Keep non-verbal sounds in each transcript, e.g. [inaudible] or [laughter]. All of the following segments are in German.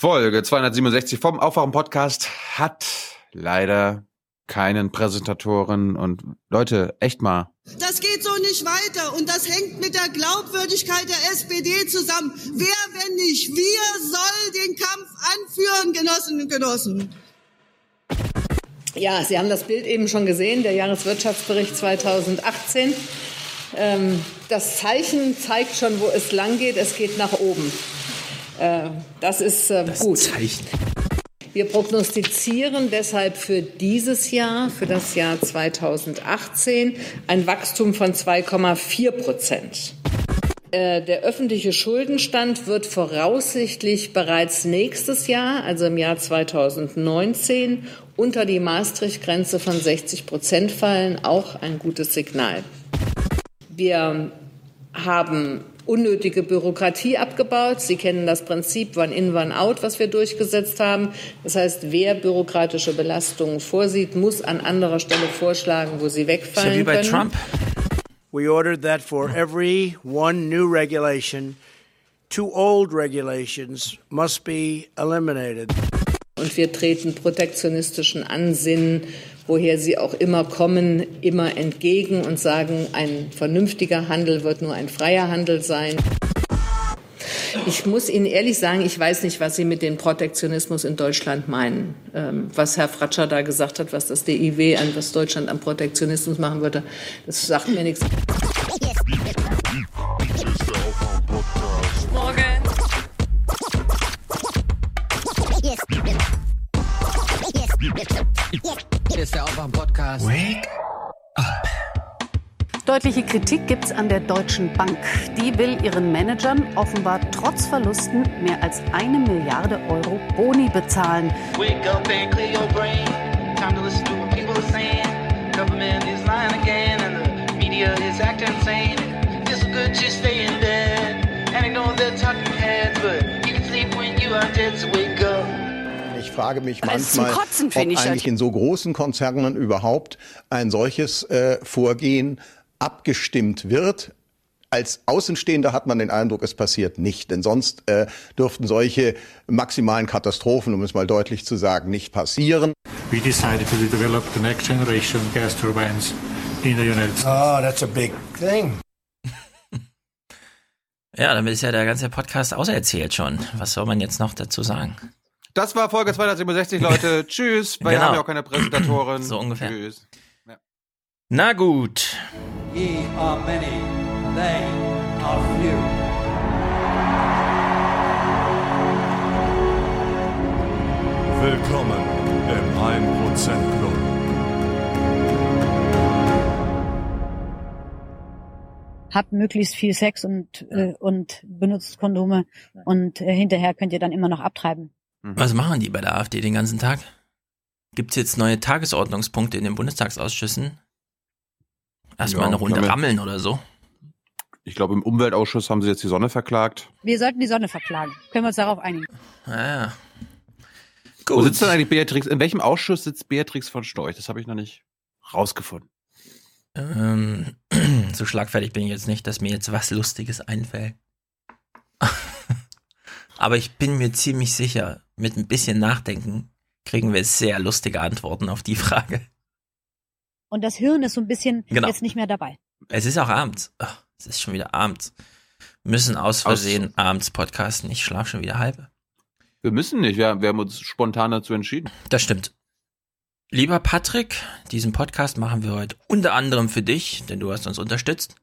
Folge 267 vom Aufwachen-Podcast hat leider keinen Präsentatoren und Leute, echt mal. Das geht so nicht weiter und das hängt mit der Glaubwürdigkeit der SPD zusammen. Wer, wenn nicht wir, soll den Kampf anführen, Genossinnen und Genossen? Ja, Sie haben das Bild eben schon gesehen, der Jahreswirtschaftsbericht 2018. Ähm, das Zeichen zeigt schon, wo es lang geht. Es geht nach oben. Äh, das ist äh, das gut. Zeichen. Wir prognostizieren deshalb für dieses Jahr, für das Jahr 2018, ein Wachstum von 2,4 Prozent. Äh, der öffentliche Schuldenstand wird voraussichtlich bereits nächstes Jahr, also im Jahr 2019, unter die Maastricht-Grenze von 60 Prozent fallen. Auch ein gutes Signal. Wir haben unnötige Bürokratie abgebaut. Sie kennen das Prinzip One in, One out, was wir durchgesetzt haben. Das heißt, wer bürokratische Belastungen vorsieht, muss an anderer Stelle vorschlagen, wo sie wegfallen ja wie bei können. Trump. We ordered that for every one new regulation, two old regulations must be eliminated. Und wir treten protektionistischen Ansinnen woher sie auch immer kommen, immer entgegen und sagen, ein vernünftiger Handel wird nur ein freier Handel sein. Ich muss Ihnen ehrlich sagen, ich weiß nicht, was Sie mit dem Protektionismus in Deutschland meinen. Ähm, was Herr Fratscher da gesagt hat, was das DIW an, was Deutschland am Protektionismus machen würde, das sagt mir nichts. Hier ist der Aufwachen-Podcast. Wake up. Deutliche Kritik gibt es an der Deutschen Bank. Die will ihren Managern offenbar trotz Verlusten mehr als eine Milliarde Euro Boni bezahlen. Wake up and clear your brain. Time to listen to what people are saying. Government is lying again and the media is acting insane. It's good to stay in bed and ignore the talking heads, but you can sleep when you are dead, so wake frage mich manchmal, Kotzen, ob eigentlich in so großen Konzernen überhaupt ein solches äh, Vorgehen abgestimmt wird. Als Außenstehender hat man den Eindruck, es passiert nicht. Denn sonst äh, dürften solche maximalen Katastrophen, um es mal deutlich zu sagen, nicht passieren. we decided to develop the next generation gas turbines in the United States. Oh, that's a big thing. [laughs] Ja, damit ist ja der ganze Podcast auserzählt schon. Was soll man jetzt noch dazu sagen? Das war Folge 267, Leute. [laughs] Tschüss, weil wir Genau. haben ja auch keine Präsentatoren. [clears throat] So ungefähr. Tschüss. Na gut. Ye are many, they are few. Willkommen im 1% Club. habt möglichst viel Sex und, äh, und benutzt Kondome und äh, hinterher könnt ihr dann immer noch abtreiben. Was machen die bei der AfD den ganzen Tag? Gibt's jetzt neue Tagesordnungspunkte in den Bundestagsausschüssen? Erstmal Ja, eine Runde rammeln oder so? Ich glaube, im Umweltausschuss haben sie jetzt die Sonne verklagt. Wir sollten die Sonne verklagen. Können wir uns darauf einigen? Ah, Wo gut. sitzt denn eigentlich Beatrix? In welchem Ausschuss sitzt Beatrix von Storch? Das habe ich noch nicht rausgefunden. Ähm, [clears throat] so schlagfertig bin ich jetzt nicht, dass mir jetzt was Lustiges einfällt. [laughs] Aber ich bin mir ziemlich sicher, mit ein bisschen Nachdenken kriegen wir sehr lustige Antworten auf die Frage. Und das Hirn ist so ein bisschen Genau. jetzt nicht mehr dabei. Es ist auch abends. Ach, es ist schon wieder abends. Wir müssen aus Versehen abends podcasten. Ich schlafe schon wieder halb. Wir müssen nicht. Wir, wir haben uns spontan dazu entschieden. Das stimmt. Lieber Patrick, diesen Podcast machen wir heute unter anderem für dich, denn du hast uns unterstützt.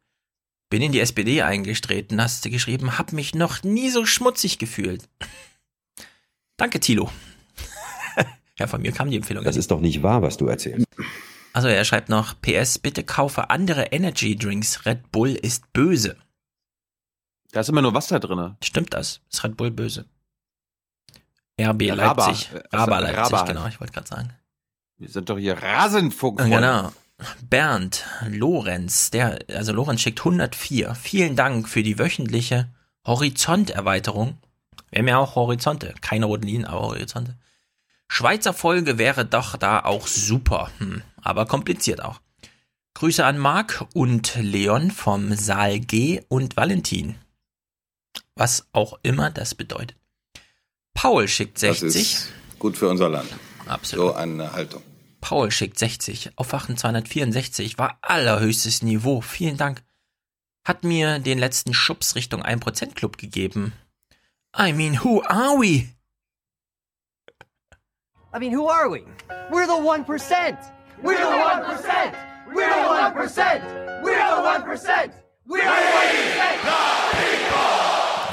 Bin in die SPD eingetreten, hast du geschrieben, hab mich noch nie so schmutzig gefühlt. Danke, Thilo. [laughs] ja, von mir kam die Empfehlung. Das ist doch nicht wahr, was du erzählst. Also er schreibt noch, PS, bitte kaufe andere Energy Drinks. Red Bull ist böse. Da ist immer nur Wasser drin. Stimmt das? Ist Red Bull böse? RB Ja. Leipzig. Raba also Leipzig, Raba. genau, ich wollte gerade sagen. Wir sind doch hier Rasenfunk. Genau. Bernd, Lorenz, der, also Lorenz schickt 104. Vielen Dank für die wöchentliche Horizonterweiterung. Wir haben ja auch Horizonte. Keine roten Linien, aber Horizonte. Schweizer Folge wäre doch da auch super. Hm, aber kompliziert auch. Grüße an Marc und Leon vom Saal G und Valentin. Was auch immer das bedeutet. Paul schickt Das 60. ist gut für unser Land. Absolut. So eine Haltung. Paul schickt 60. Aufwachen 264 war allerhöchstes Niveau. Vielen Dank. Hat mir den letzten Schubs Richtung 1% Club gegeben. I mean, who are we? I mean, who are we? We're the 1%. We're the 1%. We're the 1%. We're the 1%. We're the 1%.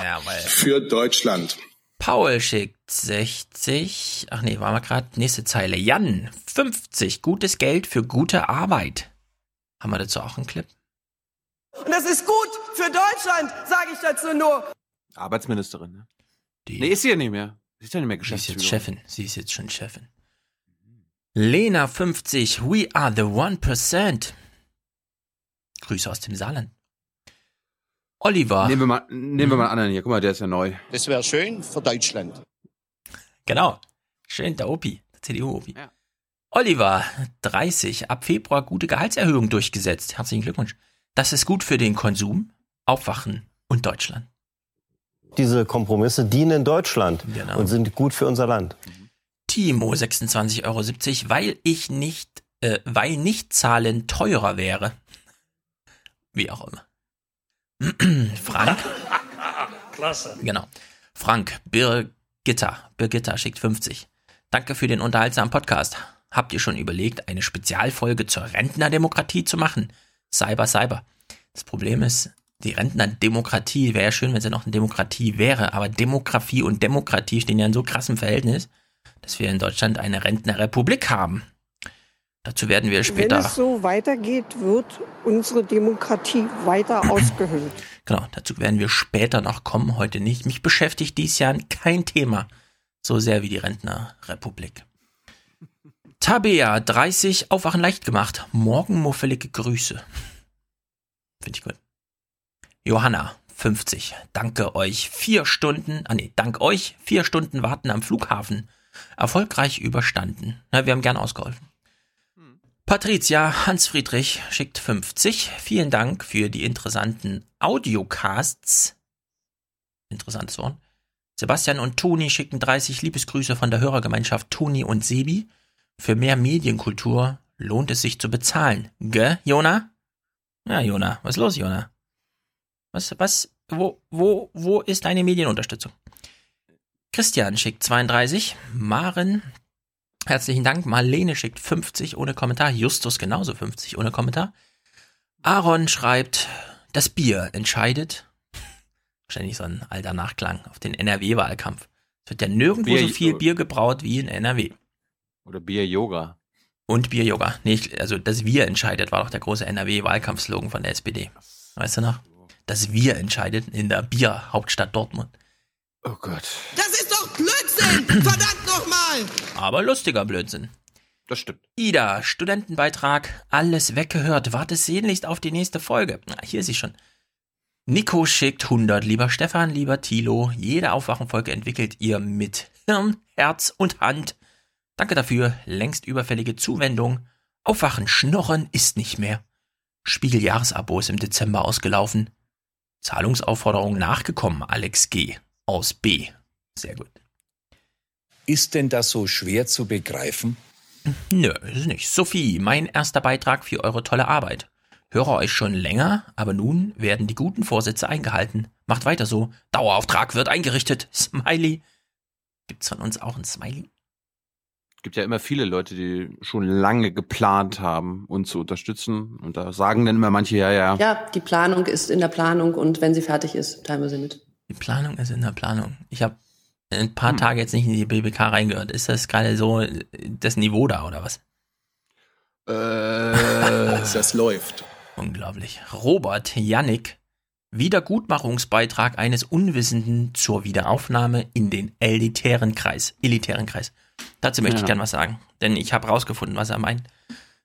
Ja, weil Für Deutschland. Paul schickt 60. Ach nee, waren wir gerade. Nächste Zeile. Jan, 50. Gutes Geld für gute Arbeit. Haben wir dazu auch einen Clip? Und das ist gut für Deutschland, sage ich dazu nur. Arbeitsministerin, ne? Die, Nee, ist sie ja nicht mehr. Sie ist ja nicht mehr sie ist jetzt Geschäftsführerin. Chefin. Sie ist jetzt schon Chefin. Lena, 50. We are the 1%. Grüße aus dem Saarland. Oliver. Nehmen wir mal, nehmen wir mal einen anderen hier. Guck mal, der ist ja neu. Das wäre schön für Deutschland. Genau. Schön, der Opi, der CDU-Opi. Ja. Oliver, 30, ab Februar gute Gehaltserhöhung durchgesetzt. Herzlichen Glückwunsch. Das ist gut für den Konsum, Aufwachen und Deutschland. Diese Kompromisse dienen Deutschland Genau. und sind gut für unser Land. Timo, 26,70 Euro, weil ich nicht, äh, weil nicht zahlen teurer wäre. Wie auch immer. [clears throat] Frank, [laughs] Klasse. genau. Frank, Birgitta, Birgitta schickt 50. Danke für den unterhaltsamen Podcast. Habt ihr schon überlegt, eine Spezialfolge zur Rentnerdemokratie zu machen? Cyber, Cyber. Das Problem ist, die Rentnerdemokratie wäre ja schön, wenn sie noch eine Demokratie wäre, aber Demografie und Demokratie stehen ja in so krassem Verhältnis, dass wir in Deutschland eine Rentnerrepublik haben. Dazu werden wir Wenn später. es so weitergeht, wird unsere Demokratie weiter [clears throat] ausgehöhlt. Genau, dazu werden wir später noch kommen, heute nicht. Mich beschäftigt dies Jahr kein Thema so sehr wie die Rentnerrepublik. Tabea, 30, Aufwachen leicht gemacht. Morgen muffelige Grüße. Finde ich gut. Johanna, 50. Danke euch. Vier Stunden, ah nee, dank euch, vier Stunden warten am Flughafen. Erfolgreich überstanden. Na, wir haben gern ausgeholfen. Patricia Hans Friedrich schickt 50. Vielen Dank für die interessanten Audiocasts. Interessantes Wort. Sebastian und Toni schicken 30 Liebesgrüße von der Hörergemeinschaft Toni und Sebi. Für mehr Medienkultur lohnt es sich zu bezahlen. Gell, Jona? Ja, Jona. Was ist los, Jona? Was, was, wo, wo, wo ist deine Medienunterstützung? Christian schickt 32. Maren, herzlichen Dank. Marlene schickt 50 ohne Kommentar. Justus genauso 50 ohne Kommentar. Aaron schreibt, das Bier entscheidet. Wahrscheinlich so ein alter Nachklang auf den NRW-Wahlkampf. Es wird ja nirgendwo Bier- so viel Bier gebraut wie in NRW. Oder Bier-Yoga. Und Bier-Yoga. Nee, also das Wir entscheidet war doch der große NRW-Wahlkampfslogan von der SPD. Weißt du noch? Das Wir entscheidet in der Bierhauptstadt Dortmund. Oh Gott. Das ist doch Blödsinn! [clears throat] Verdammt nochmal! Aber lustiger Blödsinn. Das stimmt. Ida, Studentenbeitrag, alles weggehört. Warte sehnlichst auf die nächste Folge. Na, hier ist sie schon. Nico schickt 100. Lieber Stefan, lieber Thilo, jede Aufwachenfolge entwickelt ihr mit Hirn, Herz und Hand. Danke dafür. Längst überfällige Zuwendung. Aufwachen, Schnorren ist nicht mehr. Spiegeljahresabo ist im Dezember ausgelaufen. Zahlungsaufforderung nachgekommen, Alex G. aus B. Sehr gut. Ist denn das so schwer zu begreifen? Nö, ist nicht. Sophie, mein erster Beitrag für eure tolle Arbeit. Höre euch schon länger, aber nun werden die guten Vorsätze eingehalten. Macht weiter so. Dauerauftrag wird eingerichtet. Smiley. Gibt's von uns auch ein Smiley? Es gibt ja immer viele Leute, die schon lange geplant haben, uns zu unterstützen. Und da sagen dann immer manche, ja, ja. Ja, die Planung ist in der Planung und wenn sie fertig ist, teilen wir sie mit. Die Planung ist in der Planung. Ich habe ein paar Tage jetzt nicht in die BBK reingehört. Ist das gerade so das Niveau da oder was? Äh, [laughs] das läuft. Unglaublich. Robert Jannik, Wiedergutmachungsbeitrag eines Unwissenden zur Wiederaufnahme in den elitären Kreis. Elitären Kreis. Dazu möchte Ja. ich gern was sagen, denn ich habe rausgefunden, was er meint.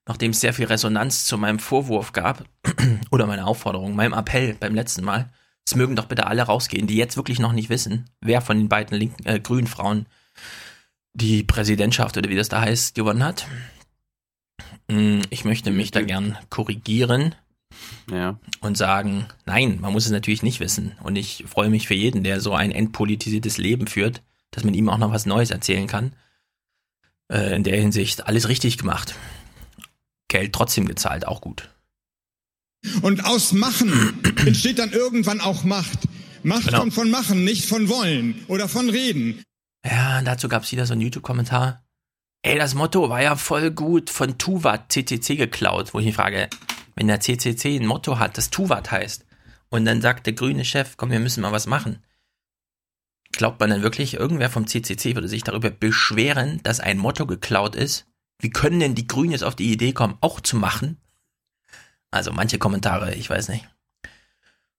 Nachdem es sehr viel Resonanz zu meinem Vorwurf gab, [clears throat] oder meiner Aufforderung, meinem Appell beim letzten Mal, es mögen doch bitte alle rausgehen, die jetzt wirklich noch nicht wissen, wer von den beiden linken, äh, grünen Frauen die Präsidentschaft oder wie das da heißt, gewonnen hat. Mm, Ich möchte mich da gern korrigieren ja. und sagen, nein, man muss es natürlich nicht wissen. Und ich freue mich für jeden, der so ein entpolitisiertes Leben führt. dass man ihm auch noch was Neues erzählen kann. Äh, in der Hinsicht alles richtig gemacht. Geld trotzdem gezahlt, auch gut. Und aus Machen [clears throat] entsteht dann irgendwann auch Macht. Macht Genau. kommt von Machen, nicht von Wollen oder von Reden. Ja, dazu gab's wieder so einen YouTube-Kommentar. Ey, das Motto war ja voll gut von Tuvat CCC geklaut, wo ich mich frage, wenn der CCC ein Motto hat, das Tuvat heißt, und dann sagt der grüne Chef, komm, wir müssen mal was machen. Glaubt man dann wirklich, irgendwer vom CCC würde sich darüber beschweren, dass ein Motto geklaut ist? Wie können denn die Grünen jetzt auf die Idee kommen, auch zu machen? Also manche Kommentare, ich weiß nicht.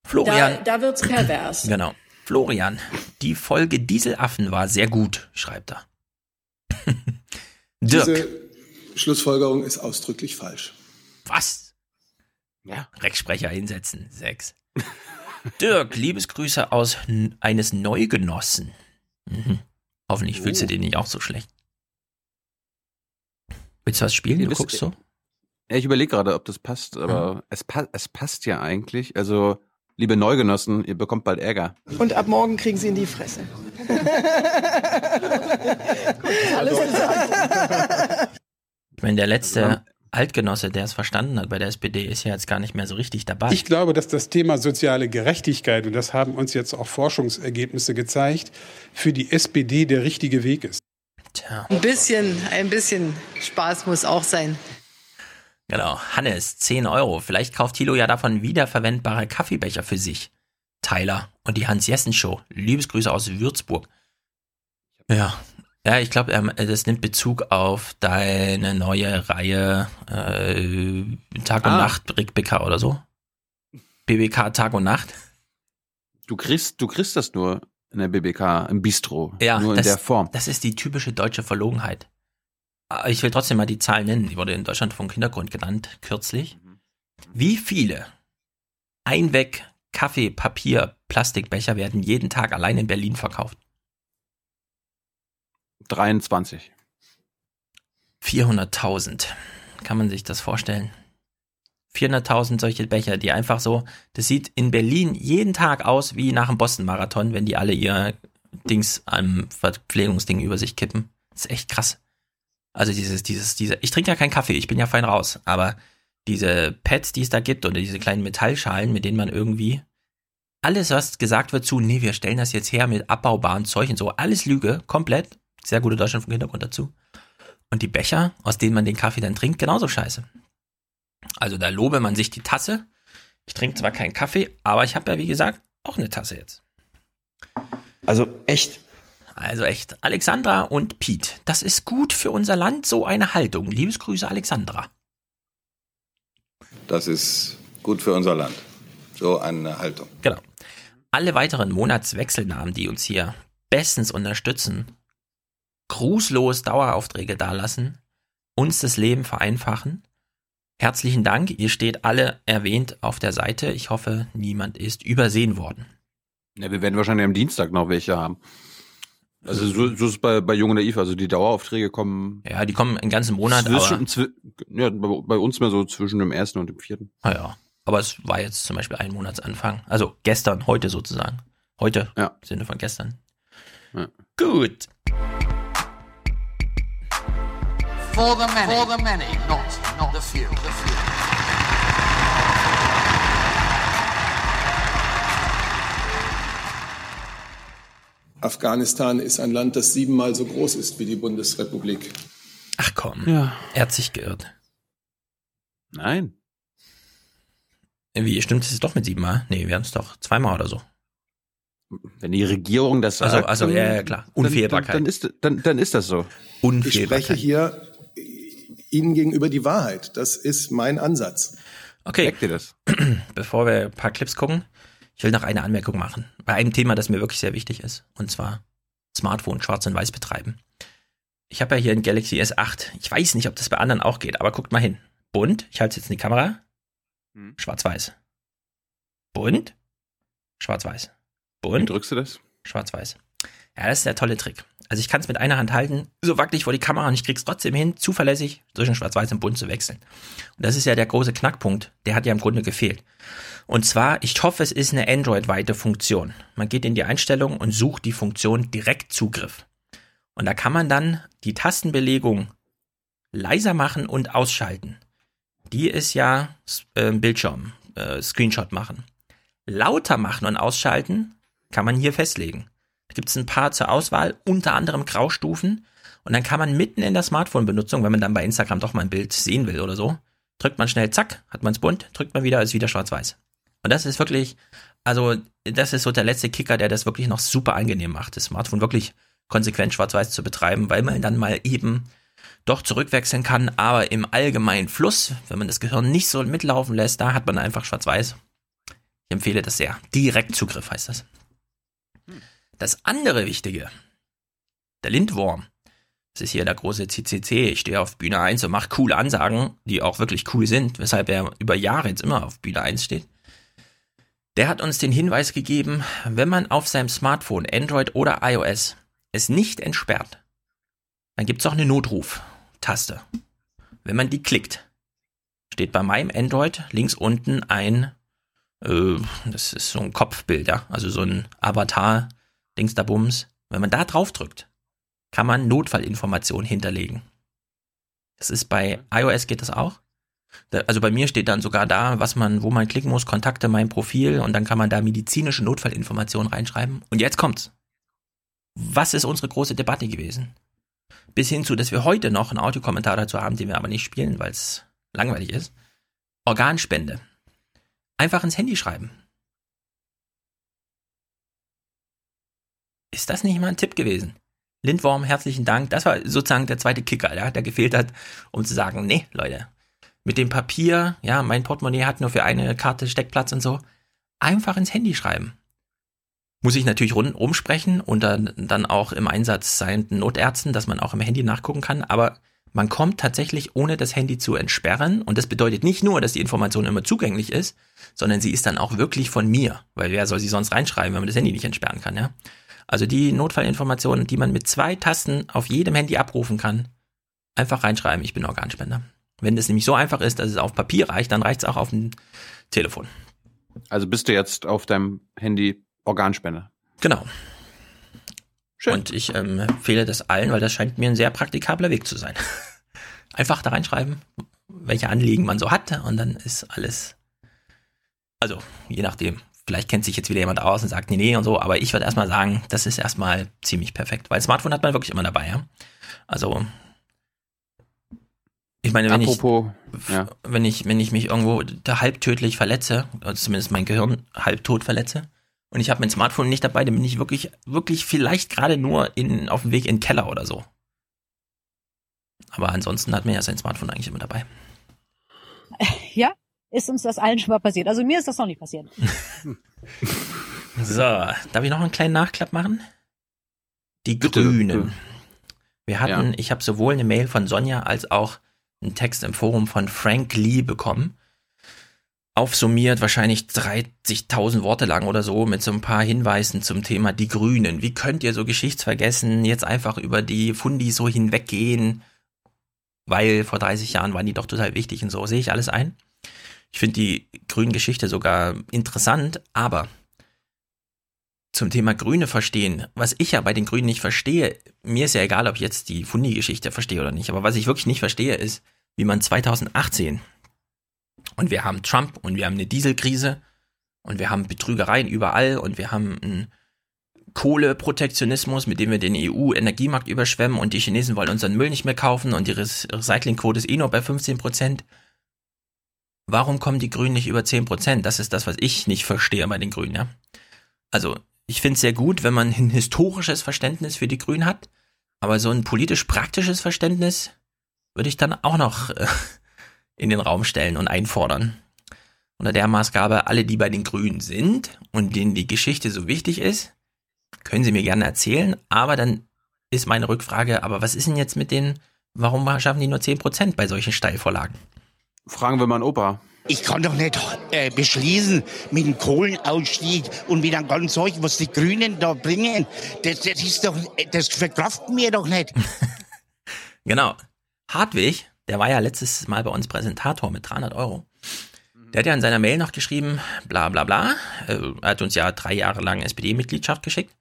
Florian. Da, da wird's pervers. [clears throat] Genau. Florian, die Folge Dieselaffen war sehr gut, schreibt er. [laughs] Dirk. Diese Schlussfolgerung ist ausdrücklich falsch. Was? Ja. Rechtssprecher hinsetzen. Sechs. Dirk, Liebesgrüße aus n- eines Neugenossen. Mhm. Hoffentlich fühlst du den nicht auch so schlecht. Willst du was spielen? Du guckst so? Ja, ich überlege gerade, ob das passt, aber es, pa es passt ja eigentlich. Also, liebe Neugenossen, ihr bekommt bald Ärger. Und ab morgen kriegen sie in die Fresse. [laughs] Alles gesagt. Ich meine, der letzte Altgenosse, der es verstanden hat bei der SPD, ist ja jetzt gar nicht mehr so richtig dabei. Ich glaube, dass das Thema soziale Gerechtigkeit, und das haben uns jetzt auch Forschungsergebnisse gezeigt, für die SPD der richtige Weg ist. Tja. Ein bisschen, ein bisschen Spaß muss auch sein. Genau. Hannes, 10 Euro. Vielleicht kauft Thilo ja davon wiederverwendbare Kaffeebecher für sich. Tyler und die Hans-Jessen-Show. Liebesgrüße aus Würzburg. Ja. Ja, ich glaube, ähm, das nimmt Bezug auf deine neue Reihe äh, Tag und Ah. Nacht, Rick Becker oder so. BBK Tag und Nacht. Du kriegst, du kriegst das nur in der BBK, im Bistro. Ja, nur in das, der Form. Das ist die typische deutsche Verlogenheit. Aber Ich will trotzdem mal die Zahl nennen. Die wurde in Deutschland vom Hintergrund genannt, kürzlich. Wie viele Einweg, Kaffee, Papier, Plastikbecher werden jeden Tag allein in Berlin verkauft? 23. 400.000. Kann man sich das vorstellen? 400.000 solche Becher, die einfach so, das sieht in Berlin jeden Tag aus wie nach dem Boston-Marathon, wenn die alle ihr Dings am Verpflegungsding über sich kippen. Das ist echt krass. Also dieses, dieses, diese, ich trinke ja keinen Kaffee, ich bin ja fein raus, aber diese Pads, die es da gibt oder diese kleinen Metallschalen, mit denen man irgendwie alles, was gesagt wird zu, nee, wir stellen das jetzt her mit abbaubaren Zeug und so, alles Lüge, komplett. Sehr gute Deutschland vom Hintergrund dazu. Und die Becher, aus denen man den Kaffee dann trinkt, genauso scheiße. Also da lobe man sich die Tasse. Ich trinke zwar keinen Kaffee, aber ich habe ja, wie gesagt, auch eine Tasse jetzt. Also echt. Also echt. Alexandra und Pete, das ist gut für unser Land, so eine Haltung. Liebesgrüße, Alexandra. Das ist gut für unser Land. So eine Haltung. Genau. Alle weiteren Monatswechselnamen, die uns hier bestens unterstützen, grußlos Daueraufträge dalassen, uns das Leben vereinfachen. Herzlichen Dank, ihr steht alle erwähnt auf der Seite. Ich hoffe, niemand ist übersehen worden. Ja, wir werden wahrscheinlich am Dienstag noch welche haben. Also so, so ist es bei, bei Jung und Naiv, also die Daueraufträge kommen. Ja, die kommen einen ganzen Monat, zwischen, zwi- ja, bei, bei uns mehr so zwischen dem ersten und dem vierten. Ah ja. Aber es war jetzt zum Beispiel ein Monatsanfang. Also gestern, heute sozusagen. Heute, ja. im Sinne von gestern. Ja. Gut. For the many, for the many, not, not the few. The few. Afghanistan ist ein Land, das siebenmal so groß ist wie die Bundesrepublik. Ach komm. Ja. Er hat sich geirrt. Nein. Wie, stimmt es doch mit siebenmal? Nee, wir haben es doch zweimal oder so. Wenn die Regierung das Also- sagt. also, dann- ja, ja, klar. Unfehlbarkeit. Dann, dann, ist, dann, dann ist das so. Ich spreche hier Ihnen gegenüber die Wahrheit. Das ist mein Ansatz. Okay. Merkt ihr das? [clears throat] Bevor wir ein paar Clips gucken, ich will noch eine Anmerkung machen. Bei einem Thema, das mir wirklich sehr wichtig ist. Und zwar Smartphone schwarz und weiß betreiben. Ich habe ja hier ein Galaxy S8. Ich weiß nicht, ob das bei anderen auch geht, aber guckt mal hin. Bunt, ich halte es jetzt in die Kamera. Hm. Schwarz-weiß. Bunt, schwarz-weiß. Bunt. Wie drückst du das? Schwarz-weiß. Ja, das ist der tolle Trick. Also ich kann es mit einer Hand halten, so wackelig vor die Kamera und ich krieg's trotzdem hin, zuverlässig zwischen Schwarz-Weiß und Bunt zu wechseln. Und das ist ja der große Knackpunkt, der hat ja im Grunde gefehlt. Und zwar, ich hoffe, es ist eine Android-weite Funktion. Man geht in die Einstellung und sucht die Funktion Direktzugriff. Und da kann man dann die Tastenbelegung leiser machen und ausschalten. Die ist ja äh, Bildschirm, äh, Screenshot machen. Lauter machen und ausschalten kann man hier festlegen. Gibt es ein paar zur Auswahl, unter anderem Graustufen. Und dann kann man mitten in der Smartphone-Benutzung, wenn man dann bei Instagram doch mal ein Bild sehen will oder so, drückt man schnell, zack, hat man es bunt, drückt man wieder, ist wieder schwarz-weiß. Und das ist wirklich, also das ist so der letzte Kicker, der das wirklich noch super angenehm macht, das Smartphone wirklich konsequent schwarz-weiß zu betreiben, weil man dann mal eben doch zurückwechseln kann, aber im allgemeinen Fluss, wenn man das Gehirn nicht so mitlaufen lässt, da hat man einfach schwarz-weiß. Ich empfehle das sehr. Direktzugriff heißt das. Das andere Wichtige, der Lindwurm. Das ist hier der große CCC. Ich stehe auf Bühne 1 und mache coole Ansagen, die auch wirklich cool sind, weshalb er über Jahre jetzt immer auf Bühne 1 steht. Der hat uns den Hinweis gegeben, wenn man auf seinem Smartphone, Android oder iOS, es nicht entsperrt, dann gibt es auch eine Notruf-Taste. Wenn man die klickt, steht bei meinem Android links unten ein, äh, das ist so ein Kopfbild, ja, also so ein Avatar, Dings da Bums. Wenn man da drauf drückt, kann man Notfallinformationen hinterlegen. Das ist bei iOS geht das auch. Also bei mir steht dann sogar da, was man, wo man klicken muss, Kontakte, mein Profil und dann kann man da medizinische Notfallinformationen reinschreiben. Und jetzt kommt's. Was ist unsere große Debatte gewesen? Bis hin zu, dass wir heute noch einen Audiokommentar dazu haben, den wir aber nicht spielen, weil es langweilig ist. Organspende. Einfach ins Handy schreiben. Ist das nicht mal ein Tipp gewesen? Lindworm, herzlichen Dank. Das war sozusagen der zweite Kicker, ja, der gefehlt hat, um zu sagen, nee, Leute, mit dem Papier, ja, mein Portemonnaie hat nur für eine Karte Steckplatz und so, einfach ins Handy schreiben muss ich natürlich rund rumsprechen und dann, dann auch im Einsatz sein Notärzten, dass man auch im Handy nachgucken kann. Aber man kommt tatsächlich ohne das Handy zu entsperren. Und das bedeutet nicht nur, dass die Information immer zugänglich ist, sondern sie ist dann auch wirklich von mir. Weil wer soll sie sonst reinschreiben, wenn man das Handy nicht entsperren kann, ja? Also die Notfallinformationen, die man mit zwei Tasten auf jedem Handy abrufen kann, einfach reinschreiben, ich bin Organspender. Wenn das nämlich so einfach ist, dass es auf Papier reicht, dann reicht es auch auf dem Telefon. Also bist du jetzt auf deinem Handy Organspende. Genau. Schön. Und ich ähm, empfehle das allen, weil das scheint mir ein sehr praktikabler Weg zu sein. [laughs] Einfach da reinschreiben, welche Anliegen man so hat und dann ist alles. Also, je nachdem. Vielleicht kennt sich jetzt wieder jemand aus und sagt, nee, nee und so, aber ich würde erstmal sagen, das ist erstmal ziemlich perfekt, weil Smartphone hat man wirklich immer dabei, ja. Also, ich meine, wenn Apropos, ich, ja. wenn ich, wenn ich mich irgendwo halbtödlich verletze, also zumindest mein Gehirn halbtot verletze, und ich habe mein Smartphone nicht dabei, dann bin ich wirklich, wirklich vielleicht gerade nur in, auf dem Weg in den Keller oder so. Aber ansonsten hat man ja sein Smartphone eigentlich immer dabei. Ja, ist uns das allen schon mal passiert. Also mir ist das noch nicht passiert. so, darf ich noch einen kleinen Nachklapp machen? Die Bitte. Grünen. Wir hatten, ja. ich habe sowohl eine Mail von Sonja als auch einen Text im Forum von Frank Lee bekommen aufsummiert, wahrscheinlich 30.000 Worte lang oder so, mit so ein paar Hinweisen zum Thema die Grünen. Wie könnt ihr so geschichtsvergessen jetzt einfach über die Fundi so hinweggehen? Weil vor 30 Jahren waren die doch total wichtig und so. Sehe ich alles ein? Ich finde die grünen Geschichte sogar interessant, aber zum Thema Grüne verstehen, was ich ja bei den Grünen nicht verstehe, mir ist ja egal, ob ich jetzt die Fundi-Geschichte verstehe oder nicht, aber was ich wirklich nicht verstehe, ist, wie man 2018 und wir haben Trump und wir haben eine Dieselkrise und wir haben Betrügereien überall und wir haben einen Kohleprotektionismus, mit dem wir den EU-Energiemarkt überschwemmen und die Chinesen wollen unseren Müll nicht mehr kaufen und die Recyclingquote ist eh nur bei 15 Prozent. Warum kommen die Grünen nicht über 10 Prozent? Das ist das, was ich nicht verstehe bei den Grünen, ja. Also, ich finde es sehr gut, wenn man ein historisches Verständnis für die Grünen hat, aber so ein politisch praktisches Verständnis würde ich dann auch noch äh, in den Raum stellen und einfordern. Unter der Maßgabe, alle, die bei den Grünen sind und denen die Geschichte so wichtig ist, können sie mir gerne erzählen, aber dann ist meine Rückfrage, aber was ist denn jetzt mit den, warum schaffen die nur 10% bei solchen Steilvorlagen? Fragen wir mal einen Opa. Ich kann doch nicht äh, beschließen mit dem Kohlenausstieg und mit einem ganzen Zeug, was die Grünen da bringen. Das, das ist doch, das verkraften wir doch nicht. [laughs] Genau. Hartwig, der war ja letztes Mal bei uns Präsentator mit 300 Euro. Der hat ja in seiner Mail noch geschrieben, bla bla bla. Äh, Er hat uns ja drei Jahre lang SPD-Mitgliedschaft geschickt.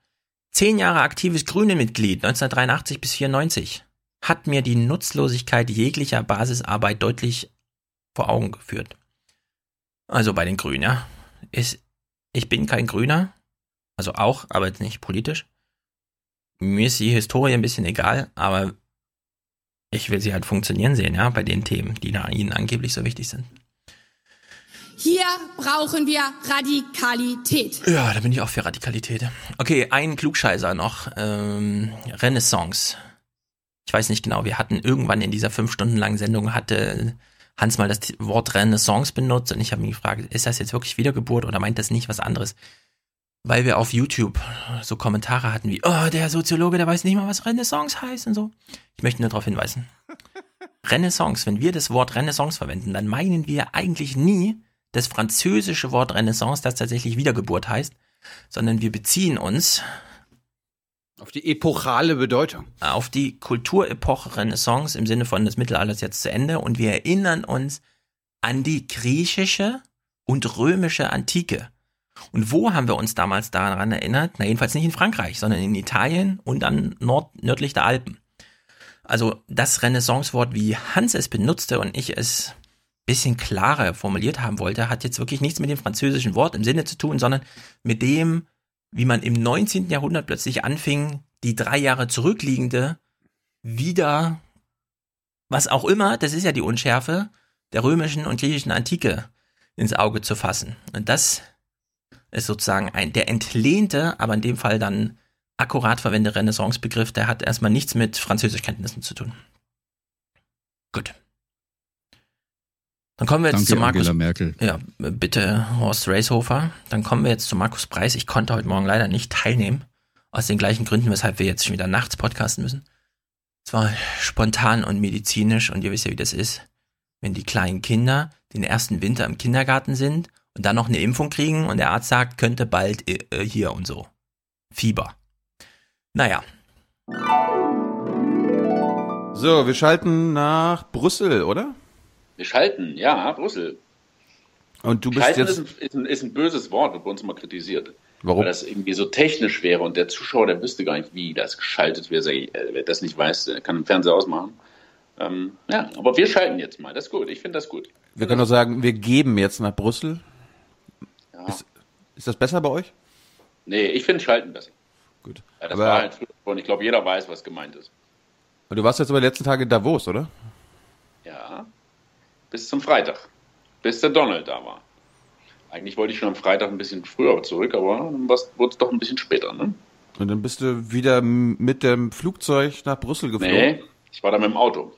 Zehn Jahre aktives Grüne-Mitglied, 1983 bis 94. Hat mir die Nutzlosigkeit jeglicher Basisarbeit deutlich vor Augen geführt. Also bei den Grünen, ja. Ist, ich bin kein Grüner. Also auch, aber jetzt nicht politisch. Mir ist die Historie ein bisschen egal, aber ich will sie halt funktionieren sehen, ja, bei den Themen, die da ihnen angeblich so wichtig sind. Hier brauchen wir Radikalität. Ja, da bin ich auch für Radikalität. Okay, ein Klugscheißer noch. Ähm, Renaissance. Ich weiß nicht genau, wir hatten irgendwann in dieser fünf Stunden langen Sendung hatte Hans mal das Wort Renaissance benutzt und ich habe mich gefragt, ist das jetzt wirklich Wiedergeburt oder meint das nicht was anderes? Weil wir auf YouTube so Kommentare hatten wie, oh, der Soziologe, der weiß nicht mal, was Renaissance heißt und so. Ich möchte nur darauf hinweisen. [laughs] Renaissance, wenn wir das Wort Renaissance verwenden, dann meinen wir eigentlich nie das französische Wort Renaissance, das tatsächlich Wiedergeburt heißt, sondern wir beziehen uns Auf die epochale Bedeutung. auf die Kulturepoche Renaissance im Sinne von das Mittelalter ist jetzt zu Ende und wir erinnern uns an die griechische und römische Antike. Und wo haben wir uns damals daran erinnert? Na, jedenfalls nicht in Frankreich, sondern in Italien und an Nord nördlich der Alpen. Also das Renaissance-Wort, wie Hans es benutzte und ich es bisschen klarer formuliert haben wollte, hat jetzt wirklich nichts mit dem französischen Wort im Sinne zu tun, sondern mit dem, wie man im 19. Jahrhundert plötzlich anfing, die drei Jahre zurückliegende wieder, was auch immer, das ist ja die Unschärfe, der römischen und griechischen Antike ins Auge zu fassen. Und das ist sozusagen ein, der entlehnte, aber in dem Fall dann akkurat verwendete Renaissance-Begriff, der hat erstmal nichts mit Französischkenntnissen zu tun. Gut. Dann kommen wir jetzt Danke, zu Markus. Angela Merkel. Ja, bitte, Horst Reishofer. Dann kommen wir jetzt zu Markus Preis. Ich konnte heute Morgen leider nicht teilnehmen. Aus den gleichen Gründen, weshalb wir jetzt schon wieder nachts podcasten müssen. Es war spontan und medizinisch und ihr wisst ja, wie das ist. Wenn die kleinen Kinder den ersten Winter im Kindergarten sind und dann noch eine Impfung kriegen und der Arzt sagt, könnte bald äh, hier und so. Fieber. Naja, So, wir schalten nach Brüssel, oder? Wir schalten, ja, Brüssel. Und du bist Schalten jetzt. ist ein, ist, ein, ist ein böses Wort, wird bei uns immer kritisiert. Warum? Weil das irgendwie so technisch wäre und der Zuschauer, der wüsste gar nicht, wie das geschaltet wird. Äh, Wer das nicht weiß, der kann den Fernseher ausmachen. Ähm, ja, aber wir schalten jetzt mal. Das ist gut. Ich finde das gut. Wir können doch sagen, wir geben jetzt nach Brüssel. Ja. Ist, ist das besser bei euch? Nee, ich finde Schalten besser. Gut. Ja, das Aber- war halt und ich glaube, jeder weiß, was gemeint ist. Du warst jetzt aber die letzten Tage in Davos, oder? Ja, bis zum Freitag. Bis der Donald da war. Eigentlich wollte ich schon am Freitag ein bisschen früher zurück, aber dann wurde es doch ein bisschen später, ne? Und dann bist du wieder mit dem Flugzeug nach Brüssel geflogen. Nee, ich war da mit dem Auto.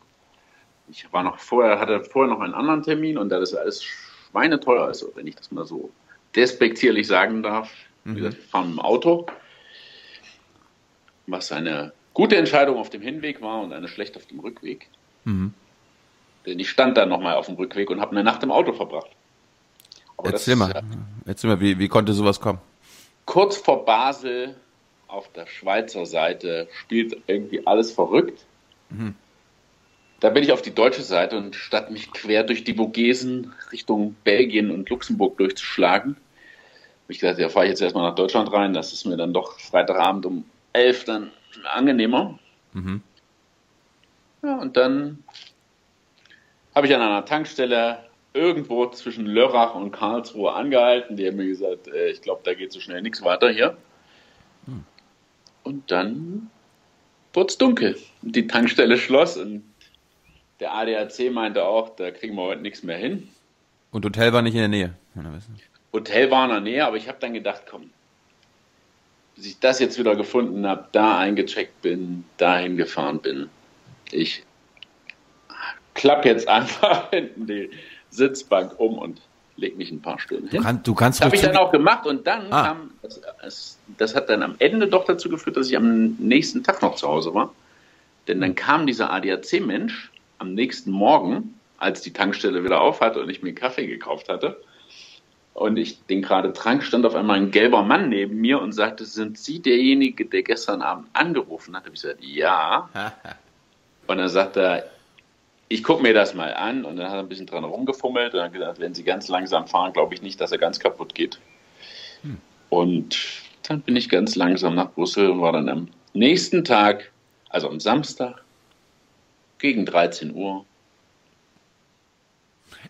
Ich war noch vorher, hatte vorher noch einen anderen Termin und da das alles schweineteuer ist, wenn ich das mal so despektierlich sagen darf. Wie gesagt, wir fahren mit dem Auto. Was eine gute Entscheidung auf dem Hinweg war und eine schlechte auf dem Rückweg. Mhm. Denn ich stand dann nochmal auf dem Rückweg und habe eine Nacht im Auto verbracht. Aber das Erzähl ist, mal. äh, Erzähl mal, wie, wie konnte sowas kommen? kurz vor Basel auf der Schweizer Seite spielt irgendwie alles verrückt. Mhm. Da bin ich auf die deutsche Seite und statt mich quer durch die Vogesen Richtung Belgien und Luxemburg durchzuschlagen, habe ich gesagt, ja, fahre ich jetzt erstmal nach Deutschland rein. Das ist mir dann doch Freitagabend um elf dann angenehmer. Mhm. Ja, und dann habe ich an einer Tankstelle irgendwo zwischen Lörrach und Karlsruhe angehalten. Die haben mir gesagt, äh, ich glaube, da geht so schnell nichts weiter hier. Und dann wurde es dunkel. Die Tankstelle schloss und der ADAC meinte auch, da kriegen wir heute nichts mehr hin. Und Hotel war nicht in der Nähe. Hotel war in der Nähe, aber ich habe dann gedacht, komm, bis ich das jetzt wieder gefunden habe, da eingecheckt bin, dahin gefahren bin, ich klapp jetzt einfach [laughs] hinten die Sitzbank um und leg mich ein paar Stunden hin. Du, kann, du kannst Das habe ich dann auch gemacht und dann Ah. kam, das, das, hat dann am Ende doch dazu geführt, dass ich am nächsten Tag noch zu Hause war. Denn dann kam dieser ADAC-Mensch am nächsten Morgen, als die Tankstelle wieder auf hatte und ich mir einen Kaffee gekauft hatte und ich den gerade trank, stand auf einmal ein gelber Mann neben mir und sagte, sind Sie derjenige, der gestern Abend angerufen hat? Habe ich gesagt, ja. [laughs] Und dann sagt er, ich gucke mir das mal an und dann hat er ein bisschen dran rumgefummelt und hat gesagt, wenn Sie ganz langsam fahren, glaube ich nicht, dass er ganz kaputt geht. Hm. Und dann bin ich ganz langsam nach Brüssel und war dann am nächsten Tag, also am Samstag, gegen 13 Uhr,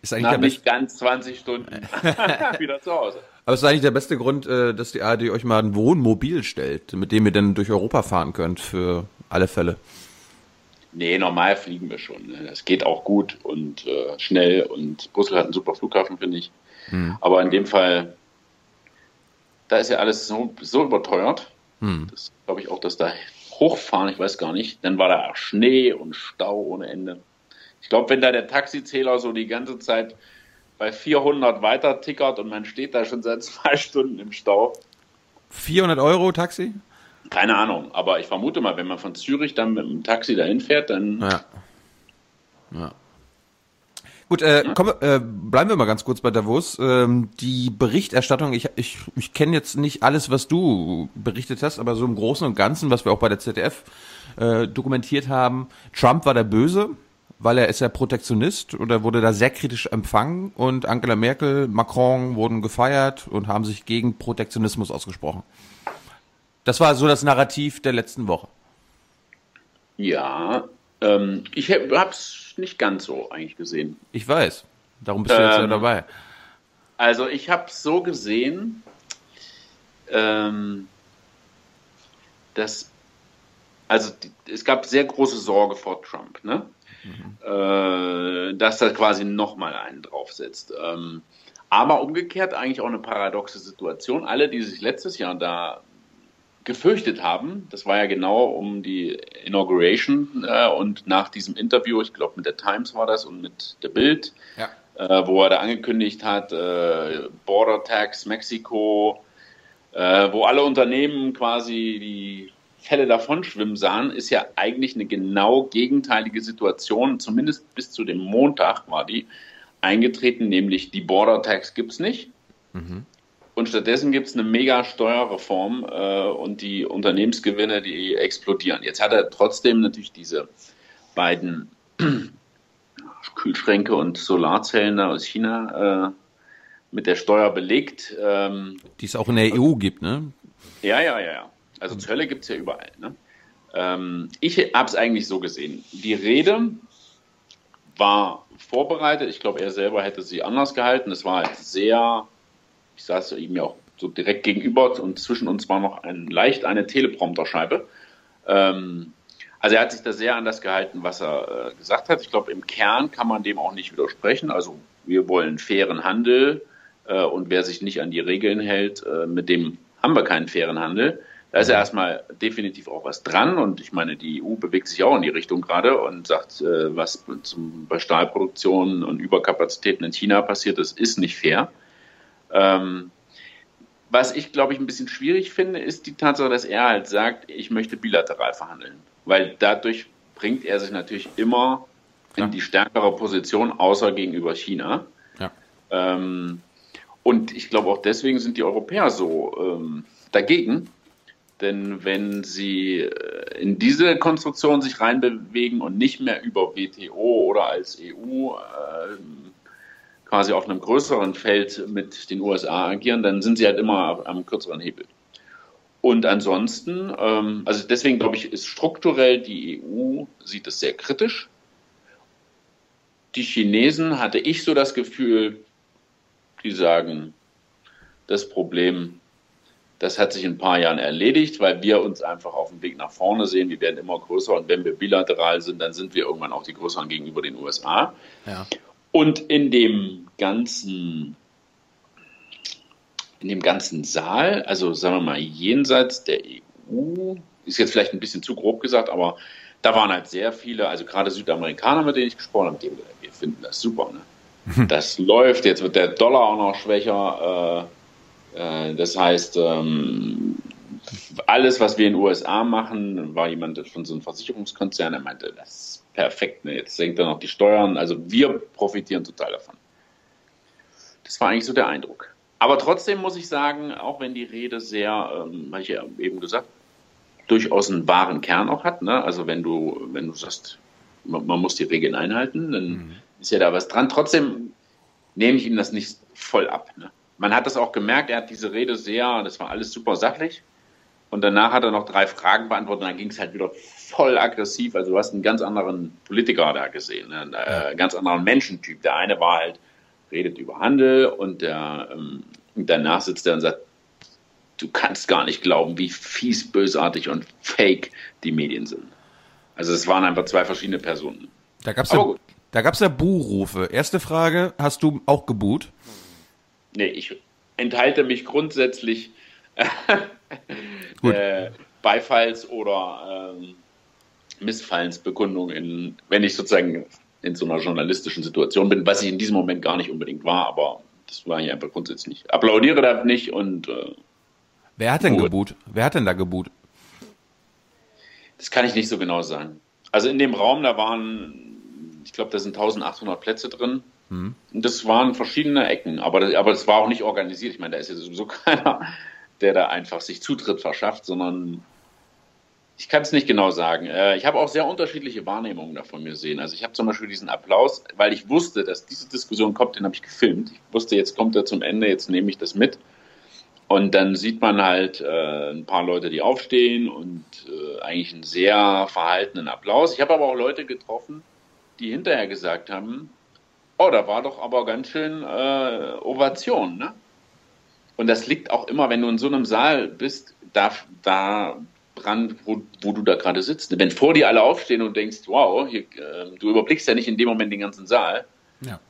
Ist eigentlich nach der nicht beste, ganz 20 Stunden [laughs] wieder zu Hause. aber es ist eigentlich der beste Grund, äh, dass die ARD euch mal ein Wohnmobil stellt, mit dem ihr dann durch Europa fahren könnt für alle Fälle. Nee, normal fliegen wir schon. ne. Das geht auch gut und äh, schnell und Brüssel hat einen super Flughafen, finde ich. Hm. Aber in dem Fall, da ist ja alles so, so überteuert. Hm. Das glaube ich auch, dass da hochfahren, ich weiß gar nicht. Dann war da Schnee und Stau ohne Ende. Ich glaube, wenn da der Taxizähler so die ganze Zeit bei 400 weiter tickert und man steht da schon seit [laughs] zwei Stunden im Stau, 400 Euro Taxi? Keine Ahnung. Aber ich vermute mal, wenn man von Zürich dann mit dem Taxi dahin fährt, dann Ja. Ja. Gut, äh, komm, äh, bleiben wir mal ganz kurz bei Davos. Ähm, die Berichterstattung, ich, ich, ich kenne jetzt nicht alles, was du berichtet hast, aber so im Großen und Ganzen, was wir auch bei der ZDF äh, dokumentiert haben, Trump war der Böse, weil er ist ja Protektionist oder wurde da sehr kritisch empfangen und Angela Merkel, Macron wurden gefeiert und haben sich gegen Protektionismus ausgesprochen. Das war so das Narrativ der letzten Woche. Ja, ähm, ich habe es nicht ganz so eigentlich gesehen. Ich weiß. Darum bist du jetzt ja Ähm, dabei. Also ich habe es so gesehen, ähm, dass also es gab sehr große Sorge vor Trump, ne? Äh, dass er quasi nochmal einen draufsetzt. Ähm, aber umgekehrt eigentlich auch eine paradoxe Situation. Alle, die sich letztes Jahr da gefürchtet haben, das war ja genau um die Inauguration äh, und nach diesem Interview, ich glaube mit der Times war das und mit der Bild, Ja. äh, wo er da angekündigt hat, äh, Border Tax Mexiko, äh, wo alle Unternehmen quasi die Fälle davon schwimmen sahen, ist ja eigentlich eine genau gegenteilige Situation, zumindest bis zu dem Montag war die eingetreten, nämlich die Border Tax gibt's nicht. Und stattdessen gibt es eine mega Steuerreform äh, und die Unternehmensgewinne, die explodieren. Jetzt hat er trotzdem natürlich diese beiden [clears throat] Kühlschränke und Solarzellen da aus China äh, mit der Steuer belegt. Ähm, Die es auch in der EU gibt, ne? ja, ja, ja, ja. Also Zölle gibt es ja überall. Ne? Ähm, ich habe es eigentlich so gesehen. Die Rede war vorbereitet. Ich glaube, er selber hätte sie anders gehalten. Es war halt sehr, ich saß ihm ja auch so direkt gegenüber und zwischen uns war noch ein, leicht eine Teleprompterscheibe. Ähm, also er hat sich da sehr an das gehalten, was er äh, gesagt hat. Ich glaube, im Kern kann man dem auch nicht widersprechen. Also wir wollen fairen Handel äh, und wer sich nicht an die Regeln hält, äh, mit dem haben wir keinen fairen Handel. Da ist ja erstmal definitiv auch was dran und ich meine, die EU bewegt sich auch in die Richtung gerade und sagt, äh, was zum, bei Stahlproduktion und Überkapazitäten in China passiert ist, ist nicht fair. Ähm, was ich, glaube ich, ein bisschen schwierig finde, ist die Tatsache, dass er halt sagt, ich möchte bilateral verhandeln. Weil dadurch bringt er sich natürlich immer in die stärkere Position, außer gegenüber China. Ja. Ähm, und ich glaube auch deswegen sind die Europäer so ähm, dagegen. Denn wenn sie äh, in diese Konstruktion sich reinbewegen und nicht mehr über WTO oder als EU ähm, quasi auf einem größeren Feld mit den USA agieren, dann sind sie halt immer am kürzeren Hebel. Und ansonsten, ähm, also deswegen glaube ich, ist strukturell die EU sieht es sehr kritisch. Die Chinesen hatte ich so das Gefühl, die sagen, das Problem, das hat sich in ein paar Jahren erledigt, weil wir uns einfach auf dem Weg nach vorne sehen. Wir werden immer größer und wenn wir bilateral sind, dann sind wir irgendwann auch die größeren gegenüber den USA. Ja. Und in dem ganzen, in dem ganzen Saal, also sagen wir mal jenseits der EU, ist jetzt vielleicht ein bisschen zu grob gesagt, aber da waren halt sehr viele, also gerade Südamerikaner, mit denen ich gesprochen habe, die haben gesagt, wir finden das super, ne? Das läuft, jetzt wird der Dollar auch noch schwächer. Äh, äh, das heißt, ähm, alles, was wir in den USA machen, war jemand von so einem Versicherungskonzern, der meinte, das ist perfekt, ne? jetzt senkt er noch die Steuern, also wir profitieren total davon. Das war eigentlich so der Eindruck. Aber trotzdem muss ich sagen, auch wenn die Rede sehr, ähm, habe ich ja eben gesagt, durchaus einen wahren Kern auch hat. Ne? Also wenn du, wenn du sagst, man, man muss die Regeln einhalten, dann mhm. ist ja da was dran. Trotzdem nehme ich ihm das nicht voll ab. Ne? Man hat das auch gemerkt, er hat diese Rede sehr, das war alles super sachlich. Und danach hat er noch drei Fragen beantwortet und dann ging es halt wieder voll aggressiv. Also du hast einen ganz anderen Politiker da gesehen, ne? einen äh, ganz anderen Menschentyp. Der eine war halt, redet über Handel und der, ähm, danach sitzt er und sagt, du kannst gar nicht glauben, wie fies, bösartig und fake die Medien sind. Also es waren einfach zwei verschiedene Personen. Da gab's ja, da gab's ja Buhrufe. Erste Frage, hast du auch geboot? Nee, ich enthalte mich grundsätzlich [laughs] äh, Beifalls- oder ähm, Missfallensbekundungen, wenn ich sozusagen in so einer journalistischen Situation bin, was ich in diesem Moment gar nicht unbedingt war, aber das war ich einfach grundsätzlich nicht. Applaudiere da nicht und äh, Wer hat denn geboot? Wer hat denn da geboot? Das kann ich nicht so genau sagen. Also in dem Raum, da waren, ich glaube, da sind 1800 Plätze drin. Und das waren verschiedene Ecken, aber das, aber das war auch nicht organisiert. Ich meine, da ist ja sowieso [laughs] keiner, der da einfach sich Zutritt verschafft, sondern ich kann es nicht genau sagen. Äh, ich habe auch sehr unterschiedliche Wahrnehmungen davon gesehen. Also ich habe zum Beispiel diesen Applaus, weil ich wusste, dass diese Diskussion kommt, den habe ich gefilmt. Ich wusste, jetzt kommt er zum Ende, jetzt nehme ich das mit. Und dann sieht man halt äh, ein paar Leute, die aufstehen und äh, eigentlich einen sehr verhaltenen Applaus. Ich habe aber auch Leute getroffen, die hinterher gesagt haben, oh, da war doch aber ganz schön äh, Ovation, ne? Und das liegt auch immer, wenn du in so einem Saal bist, da, da dran, wo, wo du da gerade sitzt. Wenn vor dir alle aufstehen und denkst, wow, hier, äh, du überblickst ja nicht in dem Moment den ganzen Saal. Ja.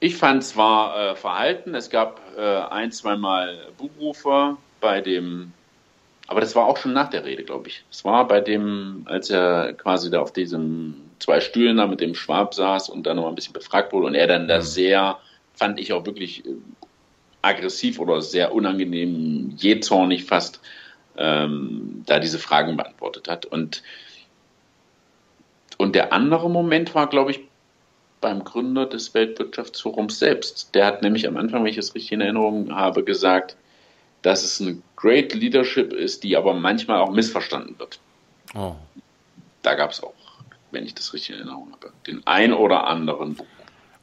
Ich fand zwar äh, verhalten, es gab äh, ein, zweimal Buchrufe bei dem, aber das war auch schon nach der Rede, glaube ich. Es war bei dem, als er quasi da auf diesem zwei Stühlen da mit dem Schwab saß und dann noch ein bisschen befragt wurde und er dann da sehr, fand ich auch wirklich äh, aggressiv oder sehr unangenehm, jähzornig fast, ähm, da diese Fragen beantwortet hat. Und, und der andere Moment war, glaube ich, beim Gründer des Weltwirtschaftsforums selbst. Der hat nämlich am Anfang, wenn ich es richtig in Erinnerung habe, gesagt, dass es eine Great Leadership ist, die aber manchmal auch missverstanden wird. Oh. Da gab es auch, wenn ich das richtig in Erinnerung habe, den ein oder anderen Buch.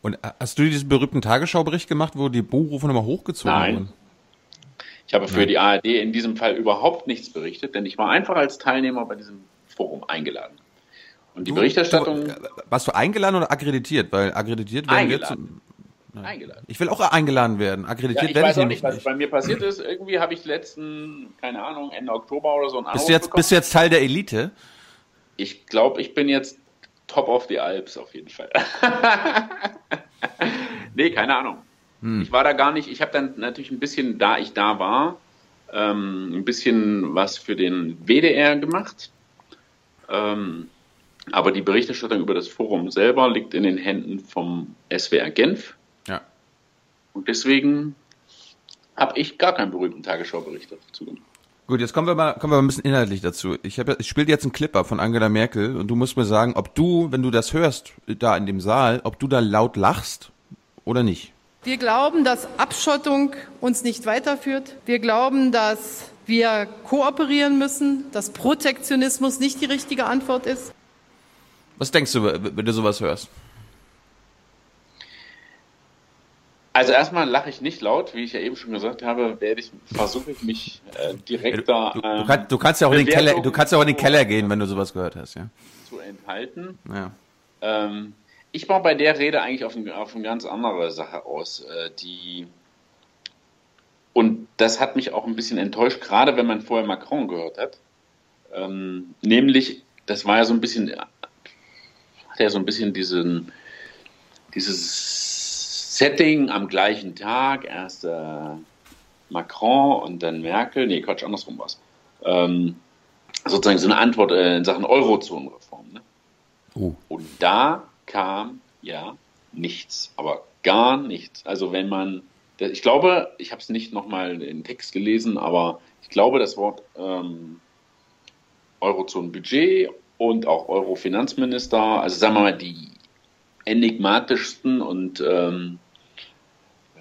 Und hast du diesen berühmten Tagesschaubericht gemacht, wo die Buchrufe nochmal hochgezogen Nein. wurden? Ich habe für die ARD in diesem Fall überhaupt nichts berichtet, denn ich war einfach als Teilnehmer bei diesem Forum eingeladen. Und die Du- Berichterstattung Du, warst du eingeladen oder akkreditiert? Weil akkreditiert werden wir Eingeladen. zum, Nein. eingeladen. Ich will auch eingeladen werden. Ja, Akkreditiert ich werde weiß auch nicht, was bei mir passiert ist. Irgendwie habe ich letzten, keine Ahnung, Ende Oktober oder so einen Anruf Bist du jetzt, bekommen. bist du jetzt Teil der Elite? Ich glaube, ich bin jetzt top of the Alps auf jeden Fall. [laughs] nee, keine Ahnung. Hm. Ich war da gar nicht. Ich habe dann natürlich ein bisschen, da ich da war, ähm, ein bisschen was für den WDR gemacht. Ähm, aber die Berichterstattung über das Forum selber liegt in den Händen vom SWR Genf. Ja. Und deswegen habe ich gar keinen berühmten Tagesschaubericht dazu gemacht. Gut, jetzt kommen wir mal, kommen wir mal ein bisschen inhaltlich dazu. Ich, hab, ich spiele jetzt einen Clip ab von Angela Merkel und du musst mir sagen, ob du, wenn du das hörst, da in dem Saal, ob du da laut lachst oder nicht. Wir glauben, dass Abschottung uns nicht weiterführt. Wir glauben, dass wir kooperieren müssen, dass Protektionismus nicht die richtige Antwort ist. Was denkst du, wenn du sowas hörst? Also erstmal lache ich nicht laut, wie ich ja eben schon gesagt habe, werde ich versuche ich mich äh, direkt da Du, ähm, kann, du kannst ja auch in den Keller, du kannst ja auch in den Keller gehen, wenn du sowas gehört hast, ja. zu enthalten. Ja. Ähm, ich war bei der Rede eigentlich auf, ein, auf eine ganz andere Sache aus, äh, die und das hat mich auch ein bisschen enttäuscht, gerade wenn man vorher Macron gehört hat. Ähm, nämlich, das war ja so ein bisschen, hat ja so ein bisschen diesen, dieses Setting am gleichen Tag, erst äh, Macron und dann Merkel, nee, Quatsch, andersrum war's. Ähm, sozusagen so eine Antwort äh, in Sachen Eurozonenreform. Ne? Oh. Und da kam ja nichts, aber gar nichts. Also wenn man ich glaube, ich habe es nicht nochmal in Text gelesen, aber ich glaube, das Wort ähm, Eurozone-Budget und auch Euro-Finanzminister, also sagen wir mal die enigmatischsten und ähm,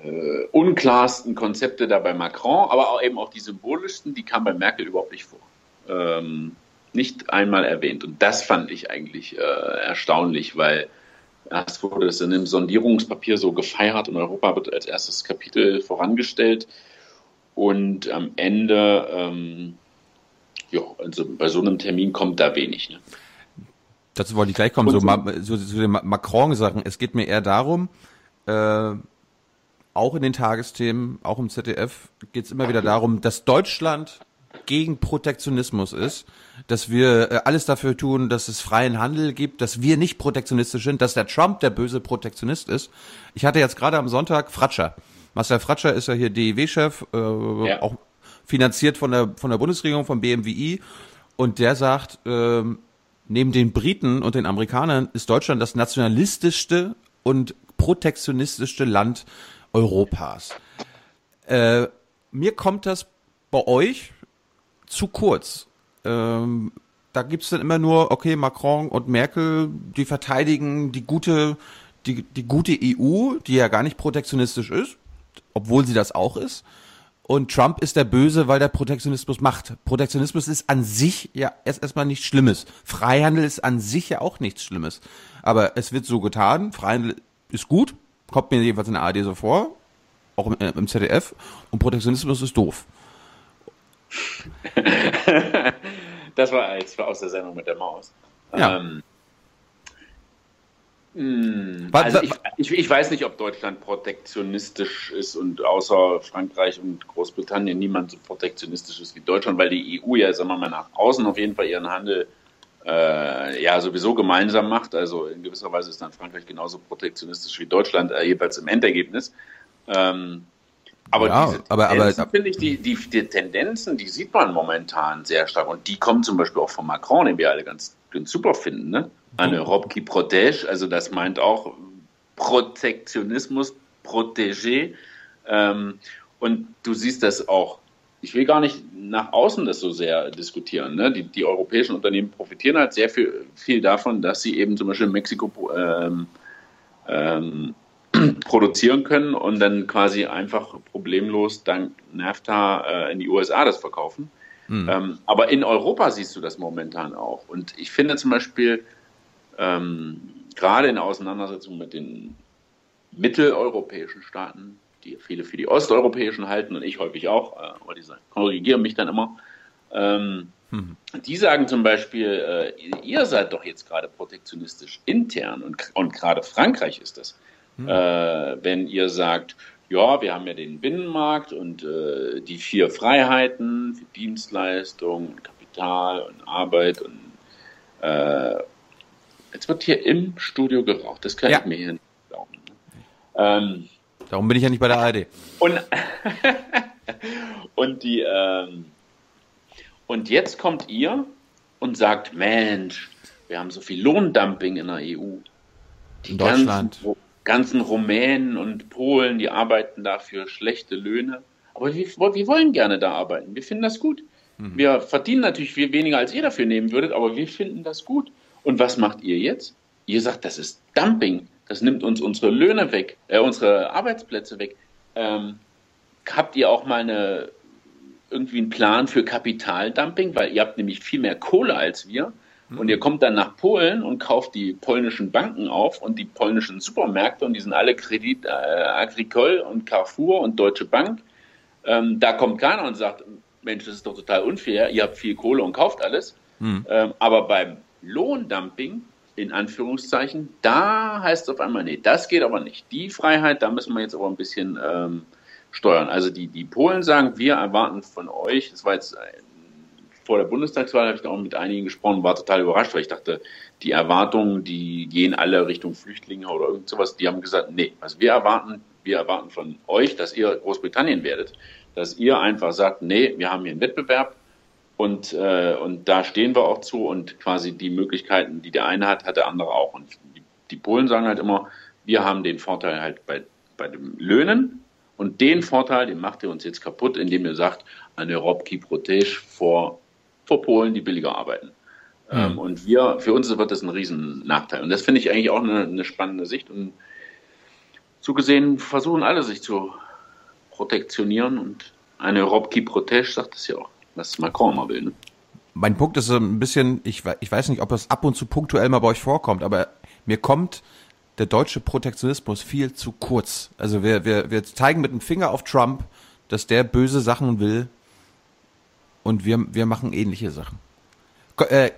äh, unklarsten Konzepte da bei Macron, aber auch eben auch die symbolischsten, die kamen bei Merkel überhaupt nicht vor. Ähm, nicht einmal erwähnt. Und das fand ich eigentlich äh, erstaunlich, weil erst wurde es in einem Sondierungspapier so gefeiert und Europa wird als erstes Kapitel vorangestellt. Und am Ende, ähm, ja, also bei so einem Termin kommt da wenig. Ne? Dazu wollte ich gleich kommen, so, so, so den Macron-Sachen. Es geht mir eher darum, äh, auch in den Tagesthemen, auch im ZDF, geht es immer wieder darum, dass Deutschland gegen Protektionismus ist, dass wir äh, alles dafür tun, dass es freien Handel gibt, dass wir nicht protektionistisch sind, dass der Trump der böse Protektionist ist. Ich hatte jetzt gerade am Sonntag Fratscher. Marcel Fratscher ist ja hier DEW-Chef, äh, ja. auch finanziert von der von der Bundesregierung, vom BMWI, und der sagt, äh, neben den Briten und den Amerikanern ist Deutschland das nationalistischste und protektionistischste Land Europas. Äh, mir kommt das bei euch zu kurz. Ähm, da gibt's dann immer nur, okay, Macron und Merkel, die verteidigen die gute, die, die gute EU, die ja gar nicht protektionistisch ist, obwohl sie das auch ist. Und Trump ist der Böse, weil der Protektionismus macht. Protektionismus ist an sich ja erst erstmal nichts Schlimmes. Freihandel ist an sich ja auch nichts Schlimmes. Aber es wird so getan, Freihandel ist gut, kommt mir jedenfalls in der ARD so vor, auch im, äh, im ZDF, und Protektionismus ist doof. [laughs] das war jetzt aus der Sendung mit der Maus. Ja. Ähm, hm, also ich, ich, ich, weiß nicht, ob Deutschland protektionistisch ist und außer Frankreich und Großbritannien niemand so protektionistisch ist wie Deutschland, weil die EU ja, sagen wir mal, nach außen auf jeden Fall ihren Handel äh, ja sowieso gemeinsam macht. Also in gewisser Weise ist dann Frankreich genauso protektionistisch wie Deutschland, äh, jeweils im Endergebnis. Ähm, aber ja, diese aber, aber, finde ich, die, die, die Tendenzen, die sieht man momentan sehr stark. Und die kommen zum Beispiel auch von Macron, den wir alle ganz, ganz super finden. Ne? Eine Europe qui protège, also das meint auch Protektionismus, protégé. Ähm, und du siehst das auch. Ich will gar nicht nach außen das so sehr diskutieren. Ne? Die, die europäischen Unternehmen profitieren halt sehr viel, viel davon, dass sie eben zum Beispiel in Mexiko ähm, ähm, [clears throat] produzieren können und dann quasi einfach problemlos dank NAFTA äh, in die USA das verkaufen. Mhm. Ähm, aber in Europa siehst du das momentan auch. Und ich finde zum Beispiel, ähm, gerade in Auseinandersetzung mit den mitteleuropäischen Staaten, die viele für die osteuropäischen halten und ich häufig auch, äh, aber die korrigieren mich dann immer, ähm, mhm. die sagen zum Beispiel, äh, ihr seid doch jetzt gerade protektionistisch intern und, und gerade Frankreich ist das. Hm. Äh, wenn ihr sagt, ja, wir haben ja den Binnenmarkt und äh, die vier Freiheiten für Dienstleistung und Kapital und Arbeit und äh, jetzt wird hier im Studio geraucht. Das kann ja. ich mir hier nicht glauben. Ähm, Darum bin ich ja nicht bei der ARD. Und, [laughs] und die ähm, und jetzt kommt ihr und sagt, Mensch, wir haben so viel Lohndumping in der EU. Die in Deutschland. Ganzen, ganzen Rumänen und Polen, die arbeiten da für schlechte Löhne. Aber wir, wir wollen gerne da arbeiten. Wir finden das gut. Mhm. Wir verdienen natürlich viel weniger, als ihr dafür nehmen würdet, aber wir finden das gut. Und was macht ihr jetzt? Ihr sagt, das ist Dumping. Das nimmt uns unsere Löhne weg, äh, unsere Arbeitsplätze weg. Ähm, habt ihr auch mal eine, irgendwie einen Plan für Kapitaldumping? Weil ihr habt nämlich viel mehr Kohle als wir. Und ihr kommt dann nach Polen und kauft die polnischen Banken auf und die polnischen Supermärkte und die sind alle Kredit äh, Agricole und Carrefour und Deutsche Bank. Ähm, da kommt keiner und sagt, Mensch, das ist doch total unfair, ihr habt viel Kohle und kauft alles. Mhm. Ähm, aber beim Lohndumping, in Anführungszeichen, da heißt es auf einmal, nee, das geht aber nicht. Die Freiheit, da müssen wir jetzt aber ein bisschen ähm, steuern. Also die, die Polen sagen, wir erwarten von euch, das war jetzt vor der Bundestagswahl habe ich da auch mit einigen gesprochen, war total überrascht, weil ich dachte, die Erwartungen, die gehen alle Richtung Flüchtlinge oder irgend sowas. Die haben gesagt, nee, also wir erwarten, wir erwarten von euch, dass ihr Großbritannien werdet, dass ihr einfach sagt, nee, wir haben hier einen Wettbewerb und, äh, und da stehen wir auch zu und quasi die Möglichkeiten, die der eine hat, hat der andere auch. Und die, die Polen sagen halt immer, wir haben den Vorteil halt bei, bei den Löhnen Und den Vorteil, den macht ihr uns jetzt kaputt, indem ihr sagt, eine Robki Protege vor, vor Polen, die billiger arbeiten. Ähm, und wir, für uns wird das ein riesen Nachteil. Und das finde ich eigentlich auch eine, eine spannende Sicht. Und so gesehen versuchen alle sich zu protektionieren und eine Robki Protege sagt es ja auch, was Macron immer will. Ne? Mein Punkt ist ein bisschen, ich, ich weiß nicht, ob das ab und zu punktuell mal bei euch vorkommt, aber mir kommt der deutsche Protektionismus viel zu kurz. Also wir, wir, wir zeigen mit dem Finger auf Trump, dass der böse Sachen will und wir, wir machen ähnliche Sachen. Äh,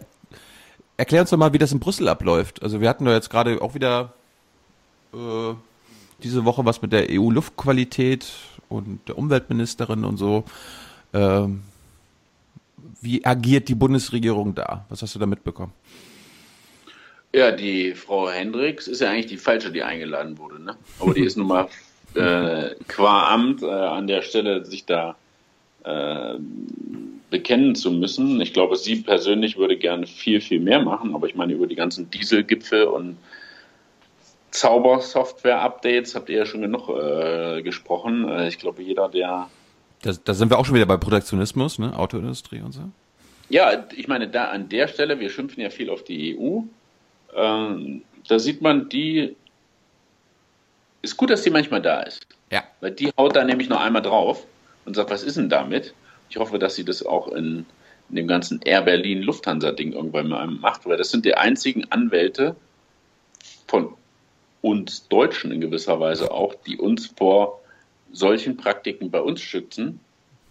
erklär uns doch mal, wie das in Brüssel abläuft. Also wir hatten da jetzt gerade auch wieder äh, diese Woche was mit der EU-Luftqualität und der Umweltministerin und so. Ähm, wie agiert die Bundesregierung da? Was hast du da mitbekommen? Ja, die Frau Hendricks ist ja eigentlich die falsche, die eingeladen wurde. Ne? Aber die ist nun mal [laughs] äh, qua Amt äh, an der Stelle, sich da äh, bekennen zu müssen. Ich glaube, sie persönlich würde gerne viel, viel mehr machen. Aber ich meine, über die ganzen Dieselgipfel und Zaubersoftware-Updates habt ihr ja schon genug äh, gesprochen. Äh, ich glaube, jeder, der Da, sind wir auch schon wieder bei Protektionismus, ne? Autoindustrie und so. Ja, ich meine, da an der Stelle, wir schimpfen ja viel auf die EU. Ähm, da sieht man, die ist gut, dass die manchmal da ist. Ja. Weil die haut da nämlich noch einmal drauf und sagt, was ist denn damit? Ich hoffe, dass sie das auch in, in dem ganzen Air Berlin Lufthansa-Ding irgendwann mal macht, weil das sind die einzigen Anwälte von uns Deutschen in gewisser Weise auch, die uns vor solchen Praktiken bei uns schützen,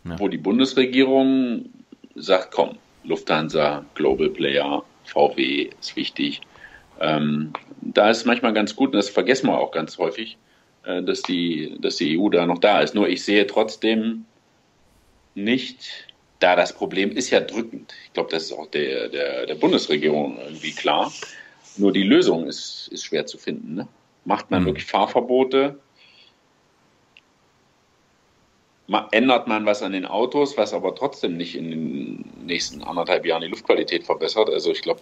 wo die Bundesregierung sagt, komm, Lufthansa, Global Player, VW ist wichtig. Ähm, da ist manchmal ganz gut, und das vergessen wir auch ganz häufig, äh, dass, die, dass die EU da noch da ist. Nur ich sehe trotzdem nicht, da das Problem ist ja drückend. Ich glaube, das ist auch der, der, der Bundesregierung irgendwie klar. Nur die Lösung ist, ist schwer zu finden. Ne? Macht man wirklich Fahrverbote? Ändert man was an den Autos, was aber trotzdem nicht in den nächsten anderthalb Jahren die Luftqualität verbessert. Also ich glaube,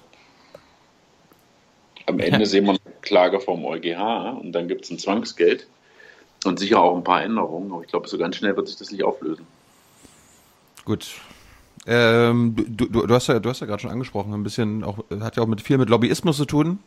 am Ende sehen wir eine Klage vom EuGH und dann gibt es ein Zwangsgeld und sicher auch ein paar Änderungen. Aber ich glaube, so ganz schnell wird sich das nicht auflösen. Gut. Ähm, du, du, du hast ja, du hast ja gerade schon angesprochen, ein bisschen auch, hat ja auch mit viel mit Lobbyismus zu tun.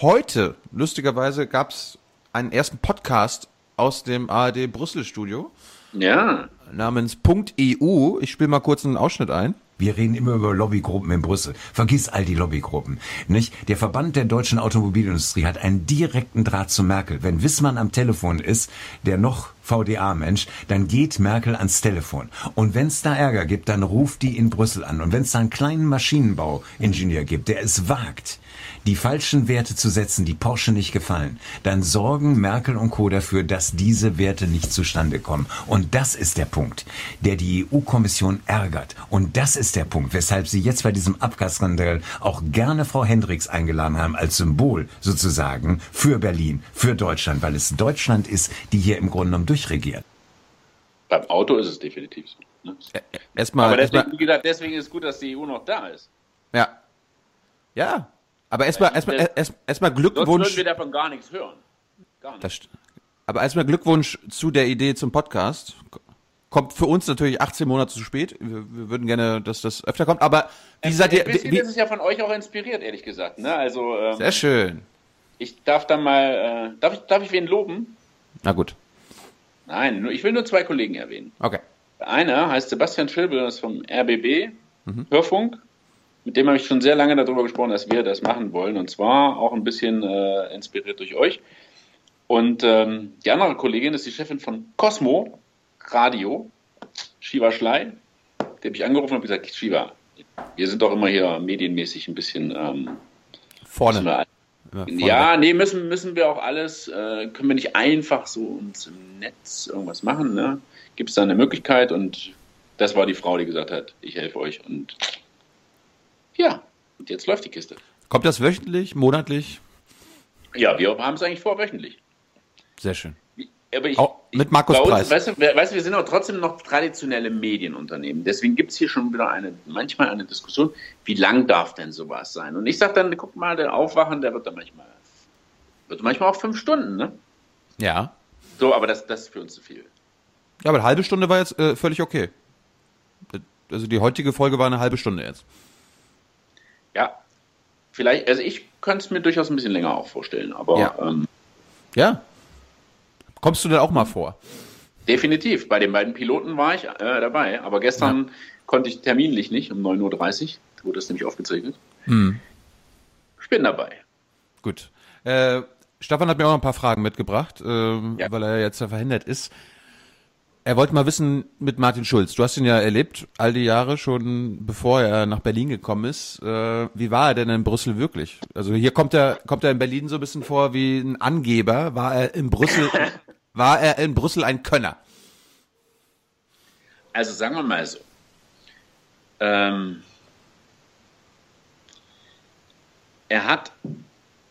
Heute, lustigerweise, gab es einen ersten Podcast aus dem ARD Brüssel Studio. Ja. Namens .eu. Ich spiele mal kurz einen Ausschnitt ein. Wir reden immer über Lobbygruppen in Brüssel. Vergiss all die Lobbygruppen. Nicht? Der Verband der deutschen Automobilindustrie hat einen direkten Draht zu Merkel. Wenn Wissmann am Telefon ist, der noch VDA-Mensch, dann geht Merkel ans Telefon. Und wenn es da Ärger gibt, dann ruft die in Brüssel an. Und wenn es da einen kleinen Maschinenbauingenieur gibt, der es wagt, die falschen Werte zu setzen, die Porsche nicht gefallen, dann sorgen Merkel und Co. dafür, dass diese Werte nicht zustande kommen. Und das ist der Punkt, der die EU-Kommission ärgert. Und das ist der Punkt, weshalb sie jetzt bei diesem Abgasskandal auch gerne Frau Hendricks eingeladen haben, als Symbol sozusagen für Berlin, für Deutschland, weil es Deutschland ist, die hier im Grunde genommen durchregiert. Beim Auto ist es definitiv so. Ne? Erstmal, Aber deswegen, erstmal, wie gesagt, deswegen ist es gut, dass die EU noch da ist. ja. Ja. Aber erstmal, erstmal, erstmal, erstmal Sonst würden Glückwunsch. wir davon gar nichts hören. Gar nicht. Das st- aber erstmal Glückwunsch zu der Idee zum Podcast. Kommt für uns natürlich 18 Monate zu spät. Wir, wir würden gerne, dass das öfter kommt. Aber wie seid ihr? Bisschen Wie, ist es ja von euch auch inspiriert, ehrlich gesagt. Ne? Also, ähm, sehr schön. ich darf da mal, äh, darf, ich, darf ich wen loben? Na gut. Nein, ich will nur zwei Kollegen erwähnen. Okay. Der eine heißt Sebastian Schilbel, das ist vom RBB, Mhm. Hörfunk. Mit dem habe ich schon sehr lange darüber gesprochen, dass wir das machen wollen. Und zwar auch ein bisschen äh, inspiriert durch euch. Und ähm, die andere Kollegin ist die Chefin von Cosmo Radio, Shiva Schley. Die habe ich angerufen und gesagt, Shiva, wir sind doch immer hier medienmäßig ein bisschen ähm, vorne ja, nee, müssen, müssen wir auch alles, äh, können wir nicht einfach so uns im Netz irgendwas machen, ne? Gibt es da eine Möglichkeit? Und das war die Frau, die gesagt hat, ich helfe euch. Und ja, und jetzt läuft die Kiste. Kommt das wöchentlich, monatlich? Ja, wir haben es eigentlich vor, wöchentlich. Sehr schön. Aber ich, Auch mit Markus uns, Preis. Weißt du, wir- weißt du, wir sind auch trotzdem noch traditionelle Medienunternehmen. Deswegen gibt es hier schon wieder eine, manchmal eine Diskussion, wie lang darf denn sowas sein? Und ich sage dann, guck mal, der Aufwachen, der wird dann manchmal, wird manchmal auch fünf Stunden, ne? Ja. So, aber das, das ist für uns zu viel. Ja, aber eine halbe Stunde war jetzt äh, völlig okay. Also die heutige Folge war eine halbe Stunde jetzt. Ja, vielleicht, also ich könnte es mir durchaus ein bisschen länger auch vorstellen, aber Ja. ähm, Ja. Kommst du denn auch mal vor? definitiv. Bei den beiden Piloten war ich äh, dabei, aber gestern konnte ich terminlich nicht, um 9.30 Uhr wurde es nämlich aufgezeichnet. Hm. Ich bin dabei. Gut. Äh, Stefan hat mir auch noch ein paar Fragen mitgebracht, ähm, weil er jetzt ja verhindert ist. Er wollte mal wissen mit Martin Schulz. Du hast ihn ja erlebt, all die Jahre schon, bevor er nach Berlin gekommen ist. Äh, wie war er denn in Brüssel wirklich? Also hier kommt er, kommt er in Berlin so ein bisschen vor wie ein Angeber. War er in Brüssel, [laughs] war er in Brüssel ein Könner? Also sagen wir mal so. Ähm, er hat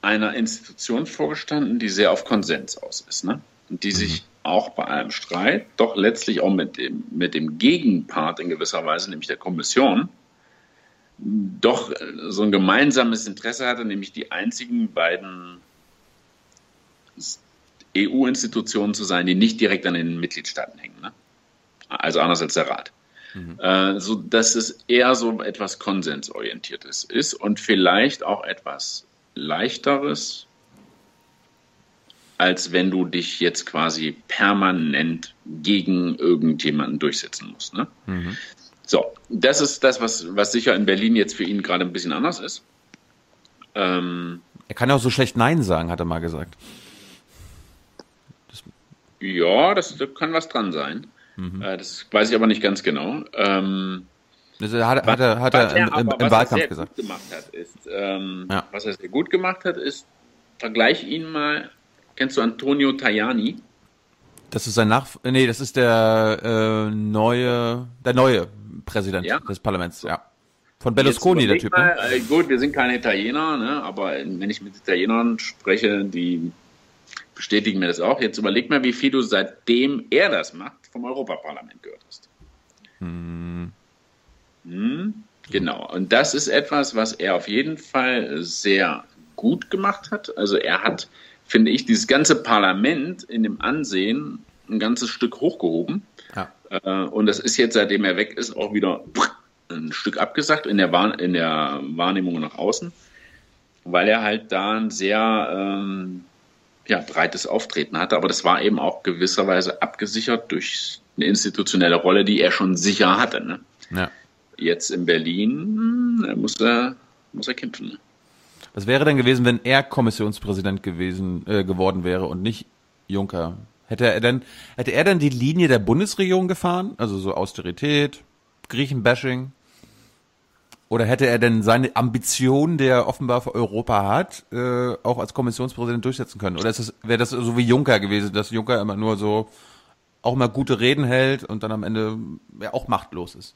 einer Institution vorgestanden, die sehr auf Konsens aus ist, ne? Und die sich auch bei einem Streit doch letztlich auch mit dem, mit dem Gegenpart in gewisser Weise, nämlich der Kommission, doch so ein gemeinsames Interesse hatte, nämlich die einzigen beiden EU-Institutionen zu sein, die nicht direkt an den Mitgliedstaaten hängen. Ne? Also anders als der Rat. Äh, so dass es eher so etwas konsensorientiertes ist und vielleicht auch etwas leichteres, als wenn du dich jetzt quasi permanent gegen irgendjemanden durchsetzen musst. Ne? So, das ist das, was, was sicher in Berlin jetzt für ihn gerade ein bisschen anders ist. Ähm, Er kann ja auch so schlecht Nein sagen, hat er mal gesagt. ja, das, da kann was dran sein. Äh, das weiß ich aber nicht ganz genau. Ähm, Das hat, hat er, hat was er im, im, im Wahlkampf gesagt. Gut gemacht hat, ist, ähm, Ja. Was er sehr gut gemacht hat, ist, vergleich ihn mal, kennst du Antonio Tajani? Das ist sein Nach, nee, das ist der äh, neue, der neue Präsident Ja. des Parlaments, ja. Von Berlusconi, der Typ, ne? Mal, äh, gut, wir sind keine Italiener, ne? aber wenn ich mit Italienern spreche, die bestätigen mir das auch. Jetzt überleg mal, wie viel du seitdem er das macht, vom Europaparlament gehört hast. Hm, genau. Und das ist etwas, was er auf jeden Fall sehr gut gemacht hat. Also er hat, finde ich, dieses ganze Parlament in dem Ansehen ein ganzes Stück hochgehoben. Ja. Äh, Und das ist jetzt, seitdem er weg ist, auch wieder ein Stück abgesagt in der, Wahr in der Wahrnehmung nach außen, weil er halt da ein sehr ähm, ja, breites Auftreten hatte. Aber das war eben auch gewisserweise abgesichert durch eine institutionelle Rolle, die er schon sicher hatte. Ne? Ja. Jetzt in Berlin hm, muss er, muss er kämpfen. Was wäre denn gewesen, wenn er Kommissionspräsident gewesen, äh, geworden wäre und nicht Juncker? Hätte er denn, hätte er denn die Linie der Bundesregierung gefahren? Also so Austerität, Griechenbashing? Oder hätte er denn seine Ambition, die er offenbar für Europa hat, äh, auch als Kommissionspräsident durchsetzen können? Oder wäre das so wie Juncker gewesen, dass Juncker immer nur so auch mal gute Reden hält und dann am Ende ja, auch machtlos ist?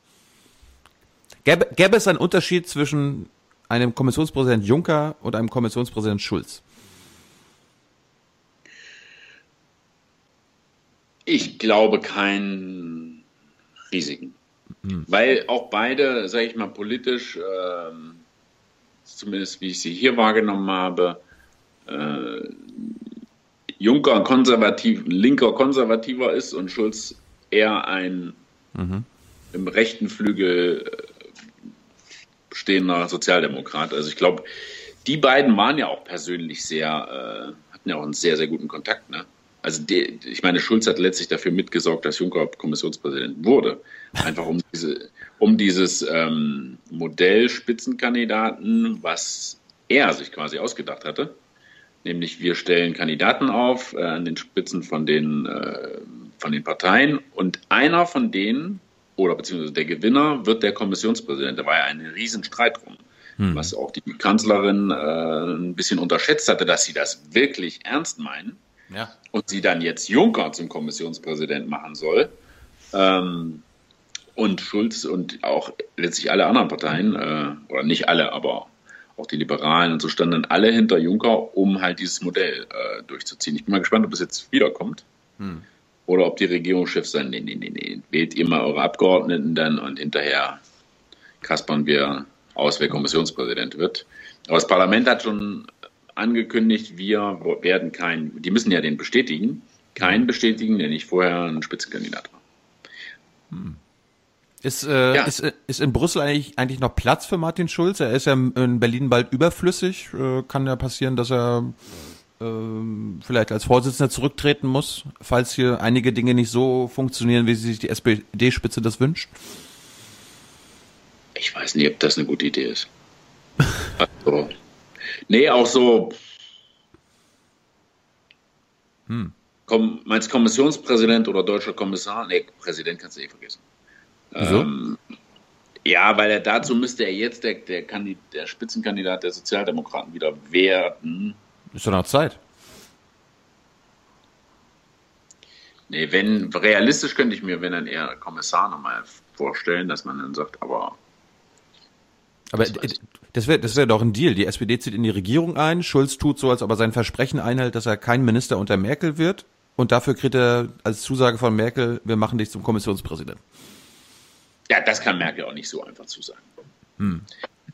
Gäbe, gäbe es einen Unterschied zwischen einem Kommissionspräsident Juncker und einem Kommissionspräsident Schulz? Ich glaube keinen riesigen. Weil auch beide, sage ich mal, politisch, ähm, zumindest wie ich sie hier wahrgenommen habe, äh, Juncker konservativ, linker Konservativer ist und Schulz eher ein im rechten Flügel stehender Sozialdemokrat. Also ich glaube, die beiden waren ja auch persönlich sehr, äh, hatten ja auch einen sehr, sehr guten Kontakt. Ne? Also die, ich meine, Schulz hat letztlich dafür mitgesorgt, dass Juncker Kommissionspräsident wurde. Einfach um diese, um dieses ähm, Modell Spitzenkandidaten, was er sich quasi ausgedacht hatte. Nämlich wir stellen Kandidaten auf äh, an den Spitzen von den, äh, von den Parteien und einer von denen oder beziehungsweise der Gewinner wird der Kommissionspräsident. Da war ja ein Riesenstreit drum, was auch die Kanzlerin äh, ein bisschen unterschätzt hatte, dass sie das wirklich ernst meinen Ja. und sie dann jetzt Juncker zum Kommissionspräsident machen soll. Ähm, und Schulz und auch letztlich alle anderen Parteien, äh, oder nicht alle, aber auch die Liberalen und so standen alle hinter Juncker, um halt dieses Modell äh, durchzuziehen. Ich bin mal gespannt, ob es jetzt wiederkommt. Hm. Oder ob die Regierungschefs sagen, nee, nee, nee, nee, wählt ihr mal eure Abgeordneten dann und hinterher kaspern wir aus, wer Kommissionspräsident wird. Aber das Parlament hat schon angekündigt, wir werden keinen, die müssen ja den bestätigen, keinen bestätigen, der nicht vorher ein Spitzenkandidat war. Ist, äh, Ja. ist, ist in Brüssel eigentlich, eigentlich noch Platz für Martin Schulz? Er ist ja in Berlin bald überflüssig. Äh, kann ja passieren, dass er ähm, vielleicht als Vorsitzender zurücktreten muss, falls hier einige Dinge nicht so funktionieren, wie sich die SPD-Spitze das wünscht. Ich weiß nicht, ob das eine gute Idee ist. [laughs] Also, nee, auch so. Hm. Komm, meinst Kommissionspräsident oder deutscher Kommissar? Nee, Präsident kannst du eh vergessen. Wieso? Ähm, ja, weil er dazu müsste er jetzt der, der, der Spitzenkandidat der Sozialdemokraten wieder werden. Ist doch noch Zeit. Nee, wenn, realistisch könnte ich mir, wenn dann eher Kommissar nochmal vorstellen, dass man dann sagt, aber Aber das wäre das wär doch ein Deal. Die SPD zieht in die Regierung ein. Schulz tut so, als ob er sein Versprechen einhält, dass er kein Minister unter Merkel wird. Und dafür kriegt er als Zusage von Merkel, wir machen dich zum Kommissionspräsidenten. ja, das kann Merkel auch nicht so einfach zusagen. Hm.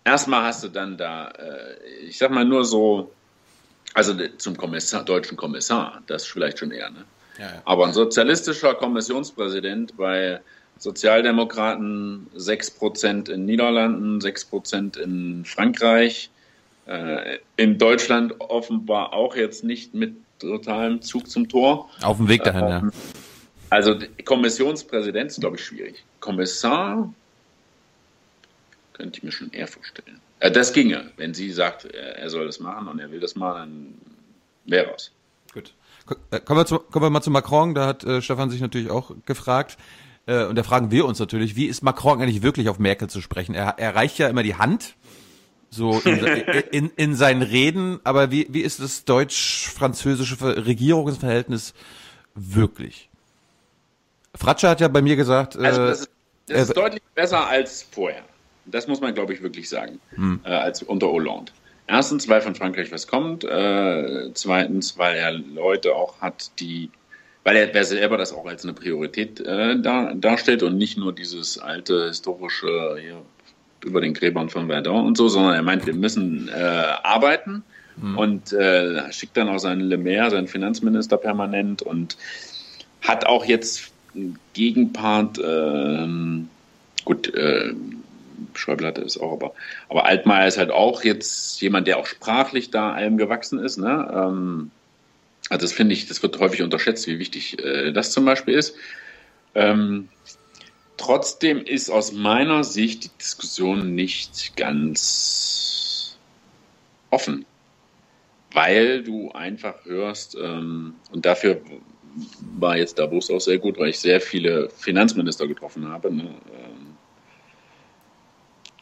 Erstmal hast du dann da, äh, ich sag mal nur so, also zum Kommissar, deutschen Kommissar, das vielleicht schon eher, ne? Ja, ja. Aber ein sozialistischer Kommissionspräsident bei Sozialdemokraten 6% in Niederlanden, 6% in Frankreich, äh, in Deutschland offenbar auch jetzt nicht mit totalem Zug zum Tor. Auf dem Weg dahin, ja. Ähm, Also die Kommissionspräsident ist, glaube ich, schwierig. Kommissar könnte ich mir schon eher vorstellen. Äh, das ginge, wenn sie sagt, er er soll das machen und er will das machen, dann wäre es. Gut. Äh, Kommen wir, zu, kommen wir mal zu Macron. Da hat äh, Stefan sich natürlich auch gefragt. Äh, und da fragen wir uns natürlich, wie ist Macron eigentlich wirklich auf Merkel zu sprechen? Er, er reicht ja immer die Hand, so in, [laughs] in, in seinen Reden. Aber wie, wie ist das deutsch-französische Ver- Regierungsverhältnis wirklich? Fratscher hat ja bei mir gesagt, äh, Also das ist, das ist äh, deutlich besser als vorher. Das muss man, glaube ich, wirklich sagen, Hm. äh, als unter Hollande. Erstens, weil von Frankreich was kommt. Äh, zweitens, weil er Leute auch hat, die, weil er selber das auch als eine Priorität äh, dar, darstellt und nicht nur dieses alte historische hier, über den Gräbern von Verdun und so, sondern er meint, wir müssen äh, arbeiten und äh, schickt dann auch seinen Le Maire, seinen Finanzminister permanent und hat auch jetzt einen Gegenpart, ähm, gut, äh, Schäuble es auch, aber, aber Altmaier ist halt auch jetzt jemand, der auch sprachlich da allem gewachsen ist. Ne? Ähm, also das finde ich, das wird häufig unterschätzt, wie wichtig äh, das zum Beispiel ist. Ähm, trotzdem ist aus meiner Sicht die Diskussion nicht ganz offen, weil du einfach hörst, ähm, und dafür war jetzt Davos auch sehr gut, weil ich sehr viele Finanzminister getroffen habe, ne?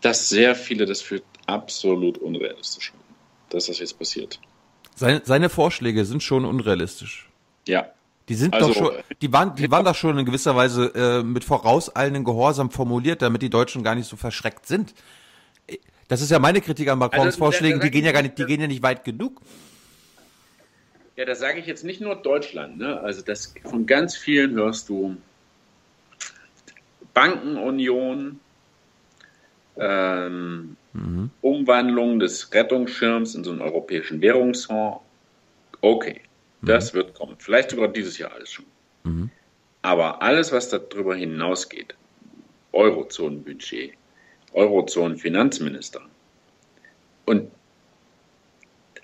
Dass sehr viele das für absolut unrealistisch halten, dass das jetzt passiert. seine, seine Vorschläge sind schon unrealistisch. Ja. Die sind Also, doch schon, die waren, die waren doch schon in gewisser Weise äh, mit vorauseilenden Gehorsam formuliert, damit die Deutschen gar nicht so verschreckt sind. Das ist ja meine Kritik an Macrons Also, Vorschlägen, die gehen ja gar ich- nicht, die gehen ja nicht weit genug. Ja, das sage ich jetzt nicht nur Deutschland. Ne? Also das von ganz vielen hörst du Bankenunion, ähm, Umwandlung des Rettungsschirms in so einen europäischen Währungsfonds. Okay, das wird kommen. Vielleicht sogar dieses Jahr alles schon. Aber alles, was darüber hinausgeht, Eurozonenbudget, Eurozonenfinanzminister und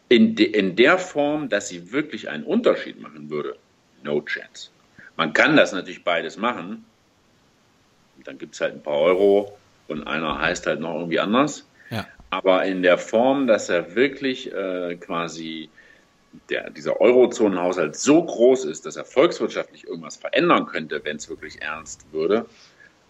in, de, in der Form, dass sie wirklich einen Unterschied machen würde, no chance. Man kann das natürlich beides machen. Dann gibt es halt ein paar Euro und einer heißt halt noch irgendwie anders. Ja. Aber in der Form, dass er wirklich äh, quasi der, dieser Eurozonenhaushalt so groß ist, dass er volkswirtschaftlich irgendwas verändern könnte, wenn es wirklich ernst würde,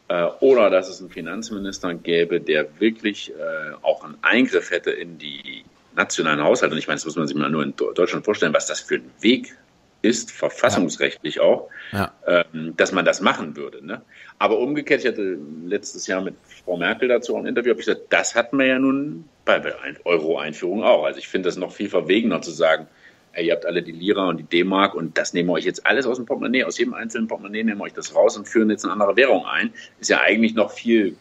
äh, oder dass es einen Finanzminister gäbe, der wirklich äh, auch einen Eingriff hätte in die nationalen Haushalte. Und ich meine, das muss man sich mal nur in Deutschland vorstellen, was das für ein Weg ist, verfassungsrechtlich auch, Ja. ähm, dass man das machen würde. Ne? Aber umgekehrt, ich hatte letztes Jahr mit Frau Merkel dazu auch ein Interview, habe ich gesagt, das hatten wir ja nun bei der Ein- Euro-Einführung auch. Also ich finde das noch viel verwegener zu sagen, ey, ihr habt alle die Lira und die D-Mark und das nehmen wir euch jetzt alles aus dem Portemonnaie, aus jedem einzelnen Portemonnaie nehmen wir euch das raus und führen jetzt eine andere Währung ein. Ist ja eigentlich noch viel,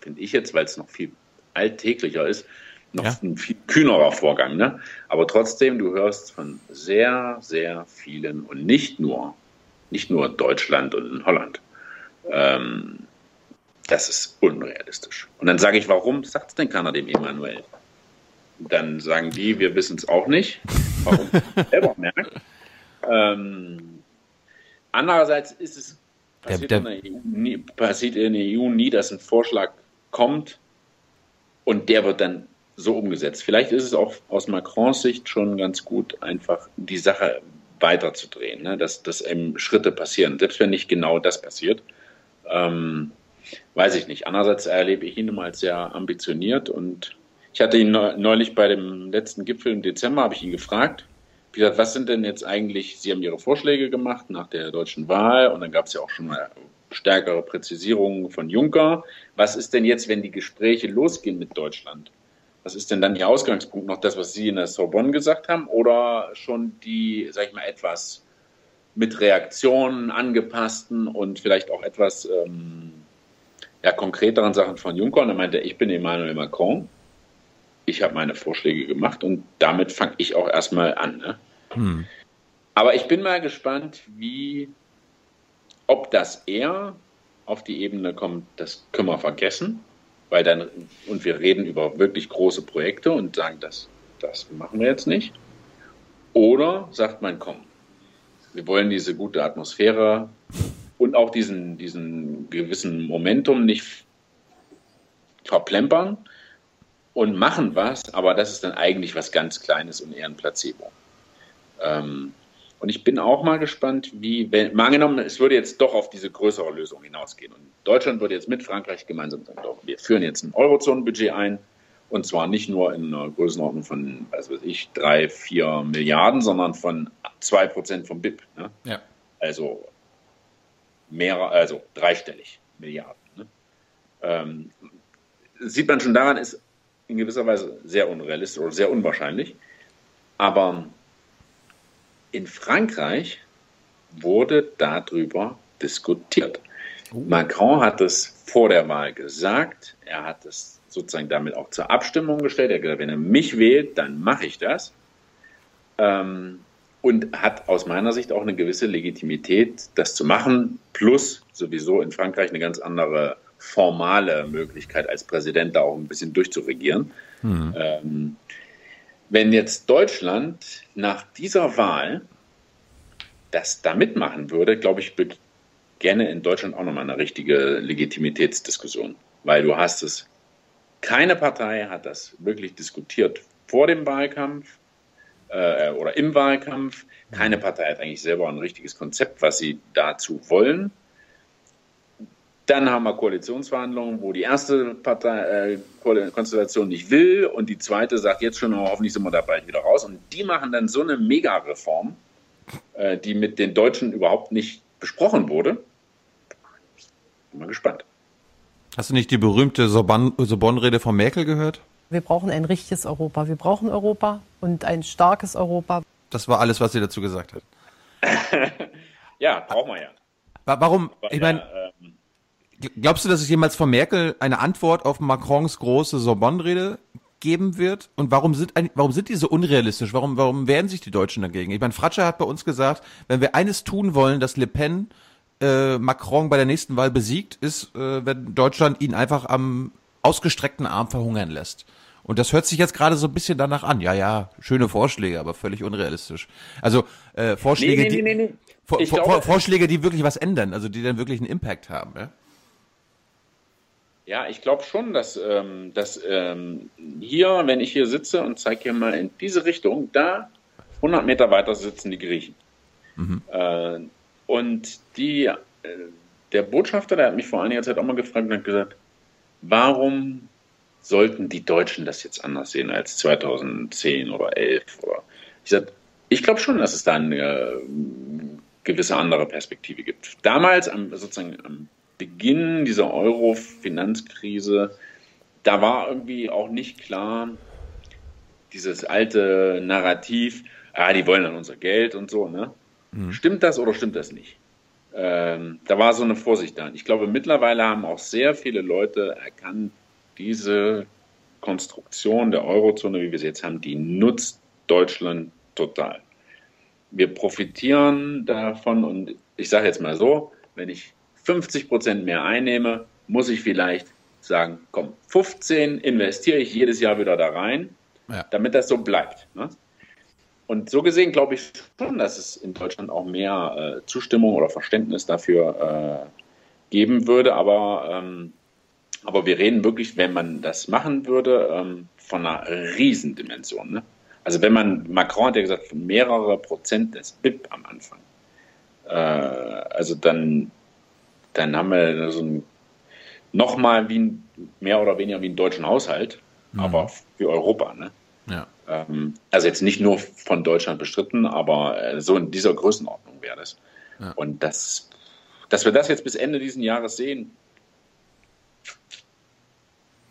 finde ich jetzt, weil es noch viel alltäglicher ist, noch Ja. ein viel kühnerer Vorgang. Ne? Aber trotzdem, du hörst von sehr, sehr vielen und nicht nur, nicht nur Deutschland und Holland, Ähm, das ist unrealistisch. Und dann sage ich, warum sagt es denn keiner dem Emanuel? Dann sagen die, wir wissen es auch nicht. Warum? selber [laughs] merkt. Ähm, andererseits ist es passiert, Der- in der EU nie, passiert in der EU nie, dass ein Vorschlag kommt und der wird dann so umgesetzt. Vielleicht ist es auch aus Macrons Sicht schon ganz gut, einfach die Sache weiterzudrehen, ne? dass, dass eben Schritte passieren, selbst wenn nicht genau das passiert. Ähm, weiß ich nicht. Andererseits erlebe ich ihn immer als sehr ambitioniert und ich hatte ihn neu- neulich bei dem letzten Gipfel im Dezember, habe ich ihn gefragt, wie gesagt, was sind denn jetzt eigentlich, Sie haben Ihre Vorschläge gemacht nach der deutschen Wahl und dann gab es ja auch schon mal stärkere Präzisierungen von Juncker. Was ist denn jetzt, wenn die Gespräche losgehen mit Deutschland? Was ist denn dann Ihr Ausgangspunkt? Noch das, was Sie in der Sorbonne gesagt haben oder schon die, sag ich mal, etwas mit Reaktionen angepassten und vielleicht auch etwas ähm, ja, konkreteren Sachen von Juncker? Und er meinte, ich bin Emmanuel Macron. Ich habe meine Vorschläge gemacht und damit fange ich auch erstmal an. Ne? Hm. Aber ich bin mal gespannt, wie, ob das eher auf die Ebene kommt, das können wir vergessen, weil dann, und wir reden über wirklich große Projekte und sagen, das, das machen wir jetzt nicht. Oder sagt man, komm, wir wollen diese gute Atmosphäre und auch diesen, diesen gewissen Momentum nicht verplempern und machen was, aber das ist dann eigentlich was ganz Kleines und eher ein Placebo. Ähm, und ich bin auch mal gespannt, wie, wenn, mal angenommen, es würde jetzt doch auf diese größere Lösung hinausgehen. Und Deutschland würde jetzt mit Frankreich gemeinsam sagen, doch, wir führen jetzt ein Eurozonenbudget ein. Und zwar nicht nur in einer Größenordnung von, was weiß ich, drei, vier Milliarden, sondern von zwei Prozent vom BIP. Ne? Ja. Also mehr, also dreistellig Milliarden. Ne? Ähm, sieht man schon daran, ist in gewisser Weise sehr unrealistisch oder sehr unwahrscheinlich. Aber in Frankreich wurde darüber diskutiert. Macron hat es vor der Wahl gesagt. Er hat es sozusagen damit auch zur Abstimmung gestellt. Er hat gesagt, wenn er mich wählt, dann mache ich das. Ähm, und hat aus meiner Sicht auch eine gewisse Legitimität, das zu machen. Plus sowieso in Frankreich eine ganz andere formale Möglichkeit, als Präsident da auch ein bisschen durchzuregieren. Hm. Ähm, wenn jetzt Deutschland nach dieser Wahl das da mitmachen würde, glaube ich, gerne in Deutschland auch nochmal eine richtige Legitimitätsdiskussion. Weil du hast es, keine Partei hat das wirklich diskutiert vor dem Wahlkampf äh, oder im Wahlkampf. Keine Partei hat eigentlich selber ein richtiges Konzept, was sie dazu wollen. Dann haben wir Koalitionsverhandlungen, wo die erste Partei, äh, Konstellation nicht will und die zweite sagt jetzt schon, oh, hoffentlich sind wir da bald wieder raus. Und die machen dann so eine Mega-Reform, äh, die mit den Deutschen überhaupt nicht besprochen wurde. Bin mal gespannt. Hast du nicht die berühmte Sorbonne- Sorbonne-Rede von Merkel gehört? Wir brauchen ein richtiges Europa. Wir brauchen Europa und ein starkes Europa. Das war alles, was sie dazu gesagt hat. [laughs] Ja, brauchen wir ja. Wa- Warum? Ich meine, ja, ähm, glaubst du, dass es jemals von Merkel eine Antwort auf Macrons große Sorbonne-Rede geben wird? Und warum sind, warum sind die so unrealistisch? Warum, warum wehren sich die Deutschen dagegen? Ich meine, Fratscher hat bei uns gesagt, wenn wir eines tun wollen, dass Le Pen äh, Macron bei der nächsten Wahl besiegt, ist, äh, wenn Deutschland ihn einfach am ausgestreckten Arm verhungern lässt. Und das hört sich jetzt gerade so ein bisschen danach an. Ja, ja, schöne Vorschläge, aber völlig unrealistisch. Also äh, Vorschläge, Nee, nee, die nee, nee. Vor, vor, glaube- Vorschläge, die wirklich was ändern, also die dann wirklich einen Impact haben. Ja? Ja, ich glaube schon, dass, ähm, dass ähm, hier, wenn ich hier sitze und zeige hier mal in diese Richtung, da 100 Meter weiter sitzen die Griechen. Äh, und die, äh, der Botschafter, der hat mich vor einiger Zeit auch mal gefragt und hat gesagt, warum sollten die Deutschen das jetzt anders sehen als 2010 oder 11? Oder ich sag, ich glaube schon, dass es da eine äh, gewisse andere Perspektive gibt. Damals, am, sozusagen am Beginn dieser Euro-Finanzkrise, da war irgendwie auch nicht klar, dieses alte Narrativ, ah, die wollen dann unser Geld und so, ne? Stimmt das oder stimmt das nicht? Ähm, da war so eine Vorsicht da. Ich glaube, mittlerweile haben auch sehr viele Leute erkannt, diese Konstruktion der Eurozone, wie wir sie jetzt haben, die nutzt Deutschland total. Wir profitieren davon und ich sage jetzt mal so, wenn ich 50 Prozent mehr einnehme, muss ich vielleicht sagen, komm, 15 investiere ich jedes Jahr wieder da rein, Ja. damit das so bleibt. Ne? Und so gesehen glaube ich schon, dass es in Deutschland auch mehr äh, Zustimmung oder Verständnis dafür äh, geben würde. Aber, ähm, aber wir reden wirklich, wenn man das machen würde, ähm, von einer Riesendimension. Ne? Also wenn man, Macron hat ja gesagt, mehrere Prozent des BIP am Anfang. Äh, also dann, dann haben wir so ein, nochmal wie ein, mehr oder weniger wie einen deutschen Haushalt, aber für Europa. Ne? Ja. Ähm, also jetzt nicht nur von Deutschland bestritten, aber äh, so in dieser Größenordnung wäre das. Ja. Und das, dass wir das jetzt bis Ende dieses Jahres sehen,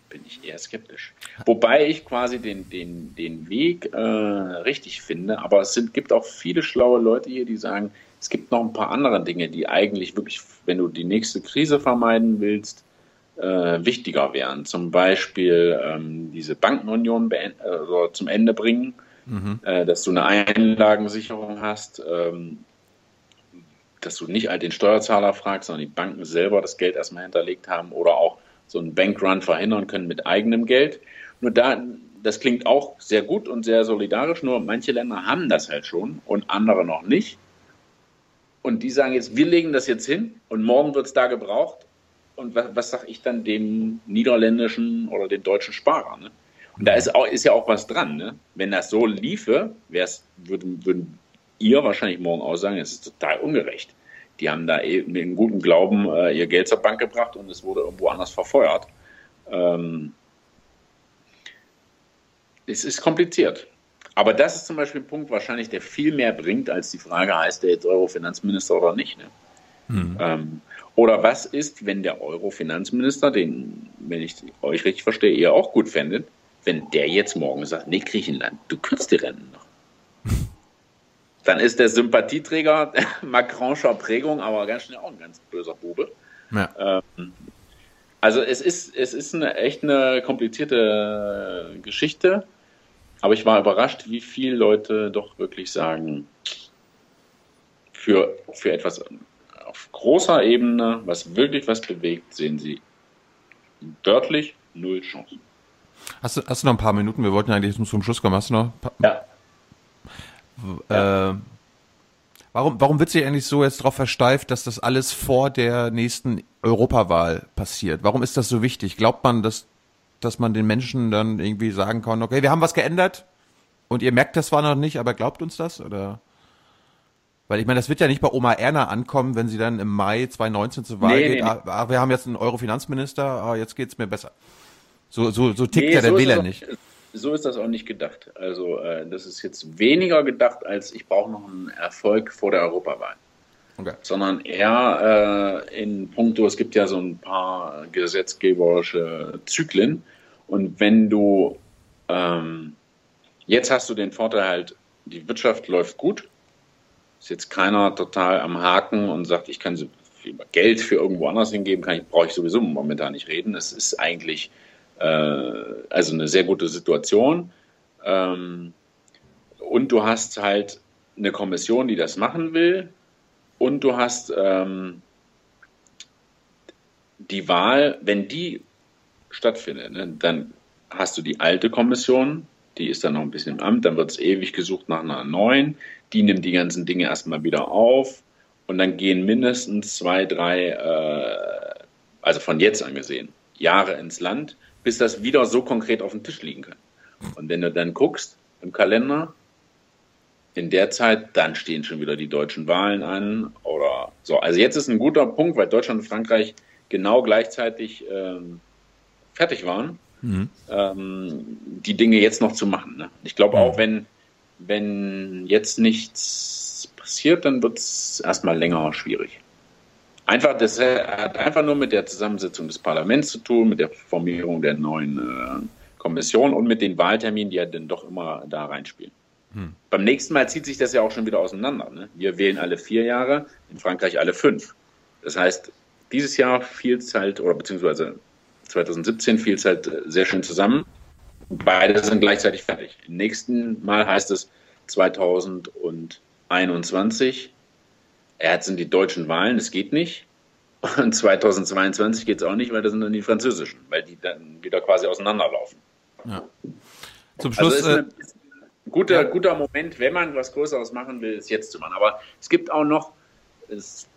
bin ich eher skeptisch. Wobei ich quasi den, den, den Weg äh, richtig finde, aber es sind, gibt auch viele schlaue Leute hier, die sagen, es gibt noch ein paar andere Dinge, die eigentlich wirklich, wenn du die nächste Krise vermeiden willst, äh, wichtiger wären. Zum Beispiel ähm, diese Bankenunion oder zum Ende bringen, Mhm. äh, dass du eine Einlagensicherung hast, ähm, dass du nicht halt den Steuerzahler fragst, sondern die Banken selber das Geld erstmal hinterlegt haben oder auch so einen Bankrun verhindern können mit eigenem Geld. Nur da, das klingt auch sehr gut und sehr solidarisch, nur manche Länder haben das halt schon und andere noch nicht. Und die sagen jetzt, wir legen das jetzt hin und morgen wird es da gebraucht. Und was, was sage ich dann dem niederländischen oder dem deutschen Sparer? Ne? Und da ist, auch, ist ja auch was dran. Ne? Wenn das so liefe, würden, würden ihr wahrscheinlich morgen auch sagen, es ist total ungerecht. Die haben da mit einem guten Glauben äh, ihr Geld zur Bank gebracht und es wurde irgendwo anders verfeuert. Ähm, es ist kompliziert. Aber das ist zum Beispiel ein Punkt wahrscheinlich, der viel mehr bringt, als die Frage, heißt der jetzt Euro-Finanzminister oder nicht. Ne? Ähm, oder was ist, wenn der Euro-Finanzminister, den, wenn ich euch richtig verstehe, ihr auch gut fändet, wenn der jetzt morgen sagt, nee, Griechenland, du kürzt die Renten noch. [laughs] Dann ist der Sympathieträger [laughs] Macronscher Prägung aber ganz schnell auch ein ganz böser Bube. Ja. Ähm, also es ist, es ist eine echt eine komplizierte Geschichte, aber ich war überrascht, wie viele Leute doch wirklich sagen, für, für etwas auf großer Ebene, was wirklich was bewegt, sehen sie wörtlich null Chancen. Hast du, hast du noch ein paar Minuten? Wir wollten eigentlich zum Schluss kommen. Hast du noch? paar- Ja. Äh, warum, warum wird sich eigentlich so jetzt darauf versteift, dass das alles vor der nächsten Europawahl passiert? Warum ist das so wichtig? Glaubt man, dass, dass man den Menschen dann irgendwie sagen kann, okay, wir haben was geändert und ihr merkt das zwar noch nicht, aber glaubt uns das? Oder? Weil ich meine, das wird ja nicht bei Oma Erna ankommen, wenn sie dann im Mai 2019 zur Wahl Nee, geht. nee, Ah, ah, wir haben jetzt einen Euro-Finanzminister, ah, jetzt geht's mir besser. So, so, so tickt Nee, ja der so Wähler nicht. So ist das auch nicht gedacht. Also äh, das ist jetzt weniger gedacht, als ich brauche noch einen Erfolg vor der Europawahl. Okay. Sondern eher äh, in puncto, es gibt ja so ein paar gesetzgeberische Zyklen. Und wenn du, ähm, jetzt hast du den Vorteil halt, die Wirtschaft läuft gut. Ist jetzt keiner total am Haken und sagt, ich kann Geld für irgendwo anders hingeben, kann ich, brauche ich sowieso momentan nicht reden. Es ist eigentlich äh, also eine sehr gute Situation. Ähm, und du hast halt eine Kommission, die das machen will. Und du hast ähm, die Wahl, wenn die stattfindet, ne, dann hast du die alte Kommission, die ist dann noch ein bisschen im Amt, dann wird es ewig gesucht nach einer neuen, die nimmt die ganzen Dinge erstmal wieder auf und dann gehen mindestens zwei, drei, äh, also von jetzt an gesehen, Jahre ins Land, bis das wieder so konkret auf dem Tisch liegen kann. Und wenn du dann guckst im Kalender, in der Zeit, dann stehen schon wieder die deutschen Wahlen an oder so. Also jetzt ist ein guter Punkt, weil Deutschland und Frankreich genau gleichzeitig ähm, fertig waren, Mhm. ähm, die Dinge jetzt noch zu machen. Ne? Ich glaube auch, wenn, wenn jetzt nichts passiert, dann wird es erstmal länger schwierig. Einfach, das hat einfach nur mit der Zusammensetzung des Parlaments zu tun, mit der Formierung der neuen äh, Kommission und mit den Wahlterminen, die ja dann doch immer da reinspielen. Hm. Beim nächsten Mal zieht sich das ja auch schon wieder auseinander. Ne? Wir wählen alle vier Jahre, in Frankreich alle fünf. Das heißt, dieses Jahr fiel es halt, oder beziehungsweise 2017 fiel es halt äh, sehr schön zusammen. Beide sind gleichzeitig fertig. Im nächsten Mal heißt es 2021. Jetzt sind die deutschen Wahlen, es geht nicht. Und 2022 geht es auch nicht, weil das sind dann die französischen, weil die dann wieder quasi auseinanderlaufen. Ja. Zum Schluss. Also ist eine, ist guter, guter Moment, wenn man was Größeres machen will, ist jetzt zu machen. Aber es gibt auch noch, es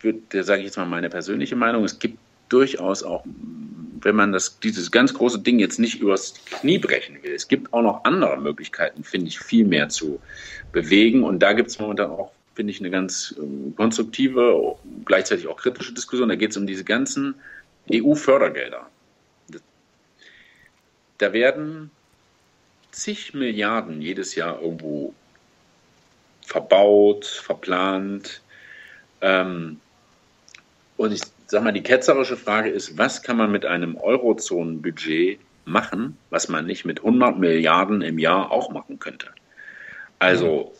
wird, sage ich jetzt mal meine persönliche Meinung, es gibt durchaus auch, wenn man das, dieses ganz große Ding jetzt nicht übers Knie brechen will, es gibt auch noch andere Möglichkeiten, finde ich, viel mehr zu bewegen. Und da gibt es momentan auch, finde ich, eine ganz äh, konstruktive, gleichzeitig auch kritische Diskussion. Da geht es um diese ganzen EU-Fördergelder. Da werden zig Milliarden jedes Jahr irgendwo verbaut, verplant. Ähm, und ich sag mal, die ketzerische Frage ist, was kann man mit einem Eurozonenbudget machen, was man nicht mit 100 Milliarden im Jahr auch machen könnte? Also,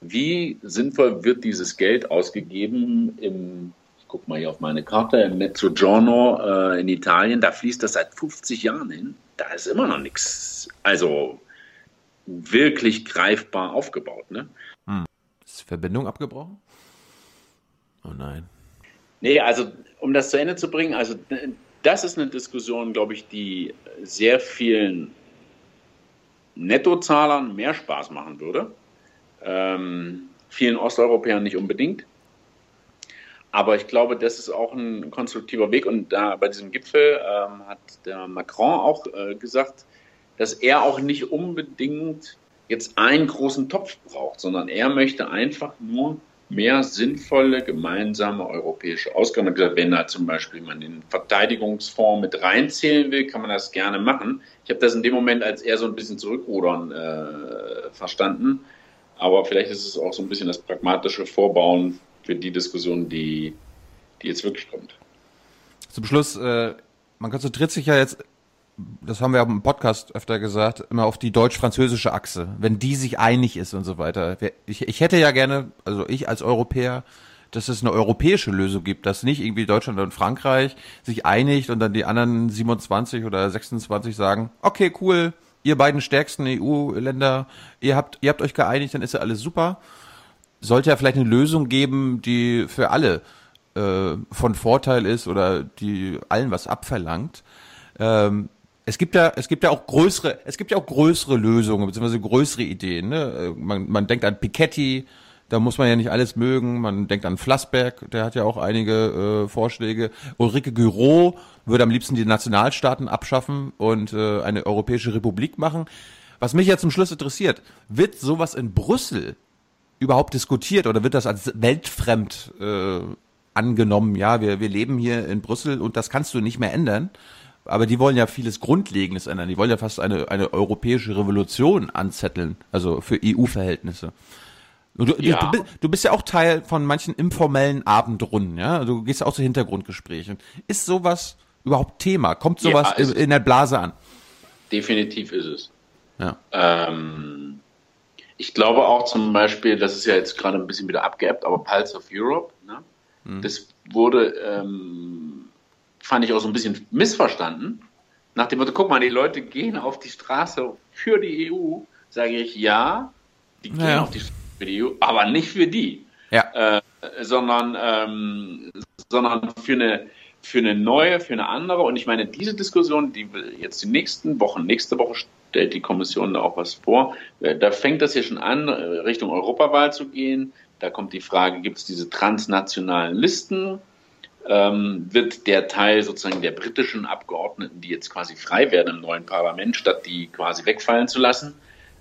wie sinnvoll wird dieses Geld ausgegeben im, ich gucke mal hier auf meine Karte, im Mezzogiorno äh, in Italien, da fließt das seit 50 Jahren hin. Da ist immer noch nichts, also wirklich greifbar aufgebaut. Ne? Hm. Ist die Verbindung abgebrochen? Oh nein. Nee, also um das zu Ende zu bringen, also das ist eine Diskussion, glaube ich, die sehr vielen Nettozahlern mehr Spaß machen würde. Ähm, vielen Osteuropäern nicht unbedingt. Aber ich glaube, das ist auch ein konstruktiver Weg. Und da bei diesem Gipfel ähm, hat der Macron auch äh, gesagt, dass er auch nicht unbedingt jetzt einen großen Topf braucht, sondern er möchte einfach nur mehr sinnvolle gemeinsame europäische Ausgaben. Wenn da zum Beispiel man den Verteidigungsfonds mit reinzählen will, kann man das gerne machen. Ich habe das in dem Moment als eher so ein bisschen zurückrudern äh, verstanden. Aber vielleicht ist es auch so ein bisschen das pragmatische Vorbauen für die Diskussion, die, die jetzt wirklich kommt. Zum Schluss, äh, man konzentriert sich ja jetzt das haben wir auch im Podcast öfter gesagt, immer auf die deutsch-französische Achse, wenn die sich einig ist und so weiter. Ich, ich hätte ja gerne, also ich als Europäer, dass es eine europäische Lösung gibt, dass nicht irgendwie Deutschland und Frankreich sich einigt und dann die anderen 27 oder 26 sagen, okay, cool, ihr beiden stärksten EU-Länder, ihr habt, ihr habt euch geeinigt, dann ist ja alles super. Sollte ja vielleicht eine Lösung geben, die für alle äh, von Vorteil ist oder die allen was abverlangt. Ähm, es gibt ja, es gibt ja auch größere, es gibt ja auch größere Lösungen beziehungsweise größere Ideen. Ne? Man, man denkt an Piketty, da muss man ja nicht alles mögen. Man denkt an Flassberg, der hat ja auch einige äh, Vorschläge. Ulrike Gürow würde am liebsten die Nationalstaaten abschaffen und äh, eine europäische Republik machen. Was mich ja zum Schluss interessiert, wird sowas in Brüssel überhaupt diskutiert oder wird das als weltfremd äh, angenommen? Ja, wir, wir leben hier in Brüssel und das kannst du nicht mehr ändern aber die wollen ja vieles Grundlegendes ändern. Die wollen ja fast eine, eine europäische Revolution anzetteln, also für EU-Verhältnisse. Du, ja. du, du, bist ja auch Teil von manchen informellen Abendrunden, ja? Du gehst ja auch zu Hintergrundgesprächen. Ist sowas überhaupt Thema? Kommt sowas ja, in, in, der Blase an? Definitiv ist es. Ja. Ähm, ich glaube auch zum Beispiel, das ist ja jetzt gerade ein bisschen wieder abgeebbt, aber Pulse of Europe, ne? Hm. das wurde ähm, fand ich auch so ein bisschen missverstanden. Nach dem Motto, guck mal, die Leute gehen auf die Straße für die EU, sage ich ja, die gehen ja. auf die Straße für die EU, aber nicht für die. Ja. Äh, sondern, ähm, sondern für eine, für eine neue, für eine andere. Und ich meine, diese Diskussion, die jetzt die nächsten Wochen, nächste Woche stellt die Kommission da auch was vor. Äh, da fängt das ja schon an, äh, Richtung Europawahl zu gehen. Da kommt die Frage, gibt es diese transnationalen Listen? Ähm, wird der Teil sozusagen der britischen Abgeordneten, die jetzt quasi frei werden im neuen Parlament, statt die quasi wegfallen zu lassen,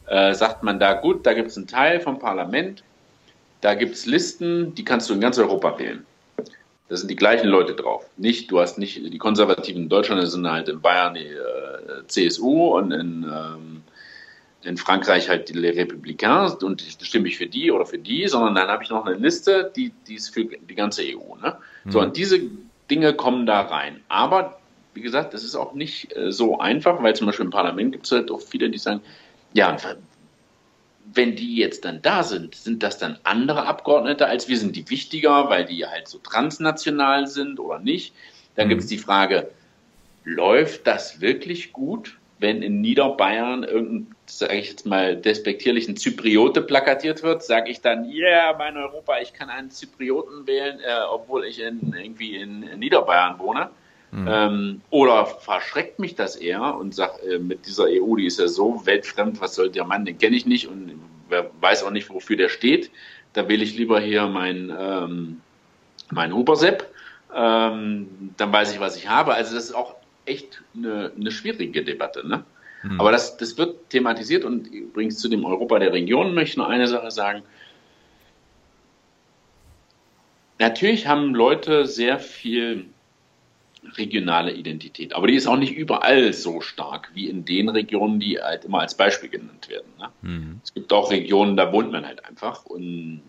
äh, sagt man da, gut, da gibt es einen Teil vom Parlament, da gibt es Listen, die kannst du in ganz Europa wählen. Da sind die gleichen Leute drauf. Nicht, du hast nicht die Konservativen in Deutschland, sind halt in Bayern die äh, CSU und in, ähm, in Frankreich halt die Les Républicains und stimme ich für die oder für die, sondern dann habe ich noch eine Liste, die, die ist für die ganze EU. Ne? So, mhm. und diese Dinge kommen da rein. Aber wie gesagt, das ist auch nicht äh, so einfach, weil zum Beispiel im Parlament gibt es halt auch viele, die sagen, ja, wenn die jetzt dann da sind, sind das dann andere Abgeordnete als wir? Sind die wichtiger, weil die halt so transnational sind oder nicht? Dann mhm. gibt es die Frage, läuft das wirklich gut? Wenn in Niederbayern irgendein, sage ich jetzt mal, despektierlichen Zypriote plakatiert wird, sage ich dann, yeah, mein Europa, ich kann einen Zyprioten wählen, äh, obwohl ich in, irgendwie in, in Niederbayern wohne. Mhm. Ähm, oder verschreckt mich das eher und sagt, äh, mit dieser EU, die ist ja so weltfremd, was soll der Mann, den kenne ich nicht und wer weiß auch nicht, wofür der steht. Da wähle ich lieber hier mein, ähm, mein Hubersepp. Ähm, dann weiß ich, was ich habe. Also das ist auch echt eine, eine schwierige Debatte. Ne? Mhm. Aber das, das wird thematisiert und übrigens zu dem Europa der Regionen möchte ich noch eine Sache sagen. Natürlich haben Leute sehr viel regionale Identität. Aber die ist auch nicht überall so stark wie in den Regionen, die halt immer als Beispiel genannt werden. Ne? Mhm. Es gibt auch Regionen, da wohnt man halt einfach und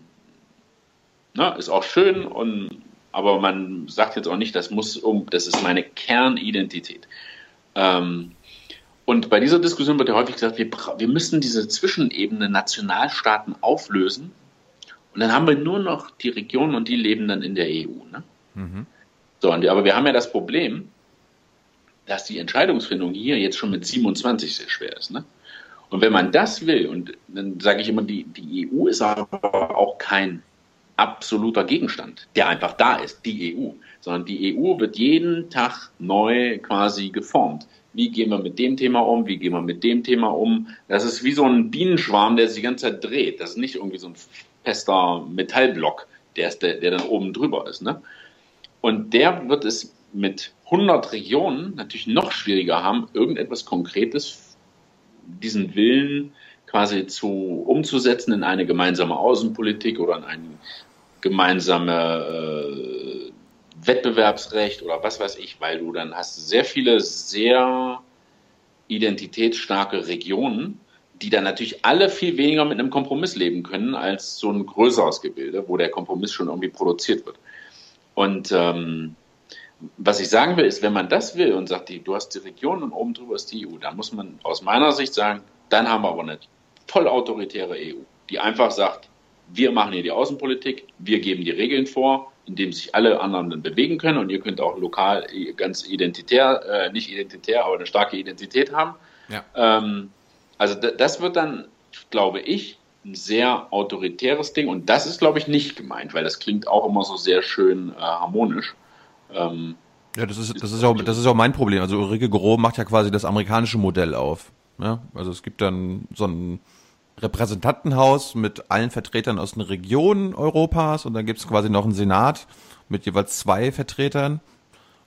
ne, ist auch schön und aber man sagt jetzt auch nicht, das muss um, das ist meine Kernidentität. Ähm, und bei dieser Diskussion wird ja häufig gesagt, wir, wir müssen diese Zwischenebene Nationalstaaten auflösen und dann haben wir nur noch die Regionen und die leben dann in der EU. Ne? Mhm. So, aber wir haben ja das Problem, dass die Entscheidungsfindung hier jetzt schon mit 27 sehr schwer ist. Ne? Und wenn man das will, und dann sage ich immer, die, die EU ist aber auch kein absoluter Gegenstand, der einfach da ist, die EU, sondern die EU wird jeden Tag neu quasi geformt. Wie gehen wir mit dem Thema um? Wie gehen wir mit dem Thema um? Das ist wie so ein Bienenschwarm, der sich die ganze Zeit dreht. Das ist nicht irgendwie so ein fester Metallblock, der, ist der, der dann oben drüber ist. Ne? Und der wird es mit 100 Regionen natürlich noch schwieriger haben, irgendetwas Konkretes, diesen Willen quasi zu umzusetzen in eine gemeinsame Außenpolitik oder in ein gemeinsame äh, Wettbewerbsrecht oder was weiß ich, weil du dann hast sehr viele sehr identitätsstarke Regionen, die dann natürlich alle viel weniger mit einem Kompromiss leben können als so ein größeres Gebilde, wo der Kompromiss schon irgendwie produziert wird. Und ähm, was ich sagen will, ist, wenn man das will und sagt, die, du hast die Region und oben drüber ist die EU, dann muss man aus meiner Sicht sagen, dann haben wir aber eine voll autoritäre EU, die einfach sagt, wir machen hier die Außenpolitik, wir geben die Regeln vor, indem sich alle anderen dann bewegen können und ihr könnt auch lokal ganz identitär, äh, nicht identitär, aber eine starke Identität haben. Ja. Ähm, also das wird dann, glaube ich, ein sehr autoritäres Ding und das ist, glaube ich, nicht gemeint, weil das klingt auch immer so sehr schön äh, harmonisch. Ähm, ja, das ist, das ist auch, das ist auch mein Problem. Also Ulrike Gros macht ja quasi das amerikanische Modell auf. Ja? Also es gibt dann so ein Repräsentantenhaus mit allen Vertretern aus den Regionen Europas und dann gibt es quasi noch einen Senat mit jeweils zwei Vertretern.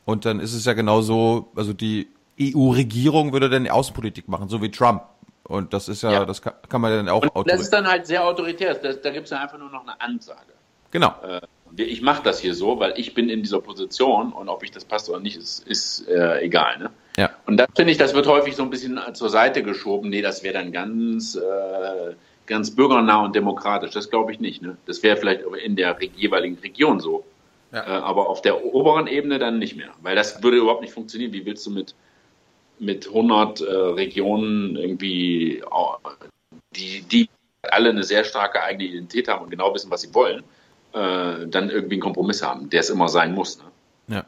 Und dann ist es ja genauso, also die EU-Regierung würde dann die Außenpolitik machen, so wie Trump. Und das ist ja, ja. das kann, kann, man dann auch und Das ist dann halt sehr autoritär. Das, da gibt es ja einfach nur noch eine Ansage. Genau. Äh, ich mache das hier so, weil ich bin in dieser Position und ob ich das passt oder nicht, ist, ist äh, egal. Ne? Ja. Und das finde ich, das wird häufig so ein bisschen zur Seite geschoben. Nee, das wäre dann ganz, äh, ganz bürgernah und demokratisch. Das glaube ich nicht. Ne? Das wäre vielleicht in der jeweiligen Region so. Ja. Äh, aber auf der oberen Ebene dann nicht mehr. Weil das würde überhaupt nicht funktionieren. Wie willst du mit mit 100 äh, Regionen irgendwie, die, die alle eine sehr starke eigene Identität haben und genau wissen, was sie wollen, äh, dann irgendwie einen Kompromiss haben, der es immer sein muss. Ne? Ja.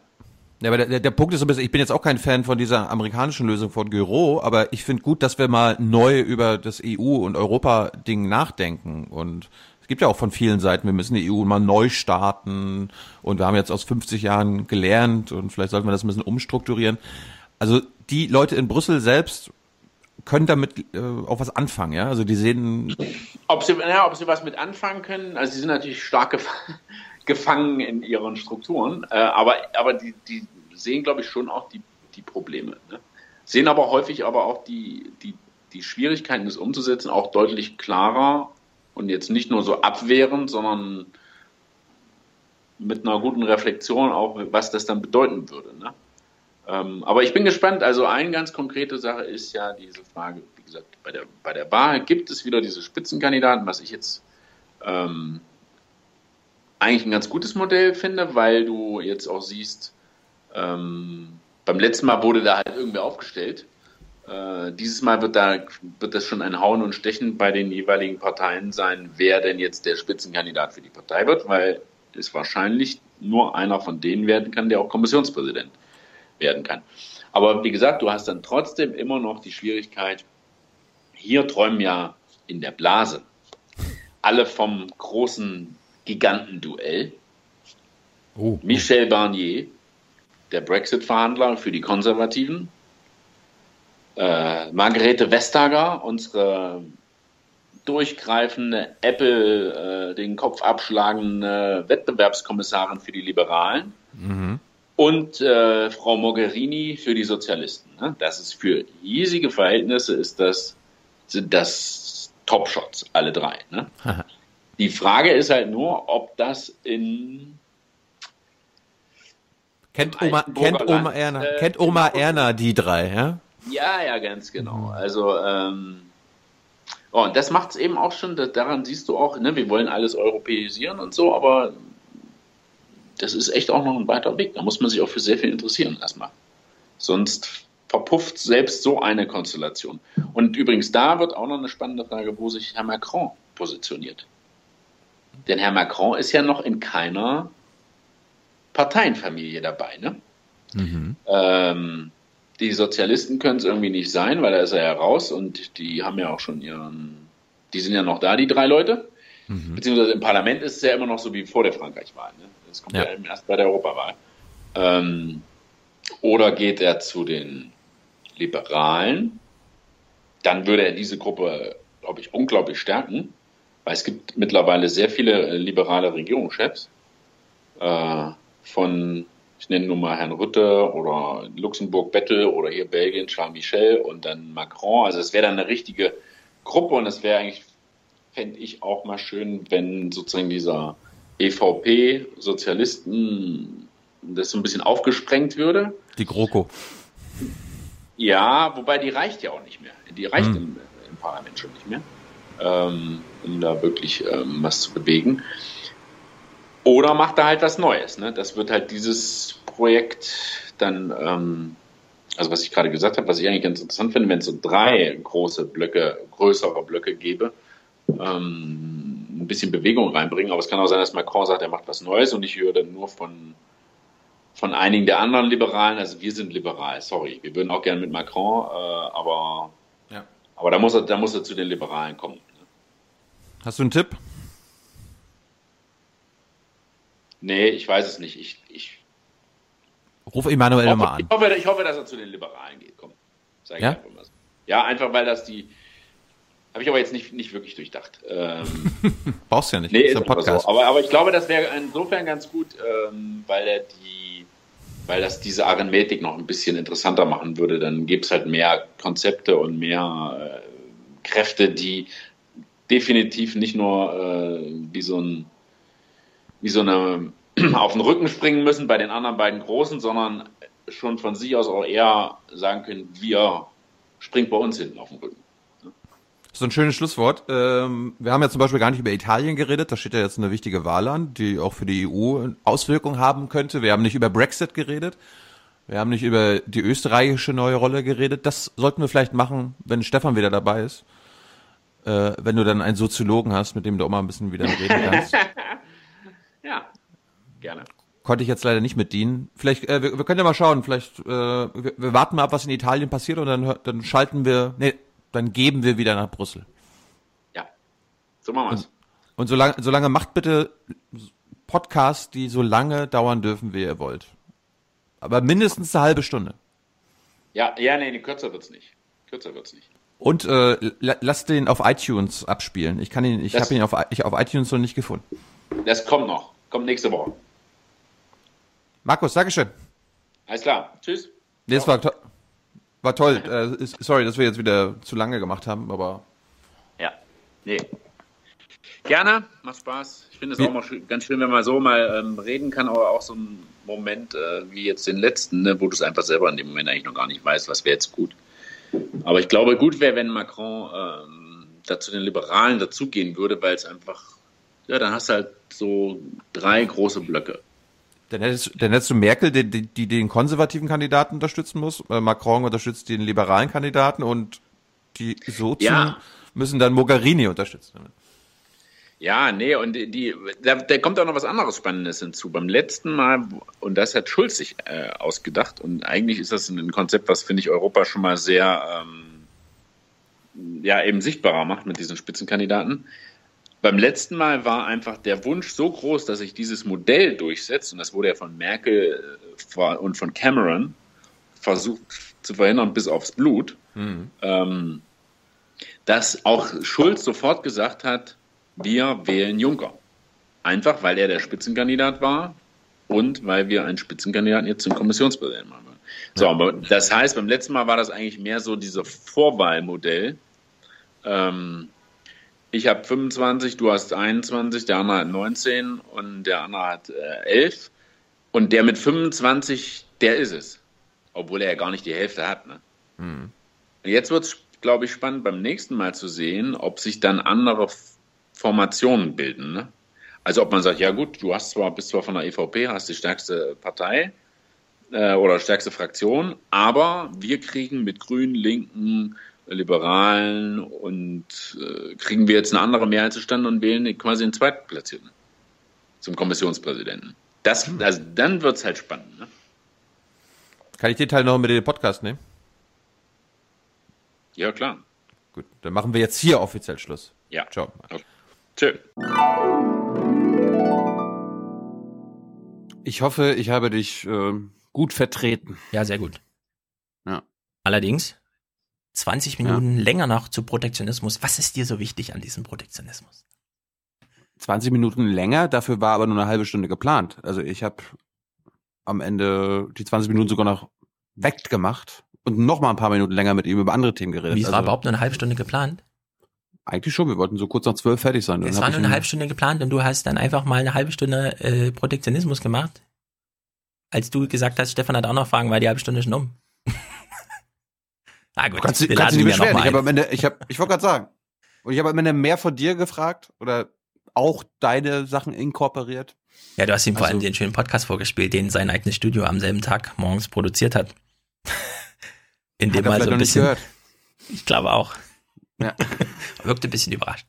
Ja, aber der, der Punkt ist so ein bisschen, ich bin jetzt auch kein Fan von dieser amerikanischen Lösung von Gyro, aber ich finde gut, dass wir mal neu über das EU- und Europa-Ding nachdenken. Und es gibt ja auch von vielen Seiten, wir müssen die EU mal neu starten und wir haben jetzt aus 50 Jahren gelernt und vielleicht sollten wir das ein bisschen umstrukturieren. Also die Leute in Brüssel selbst können damit äh, auch was anfangen, ja? Also die sehen. Ob sie, ja, ob sie was mit anfangen können, also sie sind natürlich stark gef [laughs] gefangen in ihren Strukturen, äh, aber, aber die, die sehen, glaube ich, schon auch die, die Probleme. Ne? Sehen aber häufig aber auch die, die, die Schwierigkeiten, das umzusetzen, auch deutlich klarer und jetzt nicht nur so abwehrend, sondern mit einer guten Reflexion auch, was das dann bedeuten würde. Ne? Ähm, aber ich bin gespannt. Also eine ganz konkrete Sache ist ja diese Frage, wie gesagt, bei der, bei der Wahl gibt es wieder diese Spitzenkandidaten, was ich jetzt ähm, eigentlich ein ganz gutes Modell finde, weil du jetzt auch siehst, ähm, beim letzten Mal wurde da halt irgendwer aufgestellt. Äh, dieses Mal wird da wird das schon ein Hauen und Stechen bei den jeweiligen Parteien sein, wer denn jetzt der Spitzenkandidat für die Partei wird, weil es wahrscheinlich nur einer von denen werden kann, der auch Kommissionspräsident werden kann. Aber wie gesagt, du hast dann trotzdem immer noch die Schwierigkeit, hier träumen ja in der Blase alle vom großen Gigantenduell. Oh. Michel Barnier, der Brexit-Verhandler für die Konservativen. Äh, Margarete Vestager, unsere durchgreifende Apple, äh, den Kopf abschlagende Wettbewerbskommissarin für die Liberalen. Mhm. Und äh, Frau Mogherini für die Sozialisten. Ne? Das ist für hiesige Verhältnisse ist das, sind das Top-Shots, alle drei. Ne? Die Frage ist halt nur, ob das in Kennt Oma, kennt Oma Erna, äh, kennt Oma Erna die drei, ja? Ja, ja, ganz genau. Also, ähm, oh, und das macht es eben auch schon, da- daran siehst du auch, ne, wir wollen alles europäisieren und so, aber das ist echt auch noch ein weiter Weg. Da muss man sich auch für sehr viel interessieren erstmal. Sonst verpufft selbst so eine Konstellation. Und übrigens, da wird auch noch eine spannende Frage, wo sich Herr Macron positioniert. Denn Herr Macron ist ja noch in keiner Parteienfamilie dabei, ne? Ähm, die Sozialisten können es irgendwie nicht sein, weil da ist er ja raus und die haben ja auch schon ihren, die sind ja noch da, die drei Leute. Beziehungsweise im Parlament ist es ja immer noch so wie vor der Frankreich-Wahl. Ne? Das kommt ja. Ja. eben erst bei der Europawahl. Ähm, oder geht er zu den Liberalen? Dann würde er diese Gruppe, glaube ich, unglaublich stärken, weil es gibt mittlerweile sehr viele äh, liberale Regierungschefs. Äh, von, ich nenne nur mal Herrn Rütte oder Luxemburg Bettel oder hier Belgien Charles Michel und dann Macron. Also es wäre dann eine richtige Gruppe und es wäre eigentlich, fände ich auch mal schön, wenn sozusagen dieser EVP Sozialisten das so ein bisschen aufgesprengt würde. Die GroKo. Ja, wobei die reicht ja auch nicht mehr. Die reicht Hm. im, im Parlament schon nicht mehr, ähm, um da wirklich ähm, was zu bewegen. Oder macht da halt was Neues. Ne? Das wird halt dieses Projekt dann, ähm, also was ich gerade gesagt habe, was ich eigentlich ganz interessant finde, wenn es so drei große Blöcke, größere Blöcke gäbe, ähm, ein bisschen Bewegung reinbringen. Aber es kann auch sein, dass Macron sagt, er macht was Neues und ich höre dann nur von von einigen der anderen Liberalen, also wir sind liberal, sorry, wir würden auch gerne mit Macron, äh, aber, Ja. aber da muss er, da muss er zu den Liberalen kommen. Hast du einen Tipp? Nee, ich weiß es nicht. Ich, ich, Ruf Emanuel nochmal ich, an. hoffe, ich hoffe, dass er zu den Liberalen geht. Komm, sag ich Ja? einfach mal so. Ja, einfach weil das die, habe ich aber jetzt nicht, nicht wirklich durchdacht. Ähm, [laughs] Brauchst ja nicht. Nee, ist ein aber Podcast. so. Aber, aber ich glaube, das wäre insofern ganz gut, ähm, weil er die, weil das diese Arithmetik noch ein bisschen interessanter machen würde. Dann gäbe es halt mehr Konzepte und mehr äh, Kräfte, die definitiv nicht nur äh, wie so ein wie so eine [clears throat] auf den Rücken springen müssen bei den anderen beiden Großen, sondern schon von sich aus auch eher sagen können, wir springt bei uns hinten auf den Rücken. So ein schönes Schlusswort. Ähm, wir haben ja zum Beispiel gar nicht über Italien geredet. Da steht ja jetzt eine wichtige Wahl an, die auch für die EU Auswirkungen haben könnte. Wir haben nicht über Brexit geredet. Wir haben nicht über die österreichische neue Rolle geredet. Das sollten wir vielleicht machen, wenn Stefan wieder dabei ist. Äh, wenn du dann einen Soziologen hast, mit dem du auch mal ein bisschen wieder reden [laughs] kannst. ja, gerne. Konnte ich jetzt leider nicht mit dienen. Vielleicht, äh, wir, wir können ja mal schauen. Vielleicht, äh, wir, wir warten mal ab, was in Italien passiert und dann, dann schalten wir, nee, dann geben wir wieder nach Brüssel. So machen wir's. Und, und solange, solange macht bitte Podcasts, die so lange dauern dürfen, wie ihr wollt. Aber mindestens eine halbe Stunde. Ja, ja, nee, kürzer wird's nicht. Kürzer wird's nicht. Und äh, la- lasst den auf iTunes abspielen. Ich kann ihn, ich habe ihn auf, ich auf iTunes noch nicht gefunden. Das kommt noch. Kommt nächste Woche. Markus, Dankeschön. Alles klar. Tschüss. Das war, war toll. Äh, sorry, dass wir jetzt wieder zu lange gemacht haben, aber Ja. Nee. Gerne, macht Spaß. Ich finde es auch mal ganz schön, wenn man so mal ähm, reden kann, aber auch so ein Moment äh, wie jetzt den letzten, ne, wo du es einfach selber in dem Moment eigentlich noch gar nicht weißt, was wäre jetzt gut. Aber ich glaube, gut wäre, wenn Macron ähm, dazu den Liberalen dazugehen würde, weil es einfach, ja, dann hast du halt so drei große Blöcke. Dann hättest, dann hättest du Merkel, die, die, die den konservativen Kandidaten unterstützen muss. Äh, Macron unterstützt den liberalen Kandidaten und die Sozen Ja. müssen dann Mogherini unterstützen. Ja, nee, und die, die da, da kommt auch noch was anderes Spannendes hinzu. Beim letzten Mal, und das hat Schulz sich äh, ausgedacht, und eigentlich ist das ein Konzept, was, finde ich, Europa schon mal sehr ähm, ja, eben sichtbarer macht mit diesen Spitzenkandidaten. Beim letzten Mal war einfach der Wunsch so groß, dass sich dieses Modell durchsetzt, und das wurde ja von Merkel äh, und von Cameron versucht zu verhindern bis aufs Blut, Mhm. ähm, dass auch Schulz sofort gesagt hat, wir wählen Juncker. Einfach, weil er der Spitzenkandidat war und weil wir einen Spitzenkandidaten jetzt zum Kommissionspräsidenten machen wollen. So, aber das heißt, beim letzten Mal war das eigentlich mehr so dieses Vorwahlmodell. Ähm, ich habe 25, du hast 21, der andere hat 19 und der andere hat äh, 11. Und der mit 25, der ist es. Obwohl er ja gar nicht die Hälfte hat. Ne? Mhm. Und Jetzt wird es, glaube ich, spannend beim nächsten Mal zu sehen, ob sich dann andere Formationen bilden. Ne? Also ob man sagt, ja gut, du hast zwar, bist zwar von der EVP, hast die stärkste Partei äh, oder stärkste Fraktion, aber wir kriegen mit Grünen, Linken, Liberalen und äh, kriegen wir jetzt eine andere Mehrheit zustande und wählen quasi den Zweitplatzierten zum Kommissionspräsidenten. Das, also dann wird es halt spannend. Ne? Kann ich den Teil noch mit in den Podcast nehmen? Ja, klar. Gut, dann machen wir jetzt hier offiziell Schluss. Ja. Ciao. Okay. Tschö. Ich hoffe, ich habe dich äh, gut vertreten. Ja, sehr gut. Ja. Allerdings 20 Minuten länger noch zu Protektionismus. Was ist dir so wichtig an diesem Protektionismus? 20 Minuten länger, dafür war aber nur eine halbe Stunde geplant. Also ich habe am Ende die 20 Minuten sogar noch weggemacht und noch mal ein paar Minuten länger mit ihm über andere Themen geredet. Wie es also, war überhaupt nur eine halbe Stunde geplant? Eigentlich schon, wir wollten so kurz nach zwölf fertig sein. Es war nur eine halbe Stunde geplant und du hast dann einfach mal eine halbe Stunde äh, Protektionismus gemacht. Als du gesagt hast, Stefan hat auch noch Fragen, war die halbe Stunde schon um. Na gut, Du kannst, wir kannst laden dich ja beschweren. mal Ich habe ein. am Ende, ich habe, ich wollte gerade sagen, und ich habe am Ende mehr von dir gefragt oder auch deine Sachen inkorporiert. Ja, du hast ihm vor Also- allem den schönen Podcast vorgespielt, den sein eigenes Studio am selben Tag morgens produziert hat. [laughs] In dem mal so ein bisschen. Ich glaube auch. Ja. [laughs] Wirkte ein bisschen überrascht.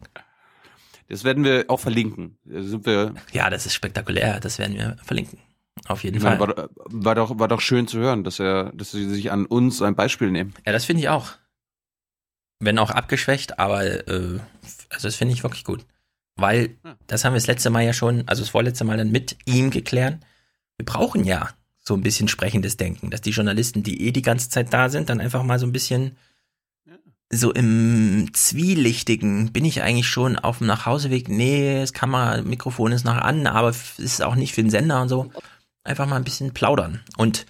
Das werden wir auch verlinken. Da sind wir. Ja, das ist spektakulär. Das werden wir verlinken. Auf jeden Ich Fall. meine, war, doch- war doch, war doch schön zu hören, dass er, dass sie sich an uns ein Beispiel nehmen. Ja, das finde ich auch. Wenn auch abgeschwächt, aber äh, also das finde ich wirklich gut. Weil, das haben wir das letzte Mal ja schon, also das vorletzte Mal dann mit ihm geklärt. Wir brauchen ja so ein bisschen sprechendes Denken, dass die Journalisten, die eh die ganze Zeit da sind, dann einfach mal so ein bisschen so im Zwielichtigen, bin ich eigentlich schon auf dem Nachhauseweg? Nee, das Kamera, Mikrofon ist noch an, aber es ist auch nicht für den Sender und so. Einfach mal ein bisschen plaudern. Und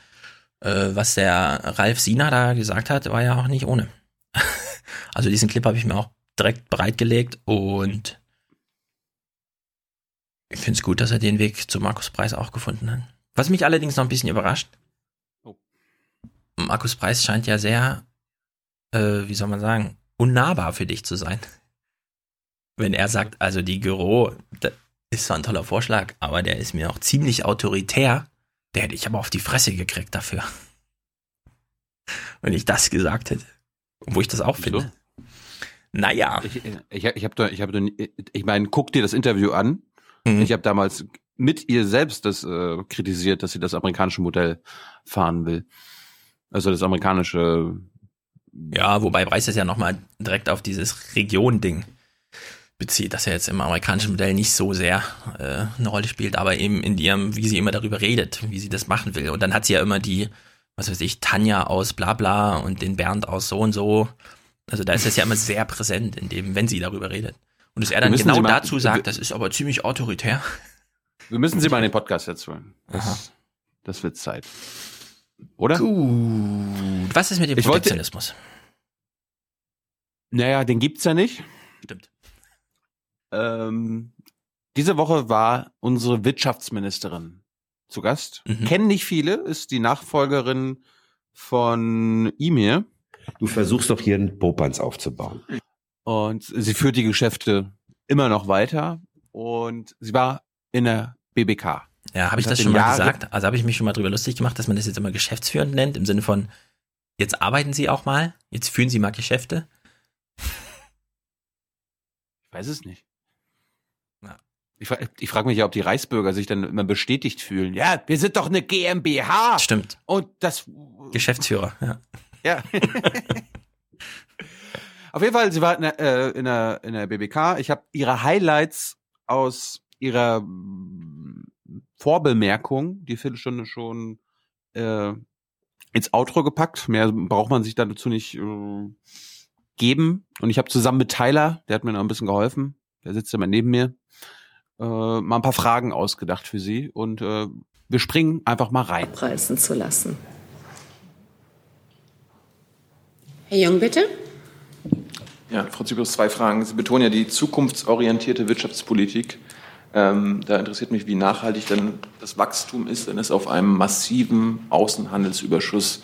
äh, was der Ralf Sina da gesagt hat, war ja auch nicht ohne. [laughs] also diesen Clip habe ich mir auch direkt bereitgelegt und ich finde es gut, dass er den Weg zu Markus Preis auch gefunden hat. Was mich allerdings noch ein bisschen überrascht. Markus Preis scheint ja sehr, äh, wie soll man sagen, unnahbar für dich zu sein. [laughs] Wenn er sagt, also die Gyro, das ist zwar ein toller Vorschlag, aber der ist mir auch ziemlich autoritär, der hätte ich aber auf die Fresse gekriegt dafür. Wenn ich das gesagt hätte. Wo ich das auch finde. Naja. Ich, ich, ich habe ich habe nie- ich meine, guck dir das Interview an. Mhm. Ich habe damals mit ihr selbst das äh, kritisiert, dass sie das amerikanische Modell fahren will. Also das amerikanische. Ja, wobei Preis das ja nochmal direkt auf dieses Region-Ding bezieht, dass er jetzt im amerikanischen Modell nicht so sehr äh, eine Rolle spielt, aber eben in ihrem, wie sie immer darüber redet, wie sie das machen will. Und dann hat sie ja immer die, was weiß ich, Tanja aus bla bla und den Bernd aus so und so. Also da ist das ja immer sehr präsent, in dem, wenn sie darüber redet. Und dass er dann genau mal- dazu sagt, das ist aber ziemlich autoritär. Wir müssen sie mal in den Podcast jetzt holen. Das, das wird Zeit. Oder? Gut. Was ist mit dem Ich wollte- Protektionismus? Naja, den gibt's ja nicht. Stimmt. Ähm, diese Woche war unsere Wirtschaftsministerin zu Gast. Mhm. Kennen nicht viele, ist die Nachfolgerin von Imir. Du versuchst doch hier einen Popanz aufzubauen. Und sie führt die Geschäfte immer noch weiter. Und sie war in der BBK. Ja, habe ich das schon mal Jahre- gesagt? Also habe ich mich schon mal drüber lustig gemacht, dass man das jetzt immer geschäftsführend nennt, im Sinne von, jetzt arbeiten Sie auch mal, jetzt führen Sie mal Geschäfte. Ich weiß es nicht. Ich, fra ich frage mich ja, ob die Reichsbürger sich dann immer bestätigt fühlen. Ja, wir sind doch eine GmbH. Stimmt. Und das Geschäftsführer, ja. Ja. [laughs] Auf jeden Fall, sie war in der, äh, in der, in der BBK. Ich habe ihre Highlights aus ihrer mm, Vorbemerkung, die Viertelstunde schon äh, ins Outro gepackt. Mehr braucht man sich dazu nicht äh, geben. Und ich habe zusammen mit Tyler, der hat mir noch ein bisschen geholfen, der sitzt immer neben mir, äh, mal ein paar Fragen ausgedacht für sie. Und äh, wir springen einfach mal rein. Preisen zu lassen. Herr Jung, bitte. Ja, Frau Zypris, zwei Fragen. Sie betonen ja die zukunftsorientierte Wirtschaftspolitik. Ähm, da interessiert mich, wie nachhaltig denn das Wachstum ist, wenn es auf einem massiven Außenhandelsüberschuss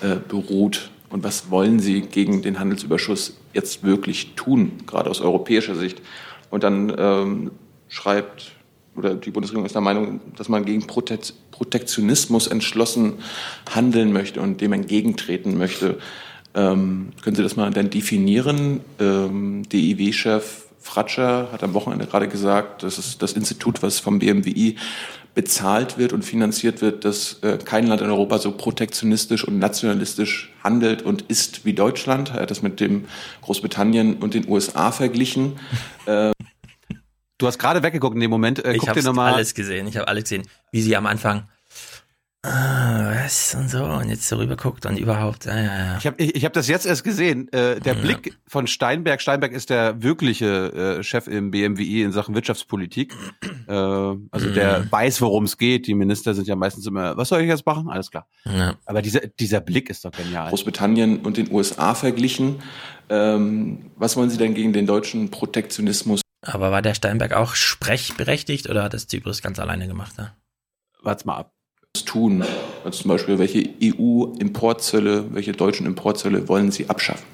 äh, beruht. Und was wollen Sie gegen den Handelsüberschuss jetzt wirklich tun, gerade aus europäischer Sicht? Und dann ähm, schreibt, oder die Bundesregierung ist der Meinung, dass man gegen Prote Protektionismus entschlossen handeln möchte und dem entgegentreten möchte. Ähm, können Sie das mal dann definieren? Ähm, DIW-Chef Fratscher hat am Wochenende gerade gesagt, dass es das Institut, was vom BMWI bezahlt wird und finanziert wird, dass äh, kein Land in Europa so protektionistisch und nationalistisch handelt und ist wie Deutschland. Er hat das mit dem Großbritannien und den USA verglichen. [laughs] äh, Du hast gerade weggeguckt in dem Moment. Äh, ich guck habe alles gesehen. Ich habe alles gesehen, wie sie am Anfang ah, was und so und jetzt so rüber guckt und überhaupt. Ja, ja, ja. Ich habe ich, ich hab das jetzt erst gesehen. Äh, der Ja. Blick von Steinberg. Steinberg ist der wirkliche äh, Chef im BMWI in Sachen Wirtschaftspolitik. Äh, also der Mhm. weiß, worum es geht. Die Minister sind ja meistens immer, was soll ich jetzt machen? Alles klar. Ja. Aber dieser, dieser Blick ist doch genial. Großbritannien und den USA verglichen. Ähm, was wollen Sie denn gegen den deutschen Protektionismus Aber war der Steinberg auch sprechberechtigt oder hat das Zypris ganz alleine gemacht? Ja? Wart's mal ab. tun? Also zum Beispiel, welche EU-Importzölle, welche deutschen Importzölle wollen Sie abschaffen?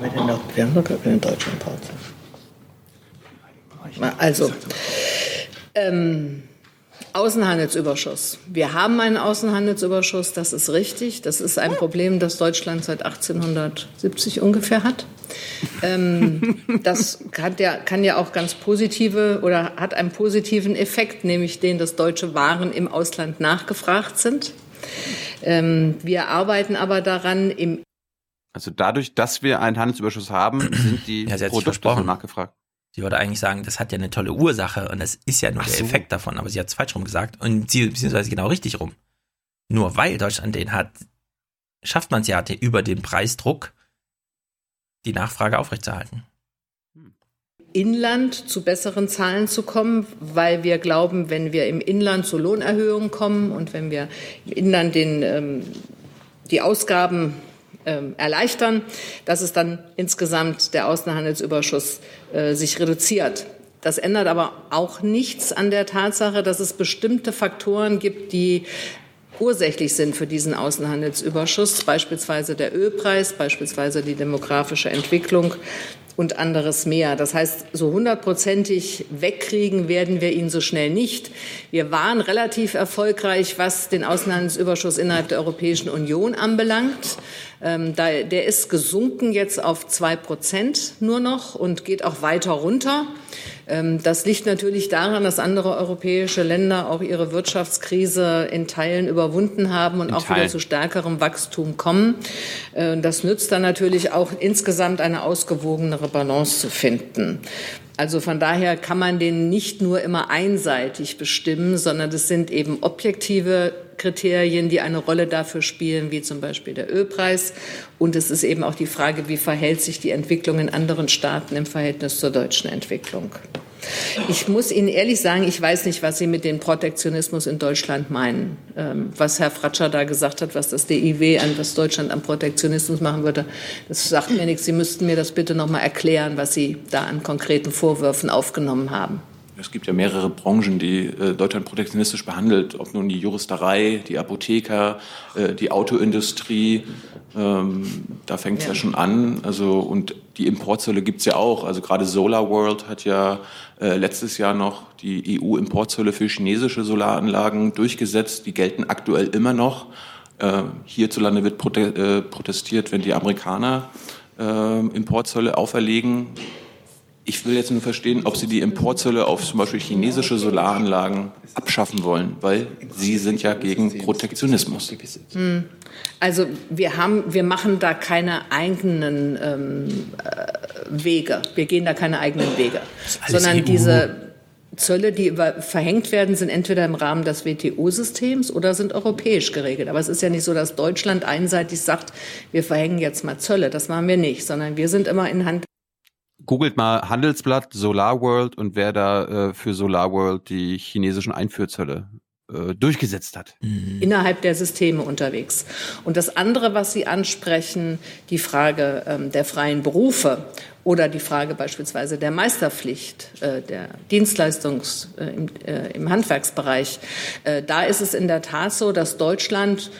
Wir haben doch- gar keine deutschen Importe. Also, ähm, Außenhandelsüberschuss. Wir haben einen Außenhandelsüberschuss, das ist richtig. Das ist ein Problem, das Deutschland seit 1870 ungefähr hat. Ähm, das kann ja, kann ja auch ganz positive oder hat einen positiven Effekt, nämlich den, dass deutsche Waren im Ausland nachgefragt sind. Ähm, wir arbeiten aber daran, im Also dadurch, dass wir einen Handelsüberschuss haben, [clears throat] sind die Ja, Produkte nachgefragt. Sie wollte eigentlich sagen, das hat ja eine tolle Ursache und das ist ja nur Ach der so. Effekt davon, aber sie hat es falsch rum gesagt und sie, beziehungsweise genau richtig rum. Nur weil Deutschland den hat, schafft man es ja über den Preisdruck, die Nachfrage aufrechtzuerhalten. Inland zu besseren Zahlen zu kommen, weil wir glauben, wenn wir im Inland zu Lohnerhöhungen kommen und wenn wir im Inland den, ähm, die Ausgaben ähm, erleichtern, dass es dann insgesamt der Außenhandelsüberschuss äh, sich reduziert. Das ändert aber auch nichts an der Tatsache, dass es bestimmte Faktoren gibt, die ursächlich sind für diesen Außenhandelsüberschuss, beispielsweise der Ölpreis, beispielsweise die demografische Entwicklung und anderes mehr. Das heißt, so hundertprozentig wegkriegen werden wir ihn so schnell nicht. Wir waren relativ erfolgreich, was den Außenhandelsüberschuss innerhalb der Europäischen Union anbelangt. Ähm, da, der ist gesunken jetzt auf zwei Prozent nur noch und geht auch weiter runter. Ähm, Das liegt natürlich daran, dass andere europäische Länder auch ihre Wirtschaftskrise in Teilen überwunden haben und In auch wieder Teilen. zu stärkerem Wachstum kommen. Äh, Das nützt dann natürlich auch insgesamt eine ausgewogenere Balance zu finden. Also von daher kann man den nicht nur immer einseitig bestimmen, sondern das sind eben objektive Kriterien, die eine Rolle dafür spielen, wie zum Beispiel der Ölpreis. Und es ist eben auch die Frage, wie verhält sich die Entwicklung in anderen Staaten im Verhältnis zur deutschen Entwicklung. Ich muss Ihnen ehrlich sagen, ich weiß nicht, was Sie mit dem Protektionismus in Deutschland meinen. Ähm, was Herr Fratscher da gesagt hat, was das DIW an, was Deutschland am Protektionismus machen würde, das sagt mir nichts. Sie müssten mir das bitte noch mal erklären, was Sie da an konkreten Vorwürfen aufgenommen haben. Es gibt ja mehrere Branchen, die äh, Deutschland protektionistisch behandelt, ob nun die Juristerei, die Apotheker, äh, die Autoindustrie. Ähm, da fängt es ja. Ja. schon an. Also und die Importzölle gibt's ja auch. Also gerade Solar World hat ja äh, letztes Jahr noch die EU-Importzölle für chinesische Solaranlagen durchgesetzt. Die gelten aktuell immer noch. Äh, hierzulande wird prote äh, protestiert, wenn die Amerikaner äh, Importzölle auferlegen Ich will jetzt nur verstehen, ob Sie die Importzölle auf zum Beispiel chinesische Solaranlagen abschaffen wollen, weil Sie sind ja gegen Protektionismus. Hm. Also wir haben, wir machen da keine eigenen ähm, äh, Wege. Wir gehen da keine eigenen Wege, sondern EU. diese Zölle, die über, verhängt werden, sind entweder im Rahmen des WTO-Systems oder sind europäisch geregelt. Aber es ist ja nicht so, dass Deutschland einseitig sagt, wir verhängen jetzt mal Zölle. Das machen wir nicht, sondern wir sind immer in Hand googelt mal Handelsblatt Solar World und wer da äh, für Solar World die chinesischen Einfuhrzölle äh, durchgesetzt hat. Mhm. Innerhalb der Systeme unterwegs. Und das andere, was Sie ansprechen, die Frage ähm, der freien Berufe oder die Frage beispielsweise der Meisterpflicht, äh, der Dienstleistungs äh, im, äh, im Handwerksbereich, äh, da ist es in der Tat so, dass Deutschland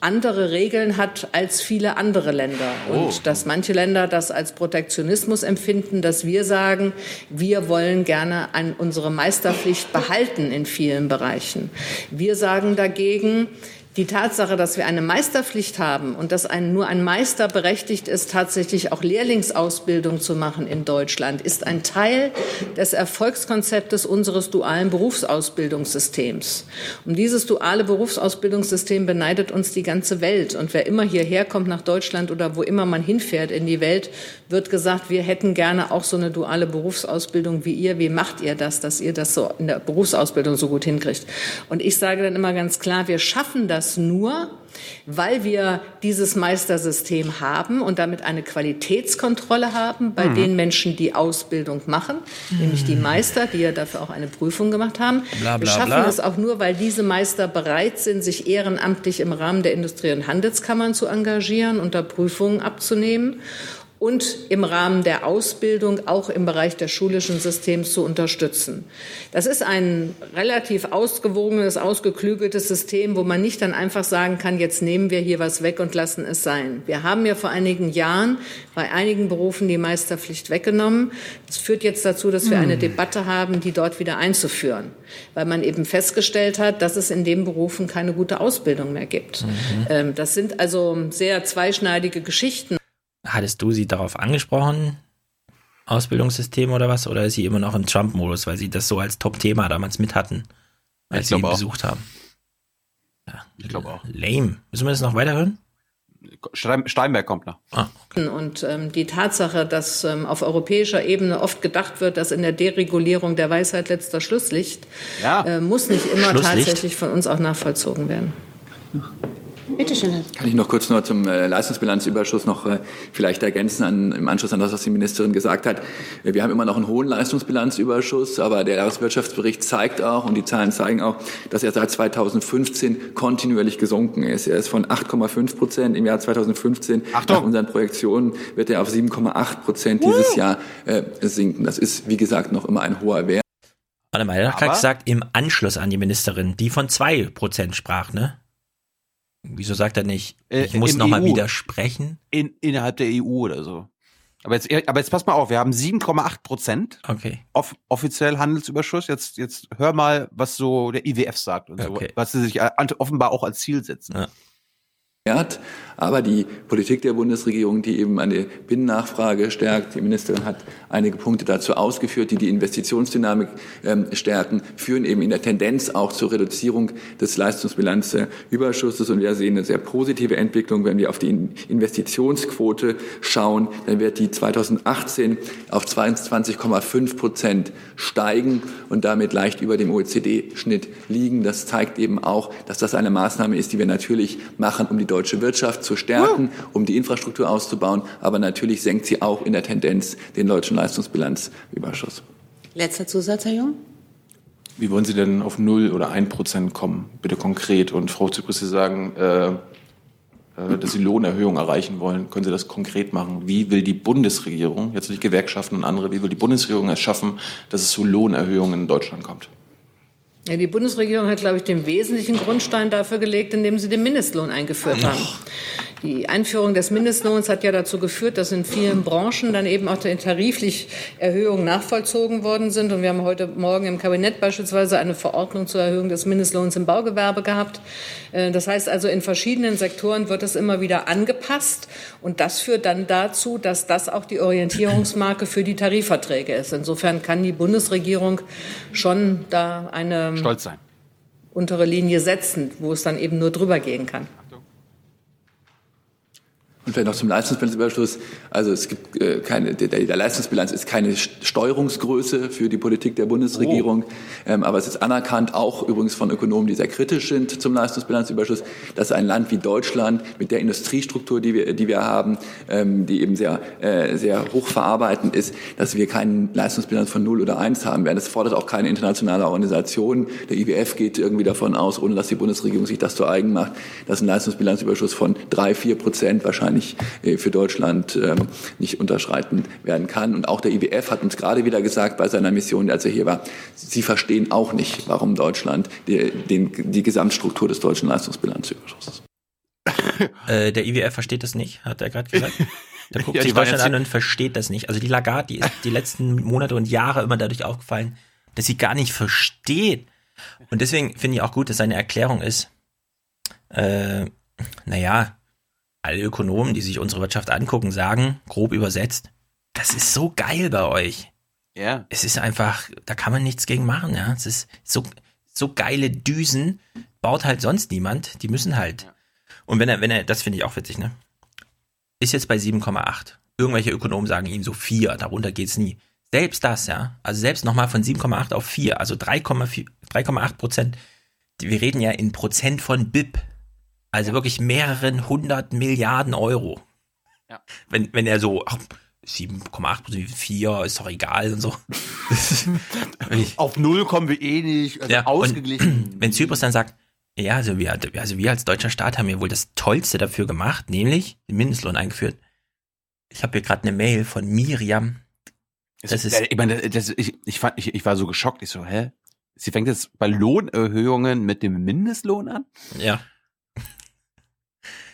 andere Regeln hat als viele andere Länder. Und oh. dass manche Länder das als Protektionismus empfinden, dass wir sagen, wir wollen gerne an unsere Meisterpflicht behalten in vielen Bereichen. Wir sagen dagegen, die Tatsache, dass wir eine Meisterpflicht haben und dass ein, nur ein Meister berechtigt ist, tatsächlich auch Lehrlingsausbildung zu machen in Deutschland, ist ein Teil des Erfolgskonzeptes unseres dualen Berufsausbildungssystems. Um dieses duale Berufsausbildungssystem beneidet uns die ganze Welt. Und wer immer hierher kommt nach Deutschland oder wo immer man hinfährt in die Welt, wird gesagt, wir hätten gerne auch so eine duale Berufsausbildung wie ihr. Wie macht ihr das, dass ihr das so in der Berufsausbildung so gut hinkriegt? Und ich sage dann immer ganz klar, wir schaffen das das nur, weil wir dieses Meistersystem haben und damit eine Qualitätskontrolle haben bei mhm. den Menschen, die Ausbildung machen, mhm. nämlich die Meister, die ja dafür auch eine Prüfung gemacht haben. Bla, bla, wir schaffen bla. es auch nur, weil diese Meister bereit sind, sich ehrenamtlich im Rahmen der Industrie- und Handelskammern zu engagieren und da Prüfungen abzunehmen und im Rahmen der Ausbildung auch im Bereich des schulischen Systems zu unterstützen. Das ist ein relativ ausgewogenes, ausgeklügeltes System, wo man nicht dann einfach sagen kann, jetzt nehmen wir hier was weg und lassen es sein. Wir haben ja vor einigen Jahren bei einigen Berufen die Meisterpflicht weggenommen. Das führt jetzt dazu, dass wir eine hm. Debatte haben, die dort wieder einzuführen, weil man eben festgestellt hat, dass es in den Berufen keine gute Ausbildung mehr gibt. Mhm. Ähm, das sind also sehr zweischneidige Geschichten. Hattest du sie darauf angesprochen? Ausbildungssystem oder was? Oder ist sie immer noch im Trump-Modus, weil sie das so als Top-Thema damals mit hatten, als sie ihn besucht haben? Ja, ich glaube auch. Lame. Müssen wir das noch weiterhören? Steinberg kommt noch. Ah, okay. Und ähm, die Tatsache, dass ähm, auf europäischer Ebene oft gedacht wird, dass in der Deregulierung der Weisheit letzter Schluss liegt, ja. äh, muss nicht immer tatsächlich von uns auch nachvollzogen werden. Bitte schön. Kann ich noch kurz nur zum äh, Leistungsbilanzüberschuss noch äh, vielleicht ergänzen an, im Anschluss an das, was die Ministerin gesagt hat. Äh, wir haben immer noch einen hohen Leistungsbilanzüberschuss, aber der Jahreswirtschaftsbericht zeigt auch und die Zahlen zeigen auch, dass er seit 2015 kontinuierlich gesunken ist. Er ist von 8,5 Prozent im Jahr 2015 Achtung. nach unseren Projektionen wird er auf 7,8 Prozent dieses Jahr äh, sinken. Das ist, wie gesagt, noch immer ein hoher Wert. Warte mal, er hat gesagt, im Anschluss an die Ministerin, die von 2 Prozent sprach, ne? Wieso sagt er nicht, äh, ich äh, muss nochmal e widersprechen? In, innerhalb der EU oder so. Aber jetzt, aber jetzt pass mal auf, wir haben 7,8 Prozent okay. off offiziell Handelsüberschuss. Jetzt, jetzt hör mal, was so der IWF sagt und okay. so, was sie sich offenbar auch als Ziel setzen. Ja. Aber die Politik der Bundesregierung, die eben eine Binnennachfrage stärkt, die Ministerin hat einige Punkte dazu ausgeführt, die die Investitionsdynamik ähm, stärken, führen eben in der Tendenz auch zur Reduzierung des Leistungsbilanzüberschusses. Und wir sehen eine sehr positive Entwicklung, wenn wir auf die Investitionsquote schauen. Dann wird die 2018 auf 22,5 Prozent steigen und damit leicht über dem OECD-Schnitt liegen. Das zeigt eben auch, dass das eine Maßnahme ist, die wir natürlich machen, um die deutsche Wirtschaft zu stärken, um die Infrastruktur auszubauen. Aber natürlich senkt sie auch in der Tendenz den deutschen Leistungsbilanzüberschuss. Letzter Zusatz, Herr Jung. Wie wollen Sie denn auf 0 oder 1 Prozent kommen? Bitte konkret. Und Frau Zypris, Sie sagen, äh, äh, dass Sie Lohnerhöhungen erreichen wollen. Können Sie das konkret machen? Wie will die Bundesregierung, jetzt nicht Gewerkschaften und andere, wie will die Bundesregierung es schaffen, dass es zu Lohnerhöhungen in Deutschland kommt? Ja, die Bundesregierung hat, glaube ich, den wesentlichen Grundstein dafür gelegt, indem sie den Mindestlohn eingeführt haben. Die Einführung des Mindestlohns hat ja dazu geführt, dass in vielen Branchen dann eben auch tariflich Erhöhungen nachvollzogen worden sind. Und wir haben heute Morgen im Kabinett beispielsweise eine Verordnung zur Erhöhung des Mindestlohns im Baugewerbe gehabt. Äh, Das heißt also, in verschiedenen Sektoren wird es immer wieder angepasst. Und das führt dann dazu, dass das auch die Orientierungsmarke für die Tarifverträge ist. Insofern kann die Bundesregierung schon da eine Stolz sein. untere Linie setzen, wo es dann eben nur drüber gehen kann. Und vielleicht noch zum Leistungsbilanzüberschuss. Also es gibt äh, keine, der, der Leistungsbilanz ist keine Steuerungsgröße für die Politik der Bundesregierung. Ähm, aber es ist anerkannt, auch übrigens von Ökonomen, die sehr kritisch sind zum Leistungsbilanzüberschuss, dass ein Land wie Deutschland mit der Industriestruktur, die wir, die wir haben, ähm, die eben sehr, äh, sehr hochverarbeitend ist, dass wir keinen Leistungsbilanz von 0 oder 1 haben werden. Das fordert auch keine internationale Organisation. Der IWF geht irgendwie davon aus, ohne dass die Bundesregierung sich das zu eigen macht, dass ein Leistungsbilanzüberschuss von 3, 4 Prozent wahrscheinlich äh, für Deutschland ähm, nicht unterschreiten werden kann. Und auch der IWF hat uns gerade wieder gesagt bei seiner Mission, als er hier war, sie verstehen auch nicht, warum Deutschland die, den, die Gesamtstruktur des deutschen Leistungsbilanzüberschusses. [laughs] Äh, der IWF versteht das nicht, hat er gerade gesagt. Der guckt Ja, die sich Deutschland an und versteht das nicht. Also die Lagarde, die ist die letzten Monate und Jahre immer dadurch aufgefallen, dass sie gar nicht versteht. Und deswegen finde ich auch gut, dass seine Erklärung ist, äh, naja, alle Ökonomen, die sich unsere Wirtschaft angucken, sagen, grob übersetzt, das ist so geil bei euch. Ja. Es ist einfach, da kann man nichts gegen machen, ja. Es ist so, so geile Düsen baut halt sonst niemand. Die müssen halt. Und wenn er, wenn er, das finde ich auch witzig, ne? Ist jetzt bei 7,8. Irgendwelche Ökonomen sagen ihm so 4, darunter geht's nie. Selbst das, ja. Also selbst nochmal von 7,8 auf 4, also 3,4 3,8 Prozent. Wir reden ja in Prozent von BIP. Also wirklich mehreren hundert Milliarden Euro. Ja. Wenn, wenn er so, ach, 7,8 Prozent, 4, ist doch egal und so. [laughs] Auf Null kommen wir eh nicht. Also Ja, ausgeglichen. [clears throat] Wenn Zypris dann sagt, ja, also wir, also wir als deutscher Staat haben ja wohl das Tollste dafür gemacht, nämlich den Mindestlohn eingeführt. Ich habe hier gerade eine Mail von Miriam. Das ist, ich, meine, das, ich, ich, fand, ich, ich war so geschockt. Ich so, hä? Sie fängt jetzt bei Lohnerhöhungen mit dem Mindestlohn an? ja.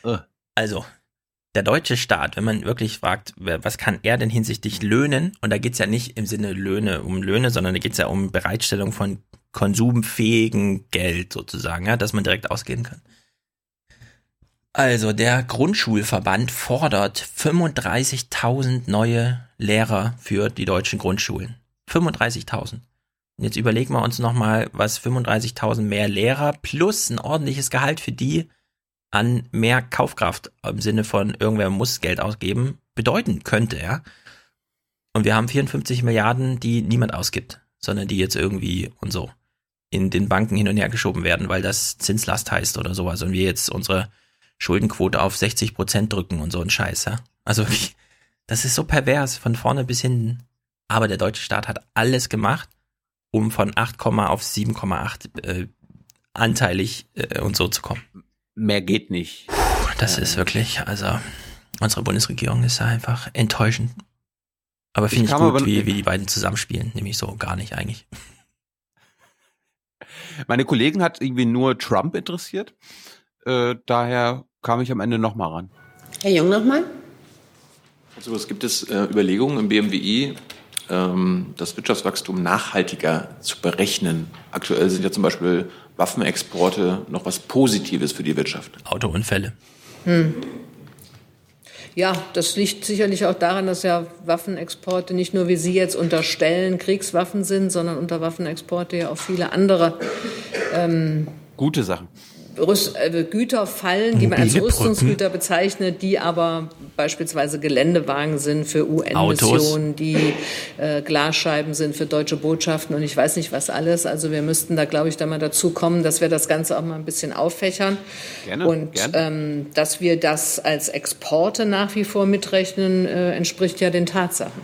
Äh. Also, der deutsche Staat, wenn man wirklich fragt, was kann er denn hinsichtlich Löhnen, und da geht's ja nicht im Sinne Löhne um Löhne, sondern da geht's ja um Bereitstellung von konsumfähigen Geld sozusagen, ja, dass man direkt ausgehen kann. Also, der Grundschulverband fordert 35.000 neue Lehrer für die deutschen Grundschulen. 35.000. Und jetzt überlegen wir uns nochmal, was 35.000 mehr Lehrer plus ein ordentliches Gehalt für die an mehr Kaufkraft im Sinne von irgendwer muss Geld ausgeben bedeuten könnte, ja. Und wir haben 54 Milliarden, die niemand ausgibt, sondern die jetzt irgendwie und so in den Banken hin und her geschoben werden, weil das Zinslast heißt oder sowas und wir jetzt unsere Schuldenquote auf 60 Prozent drücken und so ein Scheiß, ja. Also das ist so pervers von vorne bis hinten. Aber der deutsche Staat hat alles gemacht, um von 8, auf 7,8 äh, anteilig äh, und so zu kommen. Mehr geht nicht. Das ist wirklich, also unsere Bundesregierung ist einfach enttäuschend. Aber finde Ich ich, gut, aber- wie, wie die beiden zusammenspielen, nämlich so gar nicht eigentlich. [laughs] Meine Kollegen hat irgendwie nur Trump interessiert. Äh, daher kam ich am Ende nochmal ran. Herr Jung nochmal? Also es gibt es äh, Überlegungen im BMWI, ähm, das Wirtschaftswachstum nachhaltiger zu berechnen. Aktuell sind ja zum Beispiel Waffenexporte noch was Positives für die Wirtschaft. Autounfälle. Hm. Ja, das liegt sicherlich auch daran, dass ja Waffenexporte nicht nur, wie Sie jetzt unterstellen, Kriegswaffen sind, sondern unter Waffenexporte ja auch viele andere ähm, Gute Sachen. Rüst, äh, Güter fallen, die man als Rüstungsgüter bezeichnet, die aber beispielsweise Geländewagen sind für UN-Missionen, die äh, Glasscheiben sind für deutsche Botschaften und ich weiß nicht was alles. Also wir müssten da, glaube ich, da mal dazu kommen, dass wir das Ganze auch mal ein bisschen auffächern Gerne, und gerne. Ähm, dass wir das als Exporte nach wie vor mitrechnen, äh, entspricht ja den Tatsachen.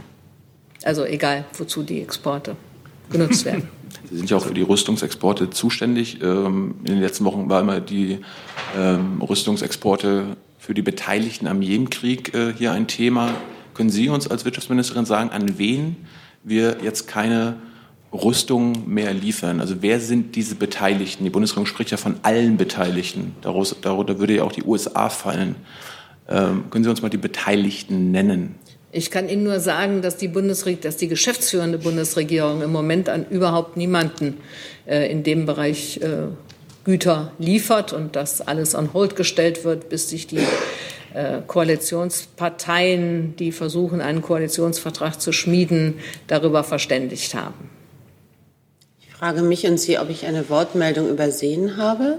Also egal, wozu die Exporte genutzt werden. [laughs] Sie sind ja auch für die Rüstungsexporte zuständig. Ähm, in den letzten Wochen war immer die ähm, Rüstungsexporte für die Beteiligten am Jemenkrieg äh, hier ein Thema. Können Sie uns als Wirtschaftsministerin sagen, an wen wir jetzt keine Rüstung mehr liefern? Also wer sind diese Beteiligten? Die Bundesregierung spricht ja von allen Beteiligten. Daraus, darunter würde ja auch die USA fallen. Ähm, können Sie uns mal die Beteiligten nennen? Ich kann Ihnen nur sagen, dass die, Bundesregierung, dass die geschäftsführende Bundesregierung im Moment an überhaupt niemanden äh, in dem Bereich äh, Güter liefert und dass alles on hold gestellt wird, bis sich die äh, Koalitionsparteien, die versuchen, einen Koalitionsvertrag zu schmieden, darüber verständigt haben. Ich frage mich und Sie, ob ich eine Wortmeldung übersehen habe.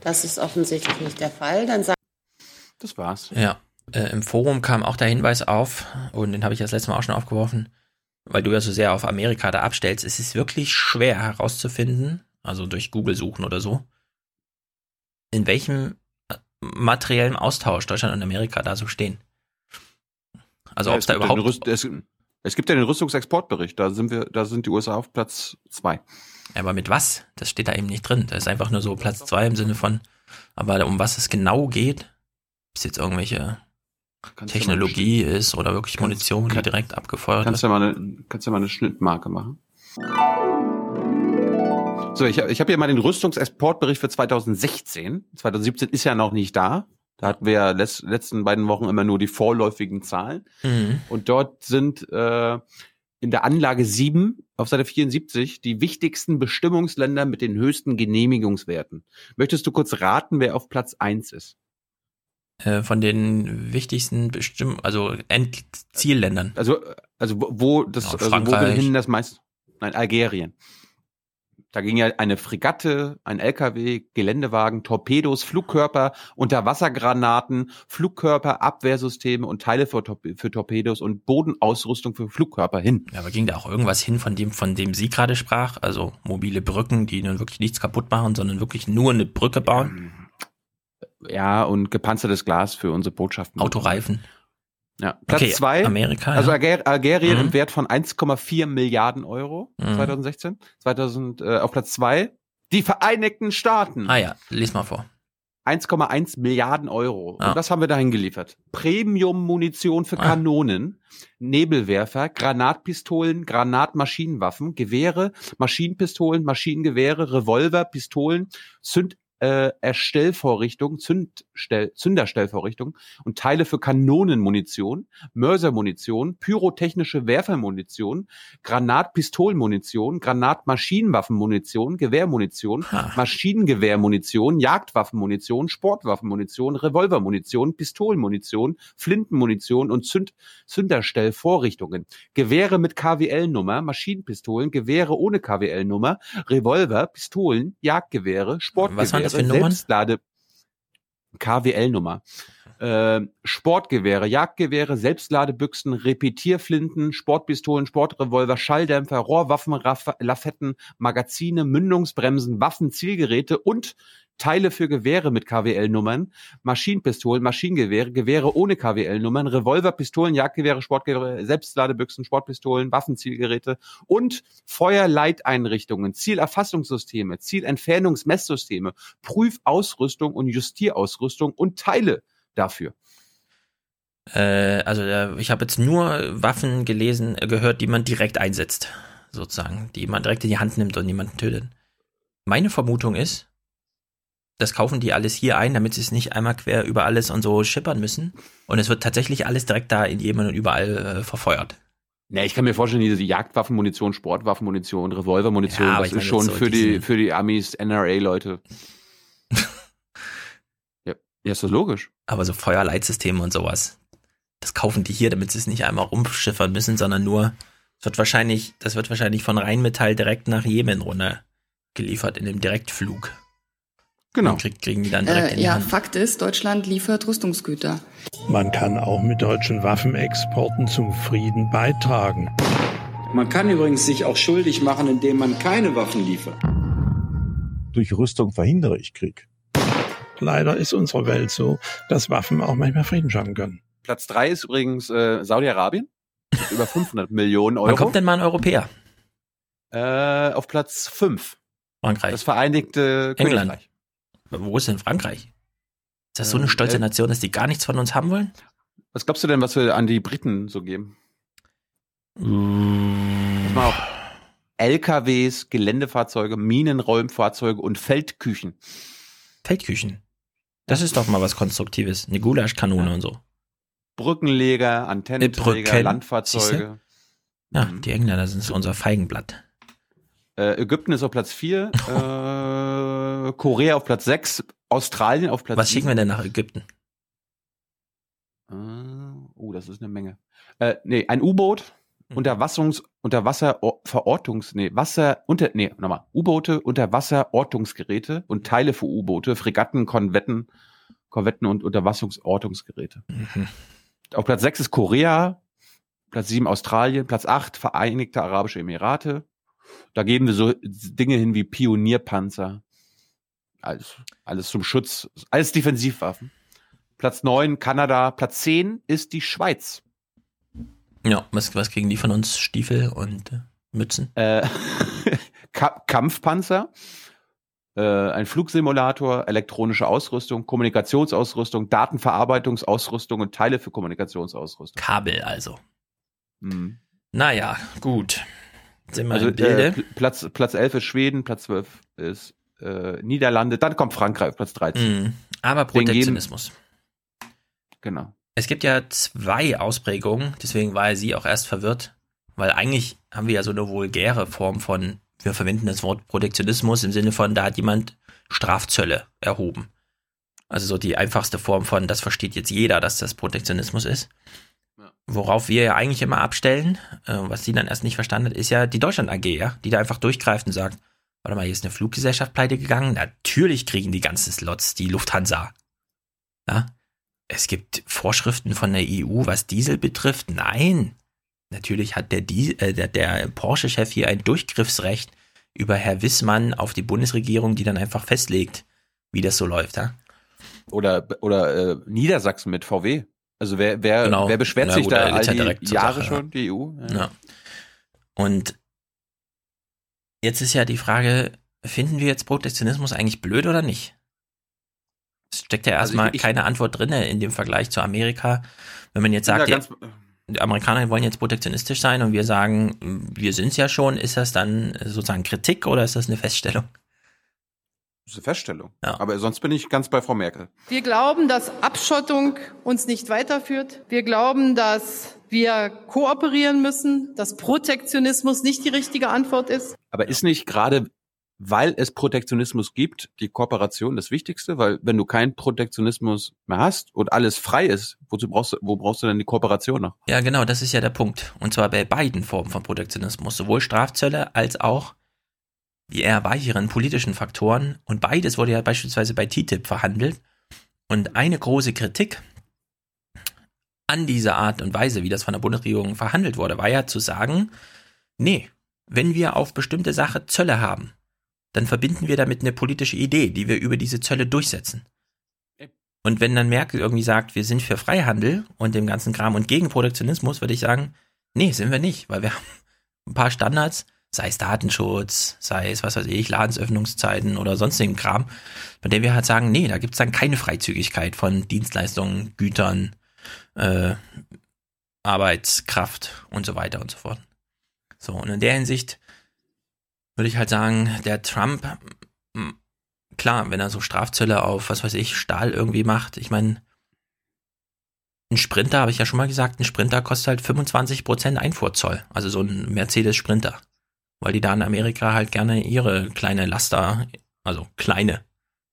Das ist offensichtlich nicht der Fall. Dann Das war's. Ja. Äh, Im Forum kam auch der Hinweis auf, und den habe ich das letzte Mal auch schon aufgeworfen, weil du ja so sehr auf Amerika da abstellst. Es ist wirklich schwer herauszufinden, also durch Google suchen oder so, in welchem äh, materiellen Austausch Deutschland und Amerika da so stehen. Also Ja, ob es da gibt ja den überhaupt. Rüst- es, es gibt ja den Rüstungsexportbericht, da sind wir, da sind die USA auf Platz zwei. Aber mit was? Das steht da eben nicht drin. Da ist einfach nur so Platz zwei im Sinne von, aber um was es genau geht, ob es jetzt irgendwelche Kannst Technologie ist oder wirklich Munition, die direkt abgefeuert Kannst wird. du ja mal eine, kannst du ja mal eine Schnittmarke machen. So, ich, ich habe hier mal den Rüstungsexportbericht für 2016. 2017 ist ja noch nicht da. Da hatten wir ja les, letzten beiden Wochen immer nur die vorläufigen Zahlen. Mhm. Und dort sind äh, in der Anlage 7 auf Seite 74 die wichtigsten Bestimmungsländer mit den höchsten Genehmigungswerten. Möchtest du kurz raten, wer auf Platz 1 ist? Äh, von den wichtigsten Bestimm also Endzielländern. Also, also wo, das, Ja, also wo hin das meiste? Nein, Algerien. Da ging ja eine Fregatte, ein LKW, Geländewagen, Torpedos, Flugkörper, Unterwassergranaten, Flugkörper, Abwehrsysteme und Teile für, für Torpedos und Bodenausrüstung für Flugkörper hin. Ja, aber ging da auch irgendwas hin von dem, von dem sie gerade sprach? Also mobile Brücken, die nun wirklich nichts kaputt machen, sondern wirklich nur eine Brücke bauen? Ja, und gepanzertes Glas für unsere Botschaften. Autoreifen. Ja, Platz Okay, zwei. Amerika, Also. Alger Algerien Mhm. im Wert von 1,4 Milliarden Euro Mhm. 2016. 2000, äh, auf Platz zwei. Die Vereinigten Staaten. Ah ja, lies mal vor. 1,1 Milliarden Euro. Ah. Und das haben wir dahin geliefert. Premium-Munition für Ah. Kanonen, Nebelwerfer, Granatpistolen, Granatmaschinenwaffen, Gewehre, Maschinenpistolen, Maschinengewehre, Revolver, Pistolen, Zünd äh, Erstellvorrichtung, Zündstell, Zünderstellvorrichtung und Teile für Kanonenmunition, Mörsermunition, pyrotechnische Werfermunition, Granatpistolenmunition, Granatmaschinenwaffenmunition, Gewehrmunition, Maschinengewehrmunition, Jagdwaffenmunition, Sportwaffenmunition, Revolvermunition, Pistolenmunition, Flintenmunition und Zünd Zünderstellvorrichtungen. Gewehre mit KWL-Nummer, Maschinenpistolen, Gewehre ohne KWL-Nummer, Revolver, Pistolen, Jagdgewehre, Sportgewehre, Was waren das für Nummern? Selbstlade KWL-Nummer. Äh, Sportgewehre, Jagdgewehre, Selbstladebüchsen, Repetierflinten, Sportpistolen, Sportrevolver, Schalldämpfer, Rohrwaffen, Raff- Lafetten, Magazine, Mündungsbremsen, Waffen, Zielgeräte und Teile für Gewehre mit KWL-Nummern, Maschinenpistolen, Maschinengewehre, Gewehre ohne KWL-Nummern, Revolver, Pistolen, Jagdgewehre, Sportgewehre, Selbstladebüchsen, Sportpistolen, Waffenzielgeräte und Feuerleiteinrichtungen, Zielerfassungssysteme, Zielentfernungsmesssysteme, Prüfausrüstung und Justierausrüstung und Teile dafür. Äh, also äh, ich habe jetzt nur Waffen gelesen, äh, gehört, die man direkt einsetzt, sozusagen, die man direkt in die Hand nimmt und jemanden tötet. Meine Vermutung ist, das kaufen die alles hier ein, damit sie es nicht einmal quer über alles und so schippern müssen. Und es wird tatsächlich alles direkt da in Jemen und überall äh, verfeuert. Ne, ich kann mir vorstellen, diese Jagdwaffenmunition, Sportwaffenmunition, Revolvermunition, Ja, das ist schon so für die, für die Amis, NRA-Leute. [laughs] ja. ja, ist das logisch. Aber so Feuerleitsysteme und sowas, das kaufen die hier, damit sie es nicht einmal rumschiffern müssen, sondern nur, es wird wahrscheinlich, das wird wahrscheinlich von Rheinmetall direkt nach Jemen runter geliefert in dem Direktflug. Genau. Krieg, kriegen die dann direkt Äh, in die ja, Hand. Fakt ist, Deutschland liefert Rüstungsgüter. Man kann auch mit deutschen Waffenexporten zum Frieden beitragen. Man kann übrigens sich auch schuldig machen, indem man keine Waffen liefert. Durch Rüstung verhindere ich Krieg. Leider ist unsere Welt so, dass Waffen auch manchmal Frieden schaffen können. Platz drei ist übrigens äh, Saudi-Arabien. Mit Über 500 Millionen Euro. Wann kommt denn mal ein Europäer? Äh, auf Platz fünf. Frankreich. Das Vereinigte England. Königreich. Wo ist denn Frankreich? Ist das so eine Ähm, stolze äh, Nation, dass die gar nichts von uns haben wollen? Was glaubst du denn, was wir an die Briten so geben? Pass mal auf. LKWs, Geländefahrzeuge, Minenräumfahrzeuge und Feldküchen. Feldküchen. Das ist doch mal was Konstruktives. Eine Gulaschkanone und so. Brückenleger, Antennenträger, Brücken. Landfahrzeuge. Ja, die Engländer sind so unser Feigenblatt. Äh, Ägypten ist auf Platz 4, [laughs] äh, Korea auf Platz 6, Australien auf Platz Was schicken wir denn nach Ägypten? Äh, oh, das ist eine Menge. Äh, nee, ein U-Boot, Mhm. Unterwassungs, Unterwasserverortungs, nee, Wasser, unter, nee, nochmal, U-Boote, Unterwasserortungsgeräte und Teile für U-Boote, Fregatten, Konvetten, Korvetten und Unterwasserortungsgeräte. Mhm. Auf Platz 6 ist Korea, Platz 7 Australien, Platz 8 Vereinigte Arabische Emirate. Da geben wir so Dinge hin wie Pionierpanzer. Alles, alles zum Schutz, alles Defensivwaffen. Platz 9 Kanada, Platz 10 ist die Schweiz. Ja, was, was kriegen die von uns? Stiefel und äh, Mützen? Äh, [laughs] Ka Kampfpanzer, äh, ein Flugsimulator, elektronische Ausrüstung, Kommunikationsausrüstung, Datenverarbeitungsausrüstung und Teile für Kommunikationsausrüstung. Kabel also. Mhm. Naja, gut. Sind wir Also im Bilde? äh, Pl- Platz, Platz 11 ist Schweden, Platz 12 ist äh, Niederlande, dann kommt Frankreich auf Platz 13. Mhm. Aber Protektionismus. Genau. Es gibt ja zwei Ausprägungen, deswegen war sie auch erst verwirrt, weil eigentlich haben wir ja so eine vulgäre Form von, wir verwenden das Wort Protektionismus im Sinne von, da hat jemand Strafzölle erhoben. Also so die einfachste Form von, das versteht jetzt jeder, dass das Protektionismus ist. Worauf wir ja eigentlich immer abstellen, äh, was sie dann erst nicht verstanden hat, ist ja die Deutschland AG, ja, die da einfach durchgreift und sagt, warte mal, hier ist eine Fluggesellschaft pleite gegangen, natürlich kriegen die ganzen Slots die Lufthansa. Ja, es gibt Vorschriften von der EU, was Diesel betrifft. Nein. Natürlich hat der, äh, der, der Porsche-Chef hier ein Durchgriffsrecht über Herr Wissmann auf die Bundesregierung, die dann einfach festlegt, wie das so läuft. Ja? Oder, oder äh, Niedersachsen mit VW. Also wer, wer, Genau. wer beschwert Na sich da all ja die Jahre Sache, schon, die EU? Ja. Und jetzt ist ja die Frage, finden wir jetzt Protektionismus eigentlich blöd oder nicht? Es steckt ja Also erstmal ich- keine Antwort drin in dem Vergleich zu Amerika. Wenn man jetzt Ja, sagt, ja, ganz- die Amerikaner wollen jetzt protektionistisch sein und wir sagen, wir sind es ja schon, ist das dann sozusagen Kritik oder ist das eine Feststellung? Das ist eine Feststellung. Aber sonst bin ich ganz bei Frau Merkel. Wir glauben, dass Abschottung uns nicht weiterführt. Wir glauben, dass wir kooperieren müssen, dass Protektionismus nicht die richtige Antwort ist. Aber ist nicht gerade, weil es Protektionismus gibt, die Kooperation das Wichtigste? Weil wenn du keinen Protektionismus mehr hast und alles frei ist, wozu brauchst du, wo brauchst du denn die Kooperation noch? Ja, genau, das ist ja der Punkt. Und zwar bei beiden Formen von Protektionismus, sowohl Strafzölle als auch die eher weicheren politischen Faktoren. Und beides wurde ja beispielsweise bei TTIP verhandelt. Und eine große Kritik an dieser Art und Weise, wie das von der Bundesregierung verhandelt wurde, war ja zu sagen, nee, wenn wir auf bestimmte Sache Zölle haben, dann verbinden wir damit eine politische Idee, die wir über diese Zölle durchsetzen. Und wenn dann Merkel irgendwie sagt, wir sind für Freihandel und dem ganzen Kram und gegen Protektionismus, würde ich sagen, nee, sind wir nicht, weil wir haben ein paar Standards, sei es Datenschutz, sei es, was weiß ich, Ladensöffnungszeiten oder sonstigen Kram, bei dem wir halt sagen, nee, da gibt's dann keine Freizügigkeit von Dienstleistungen, Gütern, äh, Arbeitskraft und so weiter und so fort. So, und in der Hinsicht würde ich halt sagen, der Trump, klar, wenn er so Strafzölle auf, was weiß ich, Stahl irgendwie macht, ich meine, ein Sprinter, habe ich ja schon mal gesagt, ein Sprinter kostet halt 25% Einfuhrzoll. Also so ein Mercedes Sprinter. Weil die da in Amerika halt gerne ihre kleine Laster, also kleine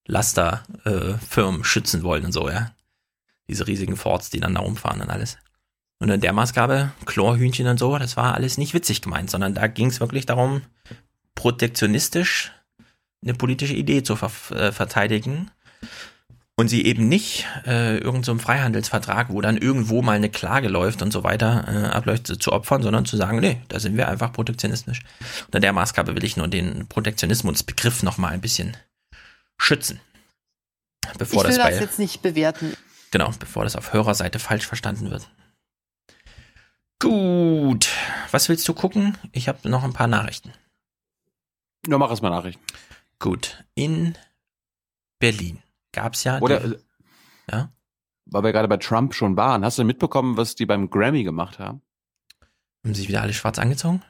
Lasterfirmen äh, schützen wollen und so, ja. Diese riesigen Fords, die dann da rumfahren und alles. Und in der Maßgabe, Chlorhühnchen und so, das war alles nicht witzig gemeint, sondern da ging es wirklich darum, protektionistisch eine politische Idee zu ver äh, verteidigen und sie eben nicht äh, irgendeinem so einem Freihandelsvertrag, wo dann irgendwo mal eine Klage läuft und so weiter, äh, abläuft, zu opfern, sondern zu sagen, nee, da sind wir einfach protektionistisch. Unter der Maßgabe will ich nur den Protektionismusbegriff nochmal ein bisschen schützen. Bevor ich will das das jetzt nicht bewerten. Genau, bevor das auf Hörerseite falsch verstanden wird. Gut, was willst du gucken? Ich habe noch ein paar Nachrichten. Ja, mach erst mal Nachrichten. Gut, in Berlin gab's ja Oder, die, äh, ja? weil wir gerade bei Trump schon waren, hast du mitbekommen, was die beim Grammy gemacht haben? haben sich wieder alle schwarz angezogen?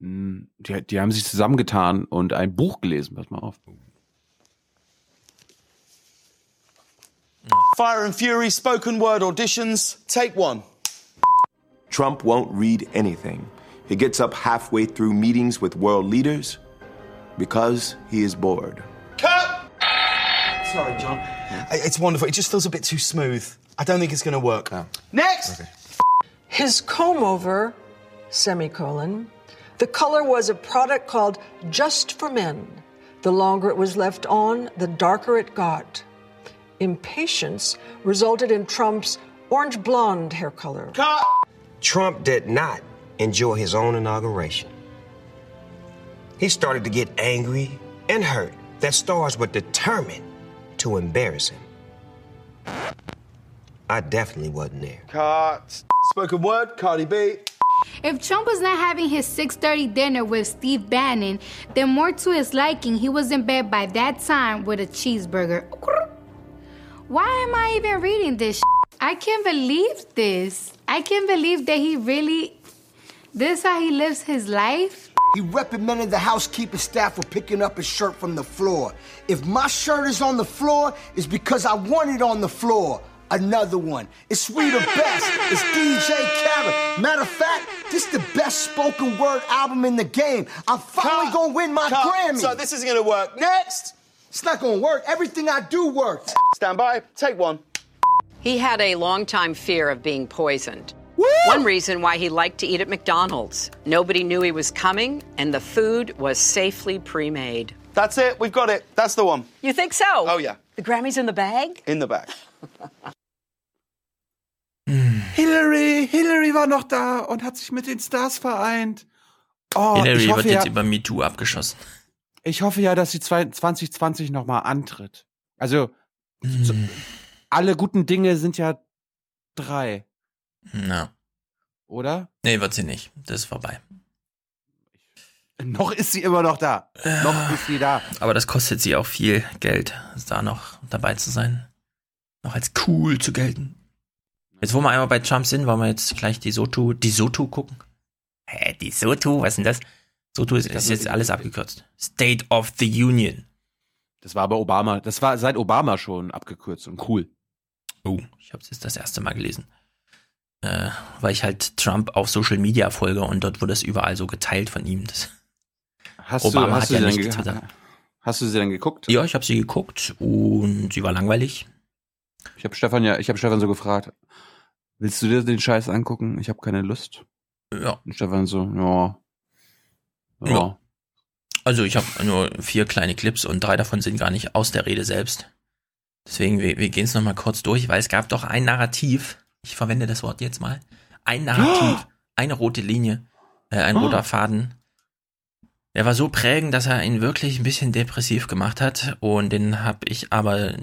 Hm, Die, die haben sich zusammengetan und ein Buch gelesen. Pass mal auf. Fire and Fury spoken word auditions. Take one. Trump won't read anything. He gets up halfway through meetings with world leaders because he is bored. Cut! Sorry, John. It's wonderful. It just feels a bit too smooth. I don't think it's going to work. Next! His comb over, semicolon, the color was a product called Just for Men. The longer it was left on, the darker it got. Impatience resulted in Trump's orange blonde hair color. Cut. Trump did not enjoy his own inauguration. He started to get angry and hurt that stars were determined to embarrass him. I definitely wasn't there. Cut. Spoken word, Cardi B. If Trump was not having his 6:30 dinner with Steve Bannon, then more to his liking, he was in bed by that time with a cheeseburger. Why am I even reading this? I can't believe this. I can't believe that he really. This how he lives his life. He reprimanded the housekeeping staff for picking up his shirt from the floor. If my shirt is on the floor, it's because I want it on the floor. Another one. It's We the Best. It's DJ Khaled. Matter of fact, this is the best spoken word album in the game. I'm finally gonna win my Cut. Grammy. So this isn't gonna work. Next! It's not gonna work. Everything I do works. Stand by. Take one. He had a long-time fear of being poisoned. One reason why he liked to eat at McDonald's. Nobody knew he was coming, and the food was safely pre-made. That's it. We've got it. That's the one. You think so? Oh, yeah. The Grammy's in the bag? In the bag. [laughs] Hmm. Hillary, Hillary war noch da und hat sich mit den Stars vereint. Oh, Hillary ich hoffe wird jetzt ja, über MeToo abgeschossen. Ich hoffe ja, dass sie zwei- 2020 nochmal antritt. Also, so, alle guten Dinge sind ja drei, Na. oder? Nee, wird sie nicht. Das ist vorbei. [laughs] Noch ist sie immer noch da. Noch ist sie da. Aber das kostet sie auch viel Geld, da noch dabei zu sein. Noch als cool zu gelten. Jetzt, wo wir einmal bei Trump sind, wollen wir jetzt gleich die Soto, die Soto gucken. Hä, die Soto, was ist denn das? Soto ist, ist jetzt alles abgekürzt. State of the Union. Das war aber Obama. Das war seit Obama schon abgekürzt und cool. Oh, ich habe es jetzt das erste Mal gelesen. Äh, weil ich halt Trump auf Social Media folge und dort wurde es überall so geteilt von ihm. Das Hast Obama du, hast hat ja sie nicht getwittert. Hast du sie denn geguckt? Ja, ich habe sie geguckt und sie war langweilig. Ich habe Stefan ja, ich habe Stefan so gefragt, willst du dir den Scheiß angucken? Ich habe keine Lust. Ja. Und Stefan so, ja. Ja. Ja. Also ich habe nur vier kleine Clips und drei davon sind gar nicht aus der Rede selbst. Deswegen, wir, wir gehen es nochmal kurz durch, weil es gab doch ein Narrativ, ich verwende das Wort jetzt mal, ein Narrativ, [gasps] eine rote Linie, äh, ein Oh. roter Faden. Der war so prägend, dass er ihn wirklich ein bisschen depressiv gemacht hat und den habe ich aber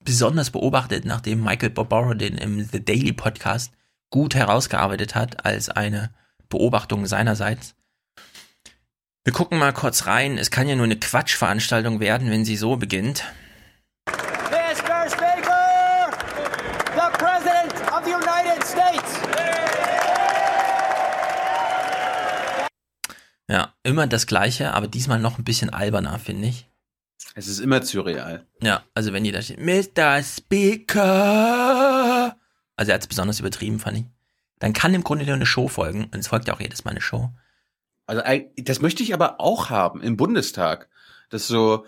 besonders beobachtet, nachdem Michael Barbaro den im The Daily Podcast gut herausgearbeitet hat als eine Beobachtung seinerseits. Wir gucken mal kurz rein. Es kann ja nur eine Quatschveranstaltung werden, wenn sie so beginnt. Mr. Speaker, the President of the United States. Ja, immer das Gleiche, aber diesmal noch ein bisschen alberner, finde ich. Es ist immer zu real. Ja, also wenn die da steht, Mr. Speaker. Also er hat es besonders übertrieben, fand ich. Dann kann im Grunde nur eine Show folgen. Und es folgt ja auch jedes Mal eine Show. Also eig- das möchte ich aber auch haben im Bundestag, dass so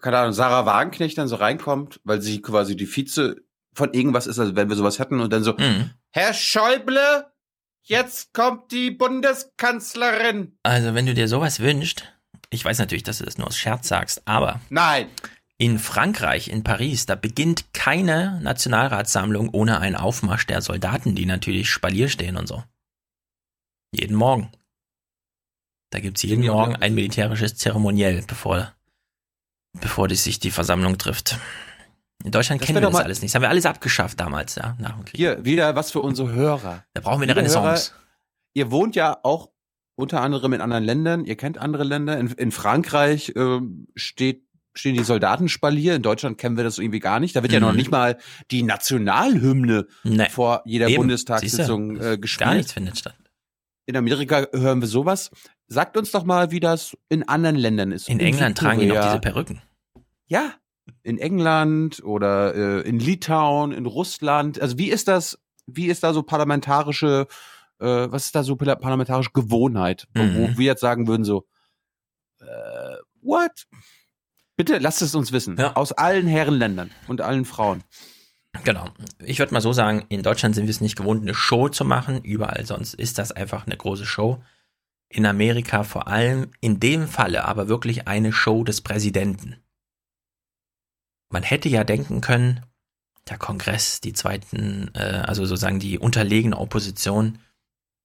keine Ahnung Sarah Wagenknecht dann so reinkommt, weil sie quasi die Vize von irgendwas ist, also wenn wir sowas hätten und dann so Mhm. Herr Schäuble, jetzt kommt die Bundeskanzlerin. Also wenn du dir sowas wünschst, ich weiß natürlich, dass du das nur aus Scherz sagst, aber Nein. in Frankreich, in Paris, da beginnt keine Nationalratssammlung ohne einen Aufmarsch der Soldaten, die natürlich Spalier stehen und so. Jeden Morgen. Da gibt's jeden Gehen die auch Morgen ein militärisches Zeremoniell, bevor, bevor die sich die Versammlung trifft. In Deutschland Das kennen wir das alles nicht. Das haben wir alles abgeschafft damals, ja, nach dem Krieg. Hier wieder was für unsere Hörer. Da brauchen wir eine Renaissance. Hörer, ihr wohnt ja auch unter anderem in anderen Ländern. Ihr kennt andere Länder. In, in Frankreich ähm, steht stehen die Soldatenspalier. In Deutschland kennen wir das irgendwie gar nicht. Da wird ja noch Mhm. nicht mal die Nationalhymne Nee. vor jeder Eben. Bundestagssitzung äh, gespielt. Gar nichts findet statt. In Amerika hören wir sowas. Sagt uns doch mal, wie das in anderen Ländern ist. In England tragen die noch Südkorea. diese Perücken. Ja, in England oder äh, in Litauen, in Russland. Also wie ist das, wie ist da so parlamentarische, äh, was ist da so parlamentarische Gewohnheit, wo- Mhm. wo wir jetzt sagen würden so, äh, what? Bitte lasst es uns wissen. Aus allen Herrenländern und allen Frauen. Genau. Ich würde mal so sagen, in Deutschland sind wir es nicht gewohnt, eine Show zu machen. Überall sonst ist das einfach eine große Show. In Amerika vor allem, in dem Falle aber wirklich eine Show des Präsidenten. Man hätte ja denken können, der Kongress, die zweiten, äh, also sozusagen die unterlegene Opposition,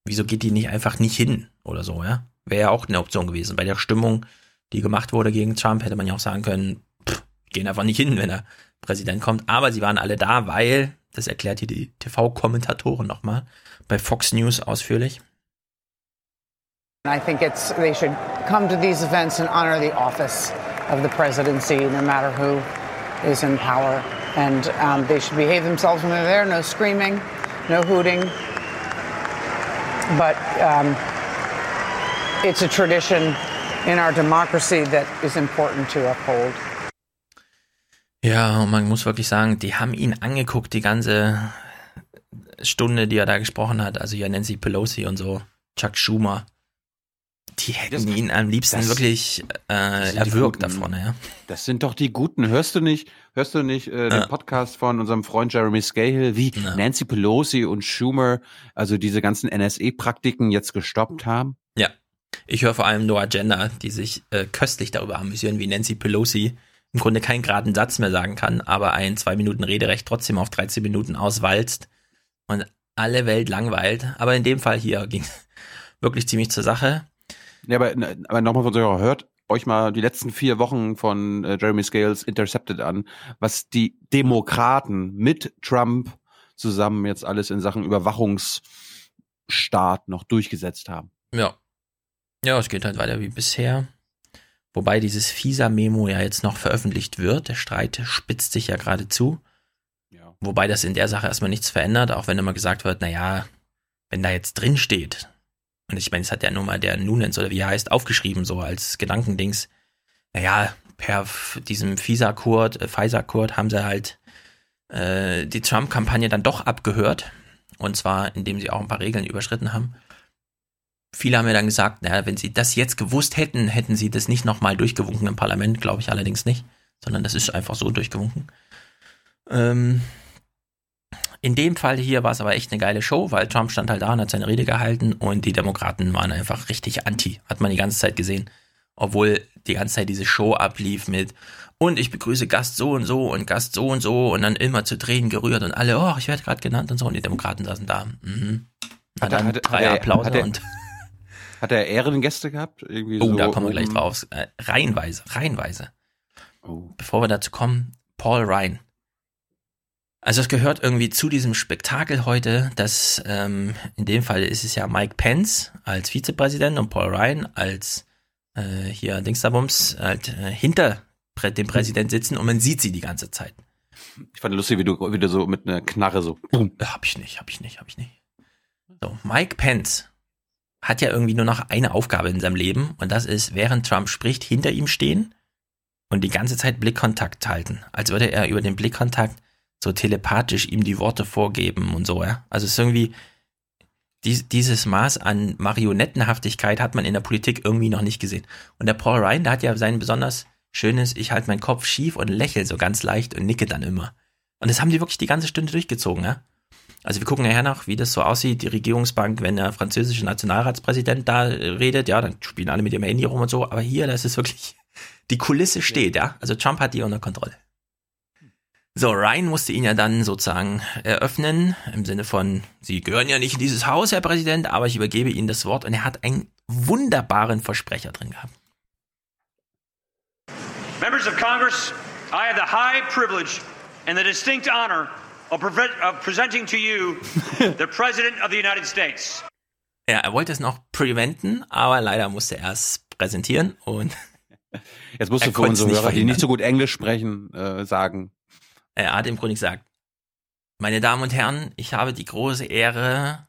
wieso geht die nicht einfach nicht hin oder so, ja? Wäre ja auch eine Option gewesen. Bei der Stimmung, die gemacht wurde gegen Trump, hätte man ja auch sagen können, pff, gehen einfach nicht hin, wenn der Präsident kommt. Aber sie waren alle da, weil, das erklärt hier die TV-Kommentatoren nochmal, bei Fox News ausführlich. I think it's they should come to these events and honor the office of the presidency, no matter who is in power. And um, they should behave themselves when they're there. No screaming, no hooting. But um, it's a tradition in our democracy that is important to uphold. Ja, man muss wirklich sagen, die haben ihn angeguckt, die ganze Stunde, die er da gesprochen hat. Also hier Nancy Pelosi und so, Chuck Schumer. Die hätten ihn am liebsten das- wirklich äh, erwürgt da vorne, ja. Das sind doch die Guten. Hörst du nicht, hörst du nicht äh, Ja. den Podcast von unserem Freund Jeremy Scahill, wie Nancy Pelosi und Schumer, also diese ganzen NSE-Praktiken jetzt gestoppt haben? Ja. Ich höre vor allem No Agenda, die sich äh, köstlich darüber amüsieren, wie Nancy Pelosi im Grunde keinen geraden Satz mehr sagen kann, aber ein zwei Minuten Rederecht trotzdem auf 13 Minuten auswalzt und alle Welt langweilt. Aber in dem Fall hier [laughs] ging wirklich ziemlich zur Sache. Ja, aber, aber nochmal von so, hört euch mal die letzten vier Wochen von äh, Jeremy Scales Intercepted an, was die Demokraten mit Trump zusammen jetzt alles in Sachen Überwachungsstaat noch durchgesetzt haben. Ja. Ja, es geht halt weiter wie bisher. Wobei dieses FISA-Memo ja jetzt noch veröffentlicht wird. Der Streit spitzt sich ja gerade zu. Wobei das in der Sache erstmal nichts verändert, auch wenn immer gesagt wird, naja, wenn da jetzt drin steht, und ich meine, es hat ja nur mal der Nunens oder wie er heißt, aufgeschrieben, so als Gedankendings, naja, per diesem FISA-Kurt, äh, Pfizer-Kurt haben sie halt äh, die Trump-Kampagne dann doch abgehört. Und zwar, indem sie auch ein paar Regeln überschritten haben. Viele haben ja dann gesagt, naja, wenn sie das jetzt gewusst hätten, hätten sie das nicht nochmal durchgewunken im Parlament, glaube ich allerdings nicht, sondern das ist einfach so durchgewunken. Ähm, in dem Fall hier war es aber echt eine geile Show, weil Trump stand halt da und hat seine Rede gehalten und die Demokraten waren einfach richtig anti, hat man die ganze Zeit gesehen. Obwohl die ganze Zeit diese Show ablief mit und ich begrüße Gast so und so und Gast so und so und dann immer zu Tränen gerührt und alle, oh, ich werde gerade genannt und so und die Demokraten saßen da. Mhm. Hat er- dann hat er- drei hat Applaus und [laughs] Hat er Ehrengäste gehabt? Irgendwie Oh, so, da kommen wir gleich drauf. Äh, reihenweise, reihenweise. Bevor wir dazu kommen, Paul Ryan. Also es gehört irgendwie zu diesem Spektakel heute, dass ähm, in dem Fall ist es ja Mike Pence als Vizepräsident und Paul Ryan als äh, hier Dingsterbums halt, äh, hinter dem Präsident sitzen und man sieht sie die ganze Zeit. Ich fand lustig, wie du, wie du so mit einer Knarre so. Boom. Äh, Hab ich nicht, hab ich nicht, hab ich nicht. So, Mike Pence hat ja irgendwie nur noch eine Aufgabe in seinem Leben und das ist, während Trump spricht, hinter ihm stehen und die ganze Zeit Blickkontakt halten. Als würde er über den Blickkontakt so telepathisch ihm die Worte vorgeben und so, ja. Also es ist irgendwie, dies, dieses Maß an Marionettenhaftigkeit hat man in der Politik irgendwie noch nicht gesehen. Und der Paul Ryan, der hat ja sein besonders schönes, ich halte meinen Kopf schief und lächle so ganz leicht und nicke dann immer. Und das haben die wirklich die ganze Stunde durchgezogen, ja. Also wir gucken nachher noch, wie das so aussieht, die Regierungsbank, wenn der französische Nationalratspräsident da äh, redet, ja, dann spielen alle mit dem Handy rum und so, aber hier, das ist wirklich, die Kulisse steht, ja. Also Trump hat die unter Kontrolle. So, Ryan musste ihn ja dann sozusagen eröffnen, im Sinne von, Sie gehören ja nicht in dieses Haus, Herr Präsident, aber ich übergebe Ihnen das Wort und er hat einen wunderbaren Versprecher drin gehabt. Members of Congress, I have the high privilege and the distinct honor of, of presenting to you [laughs] the President of the United States. Ja, er wollte es noch preventen, aber leider musste er es präsentieren und Jetzt musst [laughs] du für unsere Hörer, die nicht so gut Englisch sprechen, äh, sagen. Er hat im Grunde gesagt, meine Damen und Herren, ich habe die große Ehre,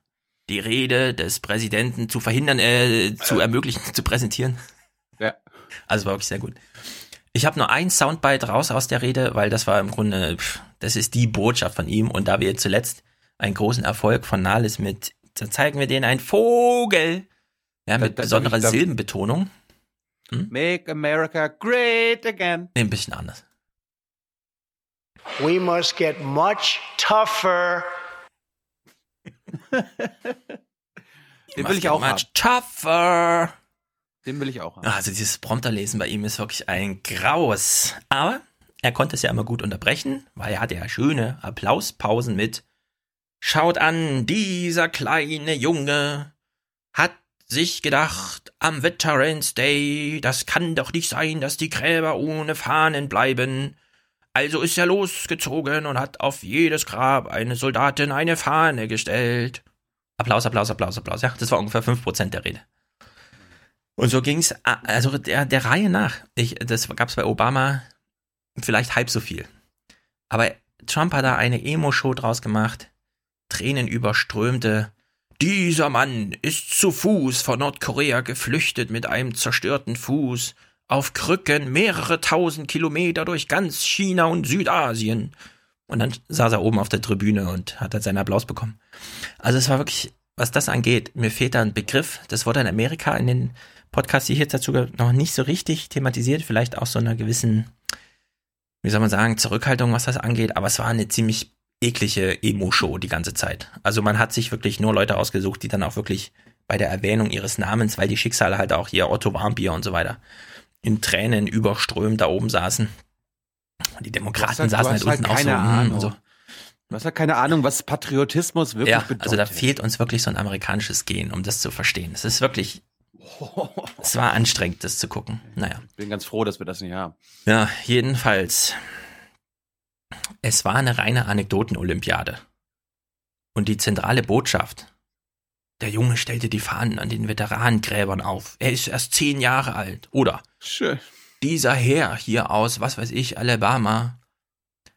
die Rede des Präsidenten zu verhindern, äh, zu ermöglichen, [laughs] zu präsentieren. Ja. Also war wirklich sehr gut. Ich habe nur ein Soundbite raus aus der Rede, weil das war im Grunde, pff, das ist die Botschaft von ihm. Und da wir zuletzt einen großen Erfolg von Nahles mit, da zeigen wir denen einen Vogel. Ja, mit Da- da- besonderer Silbenbetonung. Make America great again. Nee, ein bisschen anders. We must get much tougher. Den will ich auch haben. Much tougher. Den will ich auch haben. Also dieses Prompterlesen bei ihm ist wirklich ein Graus. Aber er konnte es ja immer gut unterbrechen, weil er hatte ja schöne Applauspausen mit Schaut an, dieser kleine Junge hat sich gedacht, am Veterans Day, das kann doch nicht sein, dass die Gräber ohne Fahnen bleiben. Also ist er losgezogen und hat auf jedes Grab eine Soldatin eine Fahne gestellt. Applaus, Applaus, Applaus, Applaus. Ja, das war ungefähr 5% der Rede. Und so ging's, a- also der, der Reihe nach. Ich, das gab's bei Obama vielleicht halb so viel. Aber Trump hat da eine Emo-Show draus gemacht. Tränen überströmte. Dieser Mann ist zu Fuß von Nordkorea geflüchtet mit einem zerstörten Fuß. Auf Krücken mehrere tausend Kilometer durch ganz China und Südasien. Und dann saß er oben auf der Tribüne und hat halt seinen Applaus bekommen. Also es war wirklich, was das angeht, mir fehlt da ein Begriff. Das wurde in Amerika in den Podcasts, die ich jetzt dazu noch nicht so richtig thematisiert. Vielleicht auch so einer gewissen, wie soll man sagen, Zurückhaltung, was das angeht. Aber es war eine ziemlich eklige Emo-Show die ganze Zeit. Also man hat sich wirklich nur Leute ausgesucht, die dann auch wirklich bei der Erwähnung ihres Namens, weil die Schicksale halt auch hier Otto Warmbier und so weiter in Tränen überströmt da oben saßen. Und die Demokraten Du hast saßen halt- halt unten hast auch so. halt keine hm, Ahnung. und so. Du hast ja keine Ahnung, was Patriotismus wirklich Ja, bedeutet. also da fehlt uns wirklich so ein amerikanisches Gen, um das zu verstehen. Es ist wirklich, [laughs] es war anstrengend, das zu gucken. Naja. Ich bin ganz froh, dass wir das nicht haben. Ja, jedenfalls. Es war eine reine Anekdoten-Olympiade. Und die zentrale Botschaft. Der Junge stellte die Fahnen an den Veteranengräbern auf. Er ist erst zehn Jahre alt. Oder Schön. dieser Herr hier aus, was weiß ich, Alabama,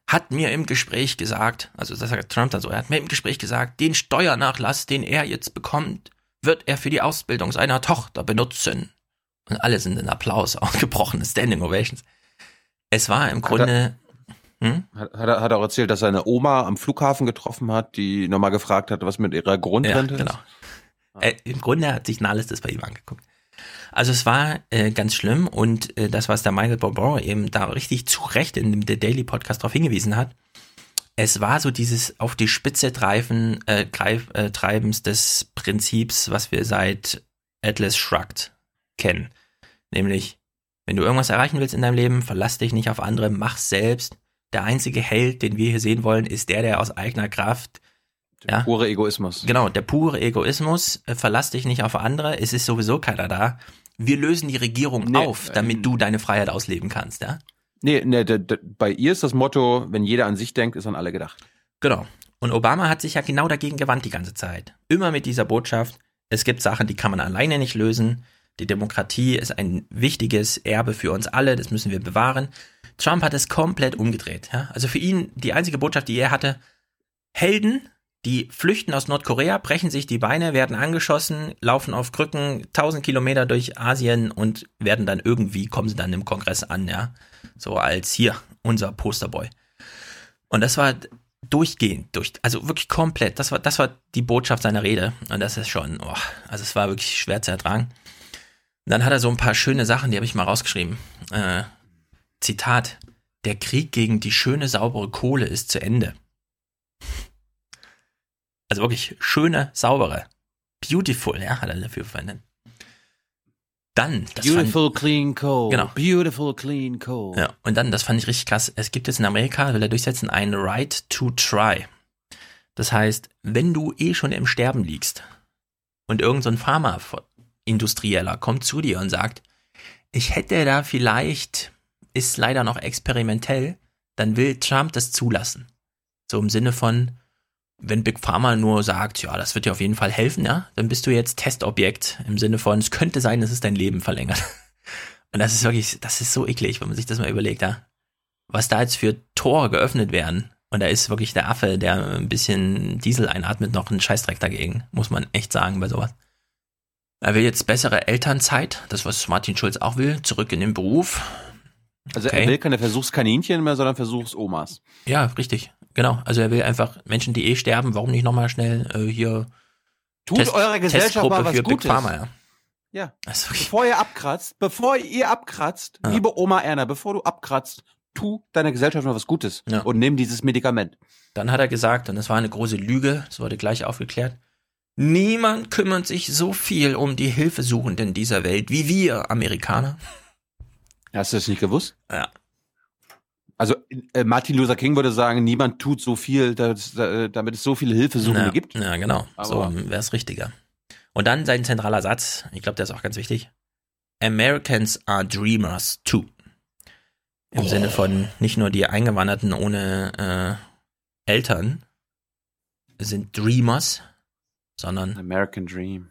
hat mir im Gespräch gesagt, also das sagt Trump dann so, er hat mir im Gespräch gesagt, den Steuernachlass, den er jetzt bekommt, wird er für die Ausbildung seiner Tochter benutzen. Und alle sind in Applaus [laughs] ausgebrochene Standing Ovations. Es war im Grunde, hm? Hat, hat, er, hat er auch erzählt, dass seine Oma am Flughafen getroffen hat, die nochmal gefragt hat, was mit ihrer Grundrente Ja, ist. Äh, Im Grunde hat sich Nahles das bei ihm angeguckt. Also es war äh, ganz schlimm und äh, das, was der Michael Borboro eben da richtig zu Recht in dem The Daily Podcast darauf hingewiesen hat, es war so dieses auf die Spitze treiben, äh, greif, äh, Treibens des Prinzips, was wir seit Atlas Shrugged kennen. Nämlich, wenn du irgendwas erreichen willst in deinem Leben, verlass dich nicht auf andere, mach's selbst. Der einzige Held, den wir hier sehen wollen, ist der, der aus eigener Kraft ja. Pure Egoismus. Genau, der pure Egoismus. Äh, verlass dich nicht auf andere. Es ist sowieso keiner da. Wir lösen die Regierung Nee, auf, damit du deine Freiheit ausleben kannst, ja? Nee, nee bei ihr ist das Motto, wenn jeder an sich denkt, ist an alle gedacht. Genau. Und Obama hat sich ja genau dagegen gewandt die ganze Zeit. Immer mit dieser Botschaft, es gibt Sachen, die kann man alleine nicht lösen. Die Demokratie ist ein wichtiges Erbe für uns alle, das müssen wir bewahren. Trump hat es komplett umgedreht. Ja? Also für ihn die einzige Botschaft, die er hatte, Helden, die flüchten aus Nordkorea, brechen sich die Beine, werden angeschossen, laufen auf Krücken 1000 Kilometer durch Asien und werden dann irgendwie, kommen sie dann im Kongress an, ja. So als hier, unser Posterboy. Und das war durchgehend, durch, also wirklich komplett. Das war, das war die Botschaft seiner Rede. Und das ist schon, oh, also es war wirklich schwer zu ertragen. Und dann hat er so ein paar schöne Sachen, die habe ich mal rausgeschrieben. Äh, Zitat: Der Krieg gegen die schöne, saubere Kohle ist zu Ende. Also wirklich schöne, saubere. Beautiful, ja, hat er dafür verwendet. Dann, das Beautiful fand, clean coal. Genau. Beautiful clean coal. ja, und dann, das fand ich richtig krass. Es gibt jetzt in Amerika, will er durchsetzen, ein Right to Try. Das heißt, wenn du eh schon im Sterben liegst und irgend so ein Pharma-Industrieller kommt zu dir und sagt, ich hätte da vielleicht, ist leider noch experimentell, dann will Trump das zulassen. So im Sinne von, wenn Big Pharma nur sagt, ja, das wird dir auf jeden Fall helfen, ja, dann bist du jetzt Testobjekt im Sinne von, es könnte sein, dass es dein Leben verlängert. [laughs] Und das ist wirklich, das ist so eklig, wenn man sich das mal überlegt, ja. Was da jetzt für Tore geöffnet werden, Und da ist wirklich der Affe, der ein bisschen Diesel einatmet, noch ein Scheißdreck dagegen, muss man echt sagen bei sowas. Er will jetzt bessere Elternzeit, das was Martin Schulz auch will, zurück in den Beruf. Also Okay. er will keine Versuchskaninchen mehr, sondern Versuchsomas. Ja, richtig. Genau. Also er will einfach Menschen, die eh sterben, warum nicht nochmal schnell äh, hier Tut eurer Gesellschaft Testgruppe mal was für Big Gutes. Pharma, ja. Ja. Also, Bevor ihr abkratzt, bevor ihr abkratzt, Ja. liebe Oma Erna, bevor du abkratzt, tu deiner Gesellschaft mal was Gutes Ja. und nimm dieses Medikament. Dann hat er gesagt, und das war eine große Lüge, das wurde gleich aufgeklärt, niemand kümmert sich so viel um die Hilfesuchenden dieser Welt wie wir Amerikaner. Hast du das nicht gewusst? Ja. Also äh, Martin Luther King würde sagen, niemand tut so viel, dass, damit es so viele Hilfesuchende ja, gibt. Ja, genau. Aber- so wäre es richtiger. Und dann sein zentraler Satz, ich glaube, der ist auch ganz wichtig. Americans are dreamers too. Im Oh. Sinne von nicht nur die Eingewanderten ohne äh, Eltern sind Dreamers, sondern American Dream.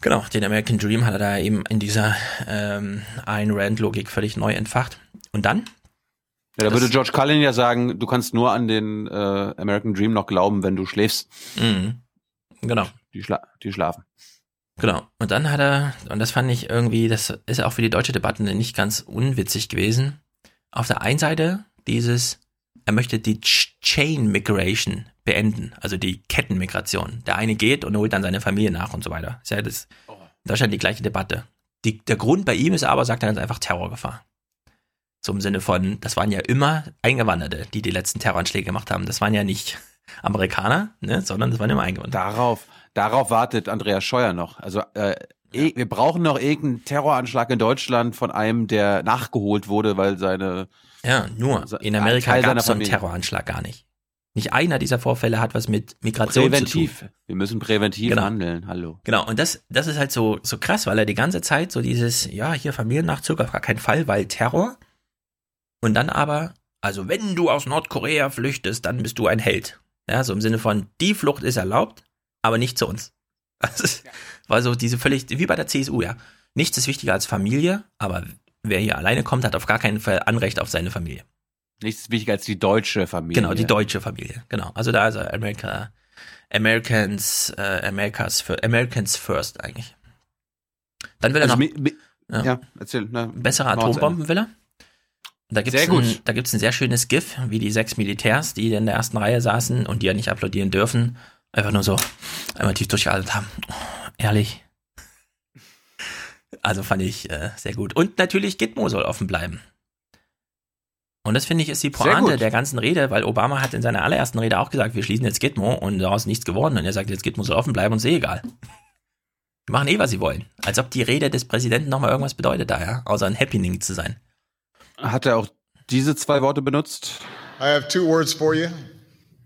Genau, den American Dream hat er da eben in dieser ähm, Ayn Rand-Logik völlig neu entfacht. Und dann? Ja, da Das- würde George Carlin ja sagen, du kannst nur an den äh, American Dream noch glauben, wenn du schläfst. Mhm. Genau. Die, schla die schlafen. Genau. Und dann hat er, und das fand ich irgendwie, das ist auch für die deutsche Debatte nicht ganz unwitzig gewesen. Auf der einen Seite dieses, er möchte die Ch Chain Migration beenden, also die Kettenmigration. Der eine geht und holt dann seine Familie nach und so weiter. Ist ja das in Deutschland die gleiche Debatte. Die, der Grund bei ihm ist aber, sagt er ganz einfach, Terrorgefahr. So im Sinne von, das waren ja immer Eingewanderte, die die letzten Terroranschläge gemacht haben. Das waren ja nicht [laughs] Amerikaner, ne, sondern das waren immer Eingewanderte. Darauf, darauf wartet Andreas Scheuer noch. Also äh, eh, wir brauchen noch irgendeinen Terroranschlag in Deutschland von einem, der nachgeholt wurde, weil seine Ja, nur. In Amerika gab es so einen. Terroranschlag gar nicht. Nicht einer dieser Vorfälle hat was mit Migration zu präventiv. tun. Wir müssen präventiv Genau. handeln. Hallo. Genau, und das, das ist halt so, so krass, weil er die ganze Zeit so dieses, ja, hier Familiennachzug auf gar keinen Fall, weil Terror. Und dann aber, also wenn du aus Nordkorea flüchtest, dann bist du ein Held. Ja, so im Sinne von, die Flucht ist erlaubt, aber nicht zu uns. Also, es war so diese völlig, wie bei der CSU, ja. Nichts ist wichtiger als Familie, aber wer hier alleine kommt, hat auf gar keinen Fall Anrecht auf seine Familie. Nichts ist wichtiger als die deutsche Familie. Genau, die deutsche Familie. Genau. Also da ist er America, Americans, äh, Americas, Americans first eigentlich. Dann will er Also noch mi, mi, Ja. ja. erzähl. Na, bessere Atombomben will er. Da gibt's Sehr gut. Ein, da gibt's ein sehr schönes GIF, wie die sechs Militärs, die in der ersten Reihe saßen und die ja nicht applaudieren dürfen, einfach nur so einmal tief durchgeatmet haben. Oh, ehrlich. Also fand ich äh, sehr gut. Und natürlich Gitmo soll offen bleiben. Und das finde ich ist die Pointe der ganzen Rede, weil Obama hat in seiner allerersten Rede auch gesagt, wir schließen jetzt Gitmo und daraus ist nichts geworden. Und er sagt, jetzt Gitmo soll offen bleiben und ist eh egal. Die machen eh, was sie wollen. Als ob die Rede des Präsidenten nochmal irgendwas bedeutet da, ja? Außer ein Happening zu sein. Hat er auch diese zwei Worte benutzt? I have two words for you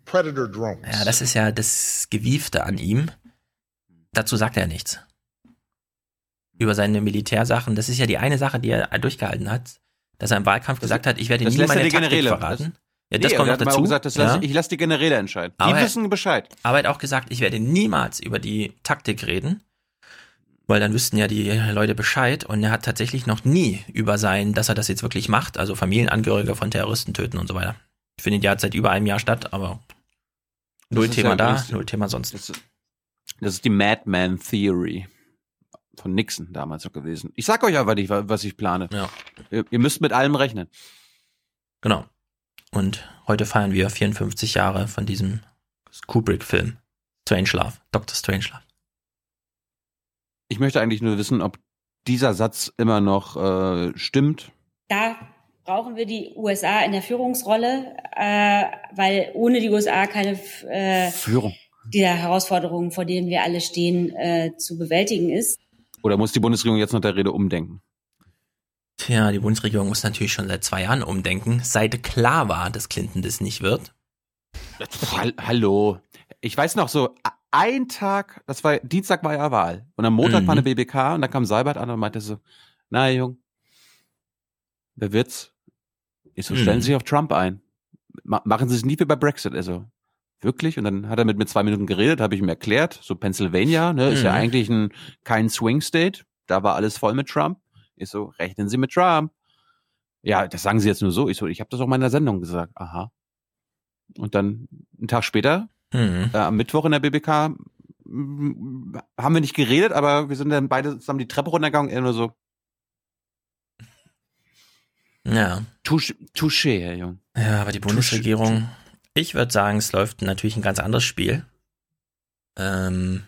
Predator drones. Ja, das ist ja das Gewiefte an ihm. Dazu sagt er nichts. Über seine Militärsachen. Das ist ja die eine Sache, die er durchgehalten hat, dass er im Wahlkampf gesagt hat, ich werde Das nie meine die Taktik Generäle. verraten. ja, Nee, das kommt er noch dazu. gesagt, das lass, ja. ich lasse die Generäle entscheiden. Die Aber wissen Bescheid. Aber er hat auch gesagt, ich werde niemals über die Taktik reden, weil dann wüssten ja die Leute Bescheid. Und er hat tatsächlich noch nie über sein, dass er das jetzt wirklich macht, also Familienangehörige von Terroristen töten und so weiter. Findet ja seit über einem Jahr statt, aber null ist Thema ja da, null Thema sonst. Das, das ist die Madman Theory von Nixon damals noch gewesen. Ich sag euch aber nicht, wa- was ich plane. Ja. Ihr, ihr müsst mit allem rechnen. Genau. Und heute feiern wir 54 Jahre von diesem Kubrick-Film. Strangelove, Dr. Strangelove. Ich möchte eigentlich nur wissen, ob dieser Satz immer noch äh, stimmt. Da brauchen wir die USA in der Führungsrolle, äh, weil ohne die USA keine äh, Führung. dieser Herausforderungen, vor denen wir alle stehen, äh, zu bewältigen ist. Oder muss die Bundesregierung jetzt nach der Rede umdenken? Tja, die Bundesregierung muss natürlich schon seit zwei Jahren umdenken, seit klar war, dass Clinton das nicht wird. Hall- Hallo. Ich weiß noch so, ein Tag, das war, Dienstag war ja Wahl. Und am Montag Mhm. war eine BBK und da kam Seibert an und meinte so, na Jung, wer wird's? Ich so, stellen Mhm. Sie sich auf Trump ein. Ma machen Sie es nie wie bei Brexit. Also, wirklich? Und dann hat er mit mir zwei Minuten geredet, habe ich ihm erklärt, so Pennsylvania, ne, ist ja Mhm. eigentlich ein, kein Swing State. Da war alles voll mit Trump. Ich so, rechnen Sie mit Trump. Ja, das sagen Sie jetzt nur so. Ich so, ich habe das auch in meiner Sendung gesagt. Aha. Und dann einen Tag später, Mhm. äh, am Mittwoch in der BBK, m, haben wir nicht geredet, aber wir sind dann beide zusammen die Treppe runtergegangen, er nur so, Ja. touché, touché, Herr Jung. Ja, aber die Bundesregierung, ich würde sagen, es läuft natürlich ein ganz anderes Spiel. Ähm,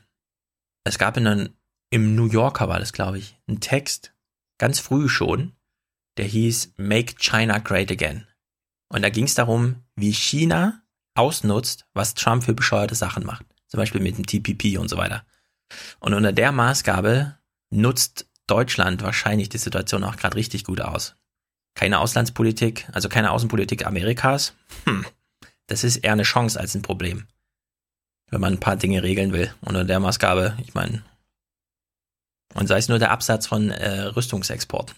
es gab in einem, im New Yorker war das, glaube ich, einen Text, ganz früh schon, der hieß Make China Great Again. Und da ging es darum, wie China ausnutzt, was Trump für bescheuerte Sachen macht. Zum Beispiel mit dem TPP und so weiter. Und unter der Maßgabe nutzt Deutschland wahrscheinlich die Situation auch gerade richtig gut aus. Keine Auslandspolitik, also keine Außenpolitik Amerikas. Hm, das ist eher eine Chance als ein Problem. Wenn man ein paar Dinge regeln will. Unter der Maßgabe, ich meine, und sei es nur der Absatz von äh, Rüstungsexporten,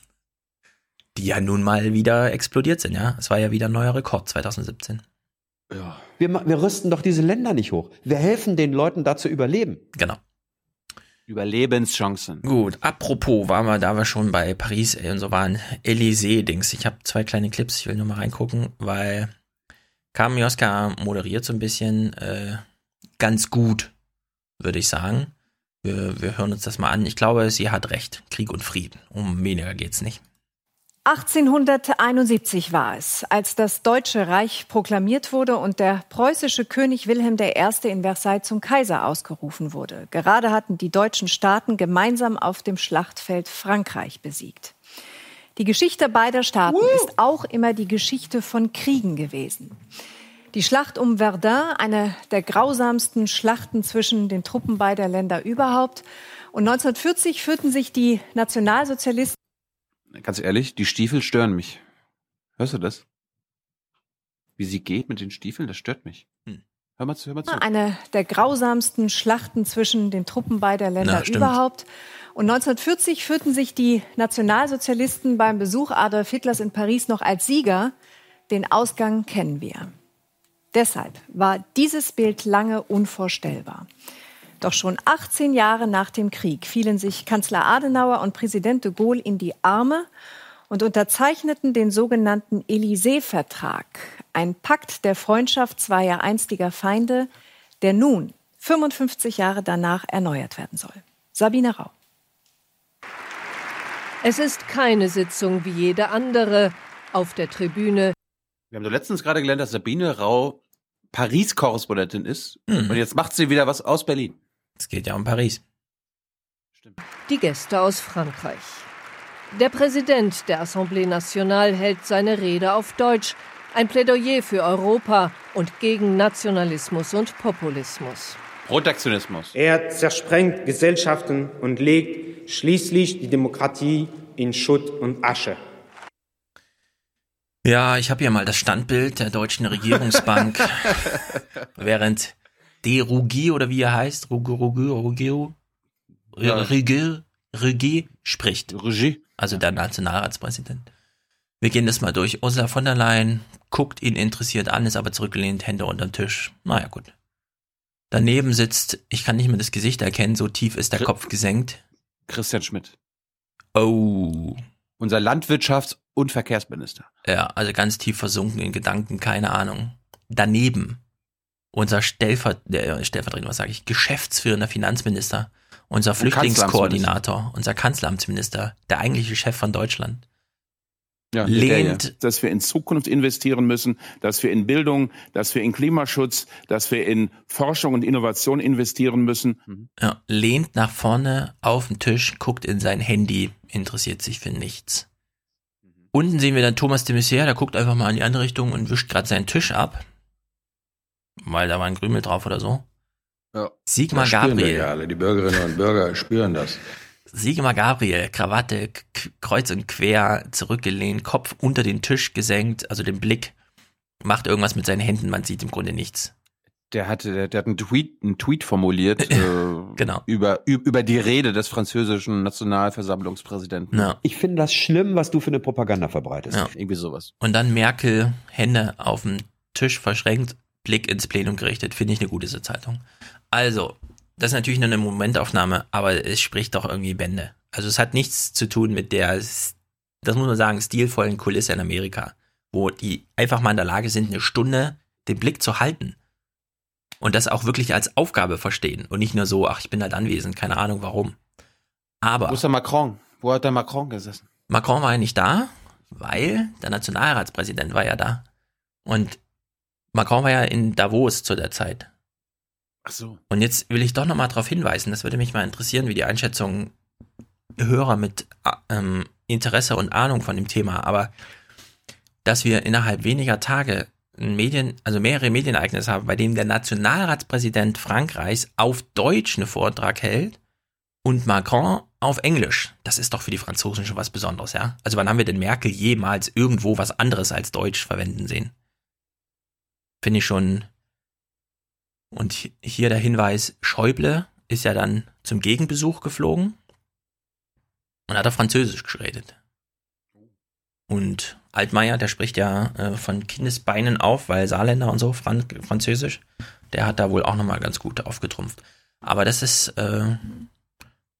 die ja nun mal wieder explodiert sind, ja. Es war ja wieder ein neuer Rekord 2017. Wir, ma- wir rüsten doch diese Länder nicht hoch. Wir helfen den Leuten da zu überleben. Genau. Überlebenschancen. Gut, apropos, waren wir, da wir schon bei Paris äh, und so waren, Elysée-Dings. Ich habe zwei kleine Clips, ich will nur mal reingucken, weil Carmen Joska moderiert so ein bisschen äh, ganz gut, würde ich sagen. Wir, wir hören uns das mal an. Ich glaube, sie hat recht. Krieg und Frieden. Um weniger geht's nicht. 1871 war es, als das Deutsche Reich proklamiert wurde und der preußische König Wilhelm I. in Versailles zum Kaiser ausgerufen wurde. Gerade hatten die deutschen Staaten gemeinsam auf dem Schlachtfeld Frankreich besiegt. Die Geschichte beider Staaten ist auch immer die Geschichte von Kriegen gewesen. Die Schlacht um Verdun, eine der grausamsten Schlachten zwischen den Truppen beider Länder überhaupt. Und 1940 führten sich die Nationalsozialisten Ganz ehrlich, die Stiefel stören mich. Hörst du das? Wie sie geht mit den Stiefeln, das stört mich. Hm. Hör mal zu, hör mal zu. Eine der grausamsten Schlachten zwischen den Truppen beider Länder Na, überhaupt. Und 1940 führten sich die Nationalsozialisten beim Besuch Adolf Hitlers in Paris noch als Sieger. Den Ausgang kennen wir. Deshalb war dieses Bild lange unvorstellbar. Doch schon 18 Jahre nach dem Krieg fielen sich Kanzler Adenauer und Präsident de Gaulle in die Arme und unterzeichneten den sogenannten Élysée-Vertrag, ein Pakt der Freundschaft zweier einstiger Feinde, der nun 55 Jahre danach erneuert werden soll. Sabine Rau. Es ist keine Sitzung wie jede andere. Auf der Tribüne Wir haben doch letztens gerade gelernt, dass Sabine Rau Paris-Korrespondentin ist. Mhm. Und jetzt macht sie wieder was aus Berlin. Es geht ja um Paris. die Gäste aus Frankreich. Der Präsident der Assemblée Nationale hält seine Rede auf Deutsch. Ein Plädoyer für Europa und gegen Nationalismus und Populismus. Protektionismus. Er zersprengt Gesellschaften und legt schließlich die Demokratie in Schutt und Asche. Ja, ich habe hier mal das Standbild der Deutschen Regierungsbank, [laughs] während De Rugy oder wie er heißt, Rugy, Rugy, Rugy, Ja. Rugy, Rugy spricht. Rugy. Also der Nationalratspräsident. Wir gehen das mal durch. Ursula von der Leyen guckt ihn interessiert an, ist aber zurückgelehnt, Hände unterm Tisch. Naja, gut. Daneben sitzt, ich kann nicht mehr das Gesicht erkennen, so tief ist der Kopf gesenkt. Christian Schmidt. Oh. Unser Landwirtschafts- und Verkehrsminister. Ja, also ganz tief versunken in Gedanken, keine Ahnung. Daneben unser Stellver äh, Stellvertreter, was sage ich, geschäftsführender Finanzminister, unser Flüchtlingskoordinator, unser Kanzleramtsminister, der eigentliche Chef von Deutschland. lehnt dass wir in Zukunft investieren müssen, dass wir in Bildung, dass wir in Klimaschutz, dass wir in Forschung und Innovation investieren müssen. Ja, lehnt nach vorne auf den Tisch, guckt in sein Handy, interessiert sich für nichts. Unten sehen wir dann Thomas de Maizière, der guckt einfach mal in die andere Richtung und wischt gerade seinen Tisch ab. Weil da war ein Krümel drauf oder so. Ja. Sigmar wir Gabriel. ja alle. Die Bürgerinnen und Bürger [laughs] spüren das. Sigmar Gabriel, Krawatte kreuz und quer, zurückgelehnt, Kopf unter den Tisch gesenkt, also den Blick, macht irgendwas mit seinen Händen, man sieht im Grunde nichts. Der hatte, der, der hat einen Tweet, einen Tweet formuliert [laughs] äh, genau. über, über die Rede des französischen Nationalversammlungspräsidenten. Ja. Ich finde das schlimm, was du für eine Propaganda verbreitest. Ja. Irgendwie sowas. Und dann Merkel, Hände auf dem Tisch verschränkt, Blick ins Plenum gerichtet, finde ich eine gute Sitzhaltung. Also, das ist natürlich nur eine Momentaufnahme, aber es spricht doch irgendwie Bände. Also es hat nichts zu tun mit der, das muss man sagen, stilvollen Kulisse in Amerika, wo die einfach mal in der Lage sind, eine Stunde den Blick zu halten. Und das auch wirklich als Aufgabe verstehen und nicht nur so, ach, ich bin halt anwesend, keine Ahnung warum. Aber. Wo ist der Macron? Wo hat der Macron gesessen? Macron war ja nicht da, weil der Nationalratspräsident war ja da. Und Macron war ja in Davos zu der Zeit. Ach so. Und jetzt will ich doch nochmal darauf hinweisen, das würde mich mal interessieren, wie die Einschätzung Hörer mit ähm, Interesse und Ahnung von dem Thema, aber dass wir innerhalb weniger Tage Medien, also mehrere Medienereignisse haben, bei denen der Nationalratspräsident Frankreichs auf Deutsch einen Vortrag hält und Macron auf Englisch. Das ist doch für die Franzosen schon was Besonderes, ja? Also wann haben wir denn Merkel jemals irgendwo was anderes als Deutsch verwenden sehen? Finde ich schon. Und hier der Hinweis, Schäuble ist ja dann zum Gegenbesuch geflogen und hat er Französisch geredet. Und Altmaier, der spricht ja äh, von Kindesbeinen auf, weil Saarländer und so, Fran Französisch, der hat da wohl auch nochmal ganz gut aufgetrumpft. Aber das ist, äh,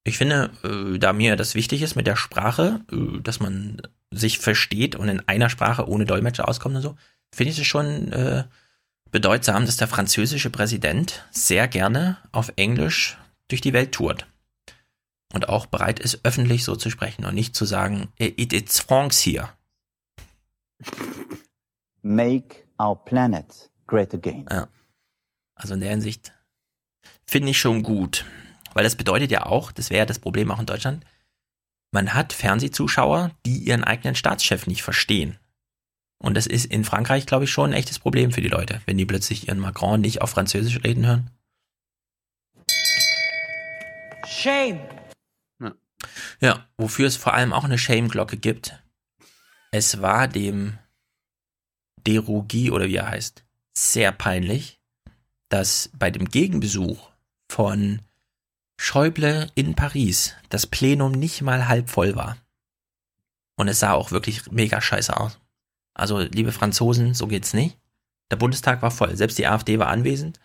ich finde, äh, da mir das wichtig ist mit der Sprache, äh, dass man sich versteht und in einer Sprache ohne Dolmetscher auskommt und so, finde ich es schon äh, bedeutsam, dass der französische Präsident sehr gerne auf Englisch durch die Welt tourt und auch bereit ist, öffentlich so zu sprechen und nicht zu sagen, it, it's France here. Make our planet great again. Ja. Also in der Hinsicht finde ich schon gut. Weil das bedeutet ja auch, das wäre ja das Problem auch in Deutschland, man hat Fernsehzuschauer, die ihren eigenen Staatschef nicht verstehen. Und das ist in Frankreich, glaube ich, schon ein echtes Problem für die Leute, wenn die plötzlich ihren Macron nicht auf Französisch reden hören. Shame. Ja, wofür es vor allem auch eine Shame-Glocke gibt. Es war dem Derugi oder wie er heißt, sehr peinlich, dass bei dem Gegenbesuch von Schäuble in Paris das Plenum nicht mal halb voll war. Und es sah auch wirklich mega scheiße aus. Also, liebe Franzosen, so geht's nicht. Der Bundestag war voll, selbst die AfD war anwesend.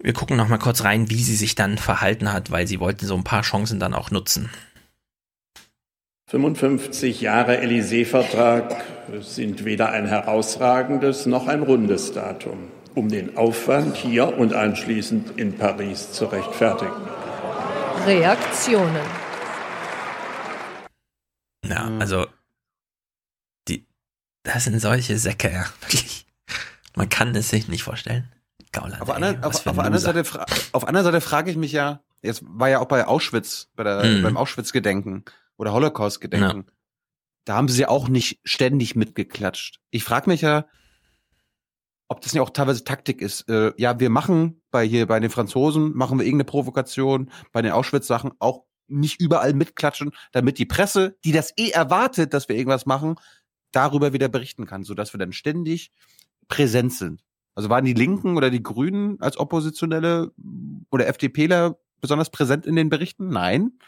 Wir gucken noch mal kurz rein, wie sie sich dann verhalten hat, weil sie wollten so ein paar Chancen dann auch nutzen. 55 Jahre Élysée-Vertrag sind weder ein herausragendes noch ein rundes Datum, um den Aufwand hier und anschließend in Paris zu rechtfertigen. Reaktionen. Ja, also das sind solche Säcke, ja, wirklich. Man kann es sich nicht vorstellen. Gauland, auf, anderen, auf, auf, anderen Seite, auf anderen Seite frage ich mich ja, jetzt war ja auch bei Auschwitz, bei der, mm. beim Auschwitz-Gedenken oder Holocaust-Gedenken, ja. da haben sie auch nicht ständig mitgeklatscht. Ich frage mich ja, ob das nicht auch teilweise Taktik ist. Äh, ja, wir machen bei hier bei den Franzosen machen wir irgendeine Provokation, bei den Auschwitz-Sachen auch nicht überall mitklatschen, damit die Presse, die das eh erwartet, dass wir irgendwas machen, darüber wieder berichten kann, so dass wir dann ständig präsent sind. Also waren die Linken oder die Grünen als Oppositionelle oder FDPler besonders präsent in den Berichten? Nein.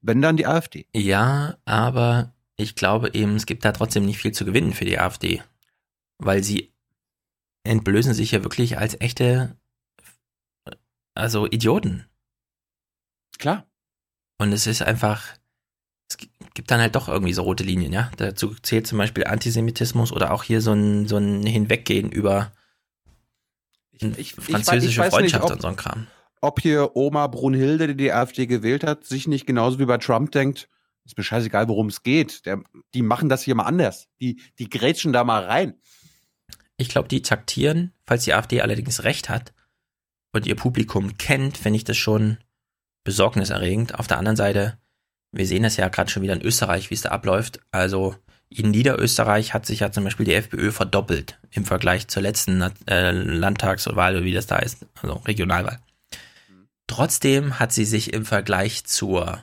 Wenn dann die AfD. Ja, aber ich glaube eben, es gibt da trotzdem nicht viel zu gewinnen für die AfD. Weil sie entblößen sich ja wirklich als echte, also Idioten. Klar. Und es ist einfach, gibt dann halt doch irgendwie so rote Linien, ja. Dazu zählt zum Beispiel Antisemitismus oder auch hier so ein, so ein Hinweggehen über ich, ich, französische ich Freundschaft nicht, ob, und so ein Kram. Ob hier Oma Brunhilde, die die AfD gewählt hat, sich nicht genauso wie bei Trump denkt, ist mir scheißegal, worum es geht. Der, die machen das hier mal anders. Die, die grätschen da mal rein. Ich glaube, die taktieren, falls die AfD allerdings recht hat und ihr Publikum kennt, finde ich das schon besorgniserregend. Auf der anderen Seite, wir sehen das ja gerade schon wieder in Österreich, wie es da abläuft. Also in Niederösterreich hat sich ja zum Beispiel die FPÖ verdoppelt im Vergleich zur letzten äh, Landtagswahl, oder wie das da ist, also Regionalwahl. Trotzdem hat sie sich im Vergleich zur,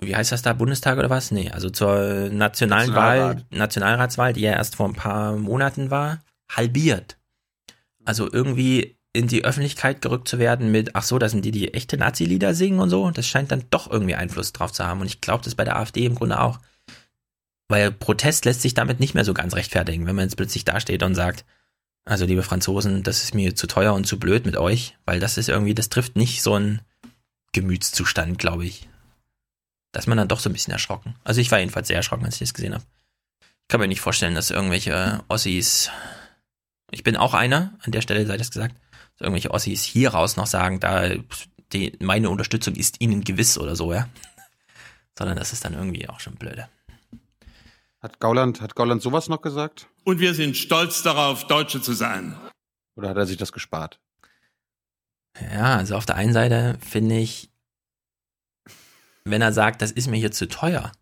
wie heißt das da, Bundestag oder was? Nee, also zur nationalen Nationalrat. Wahl, Nationalratswahl, die ja erst vor ein paar Monaten war, halbiert. Also irgendwie in die Öffentlichkeit gerückt zu werden mit, ach so, das sind die, die echte Nazi-Lieder singen und so, das scheint dann doch irgendwie Einfluss drauf zu haben. Und ich glaube, das bei der AfD im Grunde auch. Weil Protest lässt sich damit nicht mehr so ganz rechtfertigen, wenn man jetzt plötzlich dasteht und sagt, also liebe Franzosen, das ist mir zu teuer und zu blöd mit euch, weil das ist irgendwie, das trifft nicht so einen Gemütszustand, glaube ich. Da ist man dann doch so ein bisschen erschrocken. Also ich war jedenfalls sehr erschrocken, als ich das gesehen habe. Ich kann mir nicht vorstellen, dass irgendwelche Ossis Ich bin auch einer, an der Stelle sei das gesagt, dass irgendwelche Ossis hier raus noch sagen, da die, meine Unterstützung ist ihnen gewiss oder so, ja. [laughs] Sondern das ist dann irgendwie auch schon blöde. Hat Gauland, hat Gauland sowas noch gesagt? Und wir sind stolz darauf, Deutsche zu sein. Oder hat er sich das gespart? Ja, also auf der einen Seite finde ich, wenn er sagt, das ist mir hier zu teuer.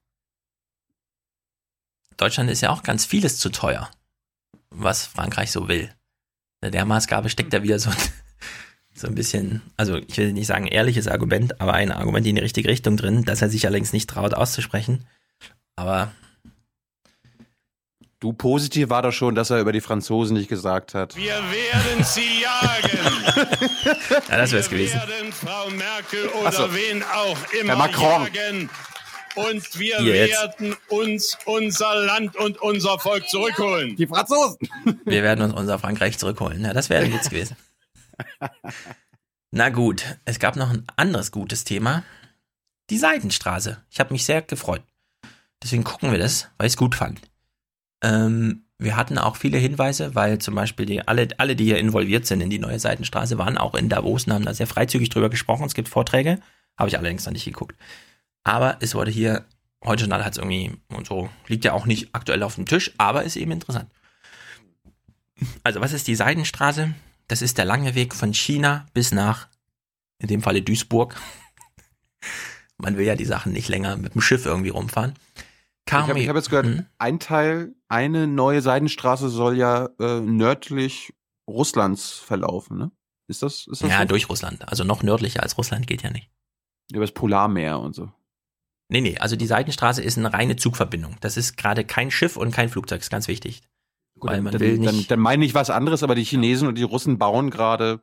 Deutschland ist ja auch ganz vieles zu teuer, was Frankreich so will. In der Maßgabe steckt da wieder so, [laughs] so ein bisschen, also ich will nicht sagen ehrliches Argument, aber ein Argument in die richtige Richtung drin, das er sich allerdings nicht traut auszusprechen. Aber Du positiv war doch schon, dass er über die Franzosen nicht gesagt hat. Wir werden sie jagen. [laughs] ja, das wäre es gewesen. Wir werden Frau Merkel oder so. wen auch immer Herr Macron. jagen. Und wir Jetzt. werden uns unser Land und unser Volk zurückholen. Die Franzosen. Wir werden uns unser Frankreich zurückholen. Ja, das wäre ein Witz gewesen. Na gut, es gab noch ein anderes gutes Thema. Die Seidenstraße. Ich habe mich sehr gefreut. Deswegen gucken wir das, weil ich es gut fand. Ähm, wir hatten auch viele Hinweise, weil zum Beispiel die, alle, alle, die hier involviert sind in die neue Seitenstraße, waren auch in Davos und haben da sehr freizügig drüber gesprochen. Es gibt Vorträge, habe ich allerdings noch nicht geguckt. Aber es wurde hier, heute Journal hat es irgendwie und so, liegt ja auch nicht aktuell auf dem Tisch, aber ist eben interessant. Also, was ist die Seidenstraße? Das ist der lange Weg von China bis nach, in dem Falle Duisburg. [laughs] Man will ja die Sachen nicht länger mit dem Schiff irgendwie rumfahren. Ich habe hab jetzt gehört, Hm? ein Teil, eine neue Seidenstraße soll ja äh, nördlich Russlands verlaufen, ne? Ist das, ist das Ja, so? durch Russland. Also noch nördlicher als Russland geht ja nicht. Über das Polarmeer und so. Nee, nee, also die Seitenstraße ist eine reine Zugverbindung. Das ist gerade kein Schiff und kein Flugzeug, ist ganz wichtig. Gut, Weil dann, man dann, will dann, nicht. dann meine ich was anderes, aber die Chinesen und die Russen bauen gerade,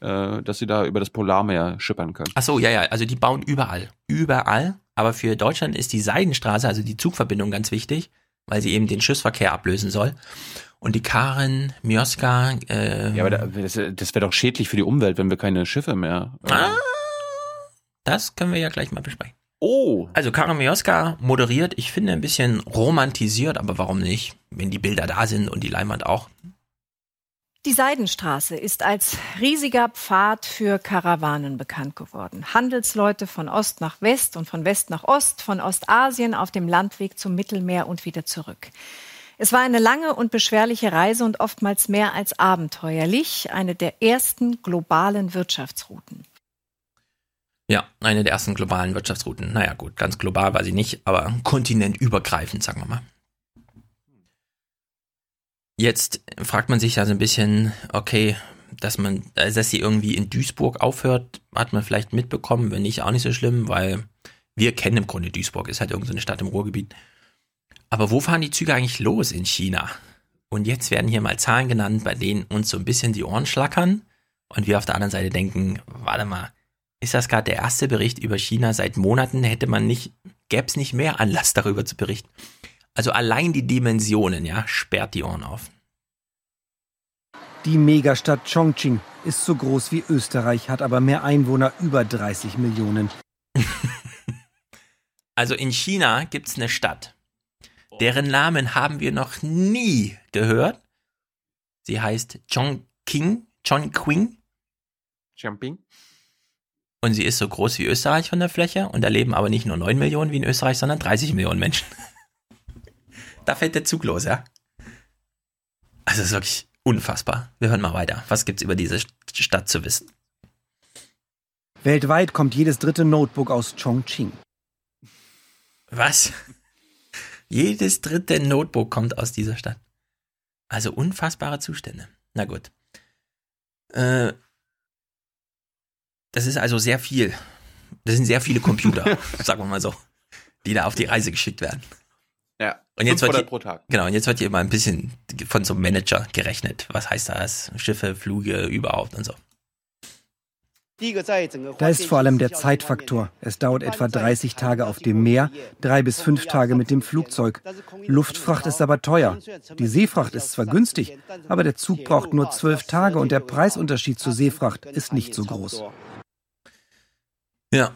äh, dass sie da über das Polarmeer schippern können. Ach so, ja, ja, also die bauen überall. Überall. Aber für Deutschland ist die Seidenstraße, also die Zugverbindung, ganz wichtig, weil sie eben den Schiffsverkehr ablösen soll. Und die Karen Mioska, äh, Ja, aber da, das, das wäre doch schädlich für die Umwelt, wenn wir keine Schiffe mehr. Äh, Ah, das können wir ja gleich mal besprechen. Oh. Also Karen Mioska moderiert, ich finde ein bisschen romantisiert, aber warum nicht? Wenn die Bilder da sind und die Leinwand auch. Die Seidenstraße ist als riesiger Pfad für Karawanen bekannt geworden. Handelsleute von Ost nach West und von West nach Ost, von Ostasien auf dem Landweg zum Mittelmeer und wieder zurück. Es war eine lange und beschwerliche Reise und oftmals mehr als abenteuerlich, eine der ersten globalen Wirtschaftsrouten. Ja, eine der ersten globalen Wirtschaftsrouten. Naja, gut, ganz global weiß ich nicht, aber kontinentübergreifend, sagen wir mal. Jetzt fragt man sich ja so ein bisschen, okay, dass man, dass sie irgendwie in Duisburg aufhört, hat man vielleicht mitbekommen, wenn nicht, auch nicht so schlimm, weil wir kennen im Grunde Duisburg, ist halt irgendeine Stadt im Ruhrgebiet. Aber wo fahren die Züge eigentlich los in China? Und jetzt werden hier mal Zahlen genannt, bei denen uns so ein bisschen die Ohren schlackern und wir auf der anderen Seite denken, warte mal, ist das gerade der erste Bericht über China seit Monaten? Hätte man nicht, gäbe es nicht mehr Anlass darüber zu berichten. Also allein die Dimensionen, ja, sperrt die Ohren auf. Die Megastadt Chongqing ist so groß wie Österreich, hat aber mehr Einwohner, über 30 Millionen. [laughs] Also in China gibt's eine Stadt, deren Namen haben wir noch nie gehört. Sie heißt Chongqing, Chongqing. Jumping. Und sie ist so groß wie Österreich von der Fläche und da leben aber nicht nur 9 Millionen wie in Österreich, sondern 30 Millionen Menschen. [laughs] da fällt der Zug los, ja. Also das ist wirklich unfassbar. Wir hören mal weiter. Was gibt's über diese Stadt zu wissen? Weltweit kommt jedes dritte Notebook aus Chongqing. Was? Jedes dritte Notebook kommt aus dieser Stadt. Also unfassbare Zustände. Na gut. Äh, das ist also sehr viel. Das sind sehr viele Computer, [laughs] sagen wir mal so, die da auf die Reise geschickt werden. Ja. Und jetzt wird 500 hier, pro Tag. Genau, und jetzt wird hier mal ein bisschen von so einem Manager gerechnet. Was heißt das? Schiffe, Flüge, überhaupt und so. Da ist vor allem der Zeitfaktor. Es dauert etwa 30 Tage auf dem Meer, drei bis fünf Tage mit dem Flugzeug. Luftfracht ist aber teuer. Die Seefracht ist zwar günstig, aber der Zug braucht nur zwölf Tage und der Preisunterschied zur Seefracht ist nicht so groß. Ja.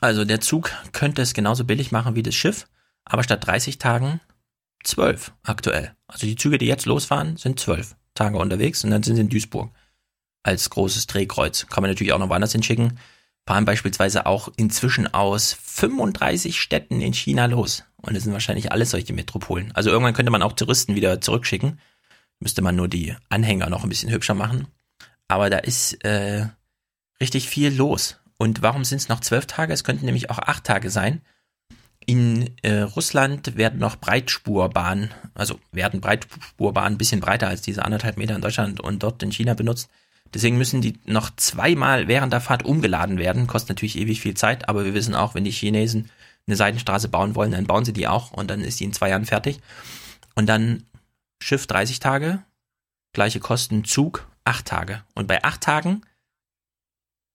Also der Zug könnte es genauso billig machen wie das Schiff, aber statt 30 Tagen 12 aktuell. Also die Züge, die jetzt losfahren, sind 12. Tage unterwegs und dann sind sie in Duisburg als großes Drehkreuz. Kann man natürlich auch noch woanders hinschicken. Fahren beispielsweise auch inzwischen aus 35 Städten in China los. Und das sind wahrscheinlich alles solche Metropolen. Also irgendwann könnte man auch Touristen wieder zurückschicken. Müsste man nur die Anhänger noch ein bisschen hübscher machen. Aber da ist äh, richtig viel los. Und warum sind es noch zwölf Tage? Es könnten nämlich auch acht Tage sein. In äh, Russland werden noch Breitspurbahnen, also werden Breitspurbahnen ein bisschen breiter als diese anderthalb Meter in Deutschland und dort in China benutzt. Deswegen müssen die noch zweimal während der Fahrt umgeladen werden. Kostet natürlich ewig viel Zeit, aber wir wissen auch, wenn die Chinesen eine Seitenstraße bauen wollen, dann bauen sie die auch und dann ist die in zwei Jahren fertig. Und dann Schiff 30 Tage, gleiche Kosten, Zug 8 Tage. Und bei 8 Tagen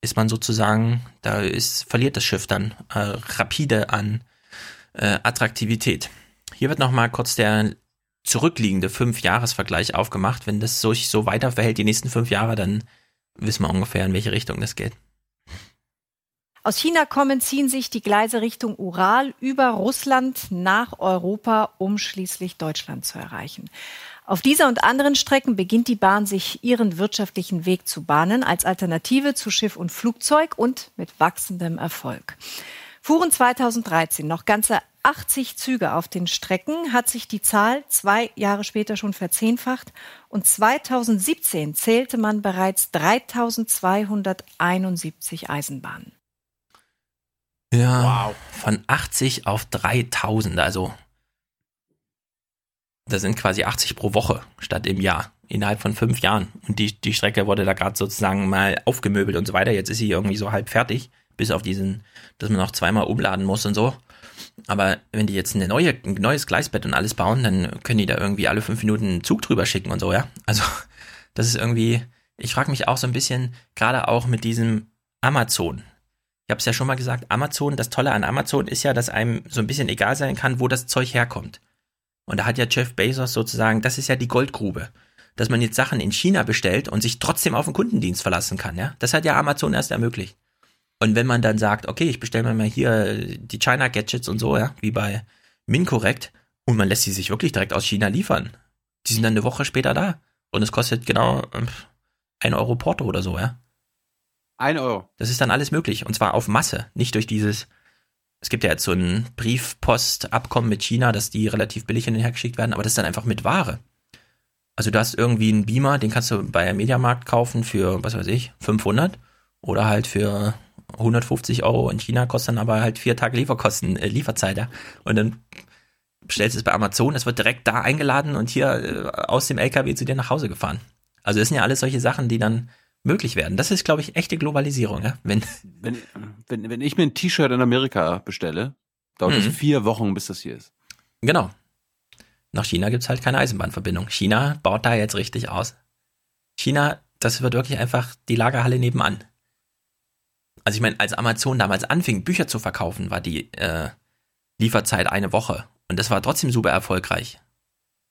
ist man sozusagen, da ist, verliert das Schiff dann äh, rapide an äh, Attraktivität. Hier wird nochmal kurz der zurückliegende Fünf-Jahres-Vergleich aufgemacht. Wenn das sich so weiter verhält die nächsten fünf Jahre, dann wissen wir ungefähr, in welche Richtung das geht. Aus China kommen, ziehen sich die Gleise Richtung Ural über Russland nach Europa, um schließlich Deutschland zu erreichen. Auf dieser und anderen Strecken beginnt die Bahn sich ihren wirtschaftlichen Weg zu bahnen, als Alternative zu Schiff und Flugzeug und mit wachsendem Erfolg. Fuhren 2013 noch ganze 80 Züge auf den Strecken, hat sich die Zahl zwei Jahre später schon verzehnfacht und 2017 zählte man bereits 3271 Eisenbahnen. Ja, wow. von 80 auf 3000, also das sind quasi 80 pro Woche statt im Jahr, innerhalb von fünf Jahren. Und die, die Strecke wurde da gerade sozusagen mal aufgemöbelt und so weiter. Jetzt ist sie irgendwie so halb fertig, bis auf diesen, dass man noch zweimal umladen muss und so. Aber wenn die jetzt eine neue, ein neues Gleisbett und alles bauen, dann können die da irgendwie alle fünf Minuten einen Zug drüber schicken und so, ja. Also, [laughs] das ist irgendwie, ich frage mich auch so ein bisschen, gerade auch mit diesem Amazon. Ich habe es ja schon mal gesagt, Amazon, das Tolle an Amazon ist ja, dass einem so ein bisschen egal sein kann, wo das Zeug herkommt. Und da hat ja Jeff Bezos sozusagen, das ist ja die Goldgrube, dass man jetzt Sachen in China bestellt und sich trotzdem auf den Kundendienst verlassen kann, ja. Das hat ja Amazon erst ermöglicht. Und wenn man dann sagt, okay, ich bestelle mir mal hier die China Gadgets und so, ja, wie bei Mincorrect, und man lässt sie sich wirklich direkt aus China liefern. Die sind dann eine Woche später da. Und es kostet genau ähm, ein Euro Porto oder so, ja. Ein Euro. Das ist dann alles möglich. Und zwar auf Masse, nicht durch dieses. Es gibt ja jetzt so ein Briefpostabkommen mit China, dass die relativ billig hin und her geschickt werden, aber das ist dann einfach mit Ware. Also du hast irgendwie einen Beamer, den kannst du bei Mediamarkt kaufen für, was weiß ich, 500 oder halt für 150 Euro in China kostet dann aber halt vier Tage Lieferkosten, äh, Lieferzeit, ja. Und dann bestellst du es bei Amazon, es wird direkt da eingeladen und hier äh, aus dem LKW zu dir nach Hause gefahren. Also das sind ja alles solche Sachen, die dann möglich werden. Das ist, glaube ich, echte Globalisierung, ja. Wenn, [laughs] wenn, wenn, wenn ich mir ein T-Shirt in Amerika bestelle, dauert es Mhm. vier Wochen, bis das hier ist. genau. Nach China gibt's halt keine Eisenbahnverbindung. China baut da jetzt richtig aus. China, das wird wirklich einfach die Lagerhalle nebenan. Also ich meine, als Amazon damals anfing, Bücher zu verkaufen, war die äh, Lieferzeit eine Woche. Und das war trotzdem super erfolgreich.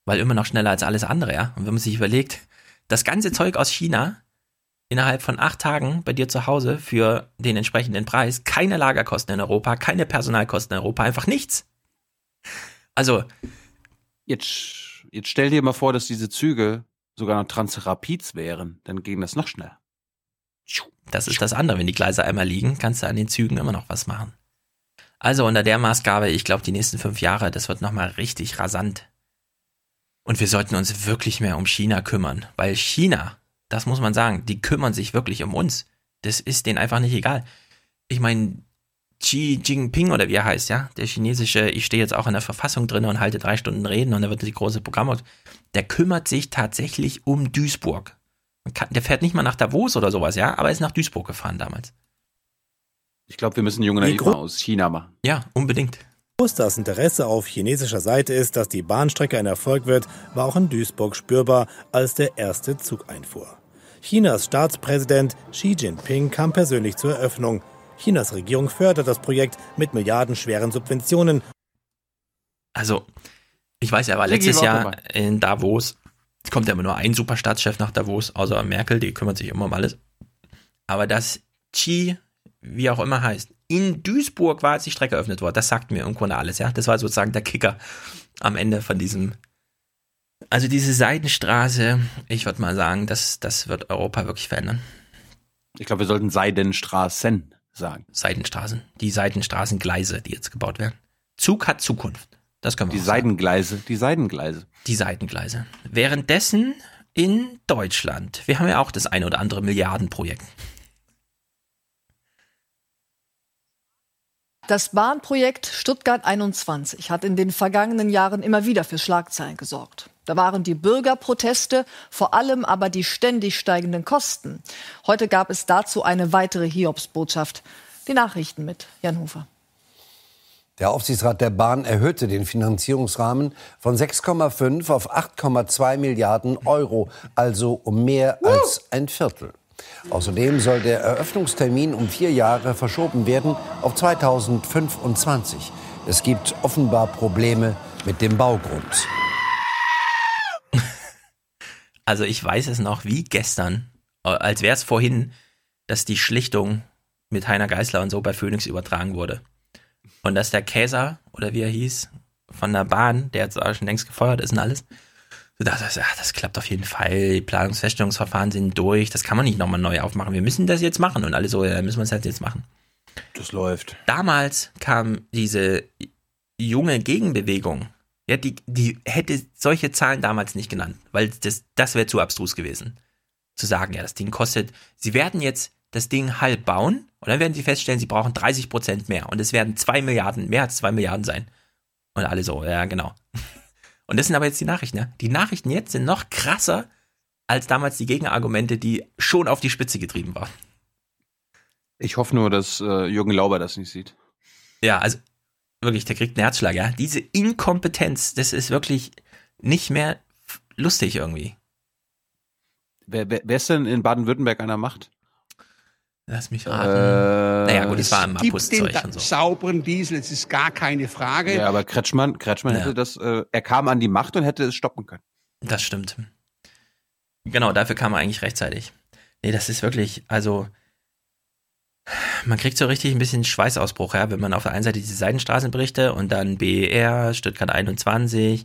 Weil immer noch schneller als alles andere, ja. Und wenn man sich überlegt, das ganze Zeug aus China innerhalb von acht Tagen bei dir zu Hause für den entsprechenden Preis, keine Lagerkosten in Europa, keine Personalkosten in Europa, einfach nichts. Also, Jetzt, jetzt stell dir mal vor, dass diese Züge sogar noch Transrapids wären. Dann ging das noch schneller. Das ist das andere. Wenn die Gleise einmal liegen, kannst du an den Zügen immer noch was machen. Also unter der Maßgabe, ich glaube, die nächsten fünf Jahre, das wird nochmal richtig rasant. Und wir sollten uns wirklich mehr um China kümmern, weil China, das muss man sagen, die kümmern sich wirklich um uns. Das ist denen einfach nicht egal. Ich meine, Xi Jinping oder wie er heißt, ja, der chinesische, ich stehe jetzt auch in der Verfassung drin und halte drei Stunden Reden und da wird die große Programm, der kümmert sich tatsächlich um Duisburg. Kann- Der fährt nicht mal nach Davos oder sowas, ja, aber er ist nach Duisburg gefahren damals. Ich glaube, wir müssen junge Naiv aus China machen. Ja, unbedingt. Groß das Interesse auf chinesischer Seite ist, dass die Bahnstrecke ein Erfolg wird, war auch in Duisburg spürbar, als der erste Zug einfuhr. Chinas Staatspräsident Xi Jinping kam persönlich zur Eröffnung. Chinas Regierung fördert das Projekt mit milliardenschweren Subventionen. Also, ich weiß, er war letztes Jahr in Davos. Es kommt ja immer nur ein Superstaatschef nach Davos, außer Merkel, die kümmert sich immer um alles. Aber dass Xi, wie auch immer heißt, in Duisburg war, als die Strecke eröffnet wurde, das sagt mir im Grunde alles, ja. Das war sozusagen der Kicker am Ende von diesem Also diese Seidenstraße, ich würde mal sagen, das, das wird Europa wirklich verändern. Ich glaube, wir sollten Seidenstraßen sagen. Seidenstraßen. Die Seidenstraßengleise, die jetzt gebaut werden. Zug hat Zukunft. Das können wir Die. Seidengleise, die Seidengleise. Die Seitengleise. Währenddessen in Deutschland, wir haben ja auch das eine oder andere Milliardenprojekt. Das Bahnprojekt Stuttgart 21 hat in den vergangenen Jahren immer wieder für Schlagzeilen gesorgt. Da waren die Bürgerproteste, vor allem aber die ständig steigenden Kosten. Heute gab es dazu eine weitere Hiobsbotschaft. Die Nachrichten mit Jan Hofer. Der Aufsichtsrat der Bahn erhöhte den Finanzierungsrahmen von 6,5 auf 8,2 Milliarden Euro, also um mehr als ein Viertel. Außerdem soll der Eröffnungstermin um vier Jahre verschoben werden auf 2025. Es gibt offenbar Probleme mit dem Baugrund. [laughs] Also ich weiß es noch wie gestern, äh, als wäre es vorhin, dass die Schlichtung mit Heiner Geißler und so bei Phoenix übertragen wurde. Und dass der Käser, oder wie er hieß, von der Bahn, der jetzt auch schon längst gefeuert ist und alles, dachte ich, ja, das klappt auf jeden Fall, die Planungsfeststellungsverfahren sind durch, das kann man nicht nochmal neu aufmachen, wir müssen das jetzt machen. Und alle so, ja, müssen wir es halt jetzt machen. Das läuft. Damals kam diese junge Gegenbewegung, ja, die, die hätte solche Zahlen damals nicht genannt, weil das, das wäre zu abstrus gewesen. Zu sagen, ja, das Ding kostet, sie werden jetzt das Ding halb bauen und dann werden sie feststellen, sie brauchen 30 Prozent mehr und es werden zwei Milliarden, mehr als zwei Milliarden sein. Und alle so, ja, genau. Und das sind aber jetzt die Nachrichten, ja. Die Nachrichten jetzt sind noch krasser als damals die Gegenargumente, die schon auf die Spitze getrieben waren. Ich hoffe nur, dass äh, Jürgen Lauber das nicht sieht. Ja, also wirklich, der kriegt einen Herzschlag, ja. Diese Inkompetenz, das ist wirklich nicht mehr lustig irgendwie. Wer, wer, wer ist denn in Baden-Württemberg an der Macht? Lass mich raten. Äh, naja, gut, es war im da- und so. sauberen Diesel, es ist gar keine Frage. Ja, aber Kretschmann, Kretschmann Ja. hätte das, äh, er kam an die Macht und hätte es stoppen können. Das stimmt. Genau, dafür kam er eigentlich rechtzeitig. Nee, das ist wirklich, also man kriegt so richtig ein bisschen Schweißausbruch, ja, wenn man auf der einen Seite diese Seidenstraßenberichte und dann BER, Stuttgart 21,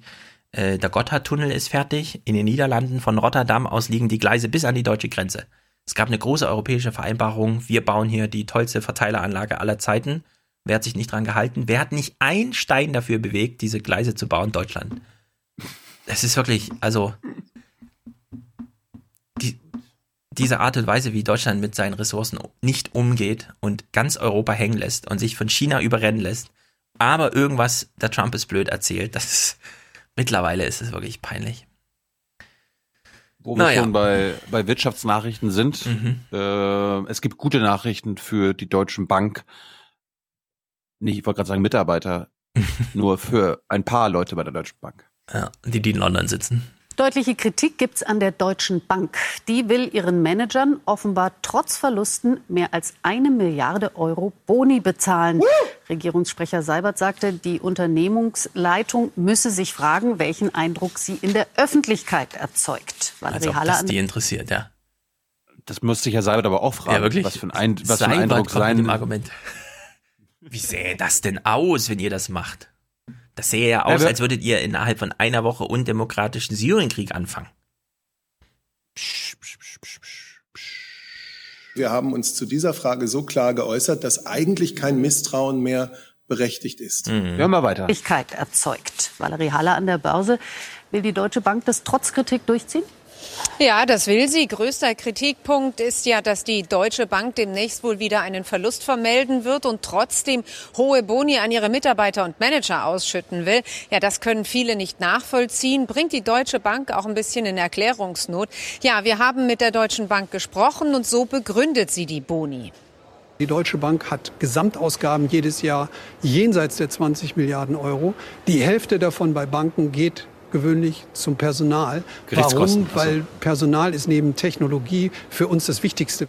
äh, der Gotthardtunnel ist fertig. In den Niederlanden von Rotterdam aus liegen die Gleise bis an die deutsche Grenze. Es gab eine große europäische Vereinbarung, wir bauen hier die tollste Verteileranlage aller Zeiten. Wer hat sich nicht dran gehalten? Wer hat nicht einen Stein dafür bewegt, diese Gleise zu bauen? Deutschland. Es ist wirklich, also die, diese Art und Weise, wie Deutschland mit seinen Ressourcen nicht umgeht und ganz Europa hängen lässt und sich von China überrennen lässt, aber irgendwas, der Trump ist blöd erzählt, das ist, mittlerweile ist es wirklich peinlich. Wo wir Naja. schon bei, bei Wirtschaftsnachrichten sind. Mhm. Äh, es gibt gute Nachrichten für die Deutschen Bank. Nee, ich wollte gerade sagen Mitarbeiter. [laughs] nur für ein paar Leute bei der Deutschen Bank. Ja, die, die in London sitzen. Deutliche Kritik gibt's an der Deutschen Bank. Die will ihren Managern offenbar trotz Verlusten mehr als eine Milliarde Euro Boni bezahlen. Regierungssprecher Seibert sagte, die Unternehmungsleitung müsse sich fragen, welchen Eindruck sie in der Öffentlichkeit erzeugt. Als Valerie ob Haller das die interessiert, ja. Das muss sich ja Seibert aber auch fragen. Ja, wirklich. Was für ein, ein, was für ein Eindruck sein. Argument. [laughs] Wie sähe das denn aus, wenn ihr das macht? Das sähe ja aus, als würdet ihr innerhalb von einer Woche undemokratischen Syrienkrieg anfangen. Wir haben uns zu dieser Frage so klar geäußert, dass eigentlich kein Misstrauen mehr berechtigt ist. Hören wir weiter. Erzeugt. Valerie Haller an der Börse. Will die Deutsche Bank das trotz Kritik durchziehen? Ja, das will sie. Größter Kritikpunkt ist ja, dass die Deutsche Bank demnächst wohl wieder einen Verlust vermelden wird und trotzdem hohe Boni an ihre Mitarbeiter und Manager ausschütten will. Ja, das können viele nicht nachvollziehen, bringt die Deutsche Bank auch ein bisschen in Erklärungsnot. Ja, wir haben mit der Deutschen Bank gesprochen und so begründet sie die Boni. Die Deutsche Bank hat Gesamtausgaben jedes Jahr jenseits der 20 Milliarden Euro. Die Hälfte davon bei Banken geht gewöhnlich zum Personal. Warum? Weil Personal ist neben Technologie für uns das Wichtigste.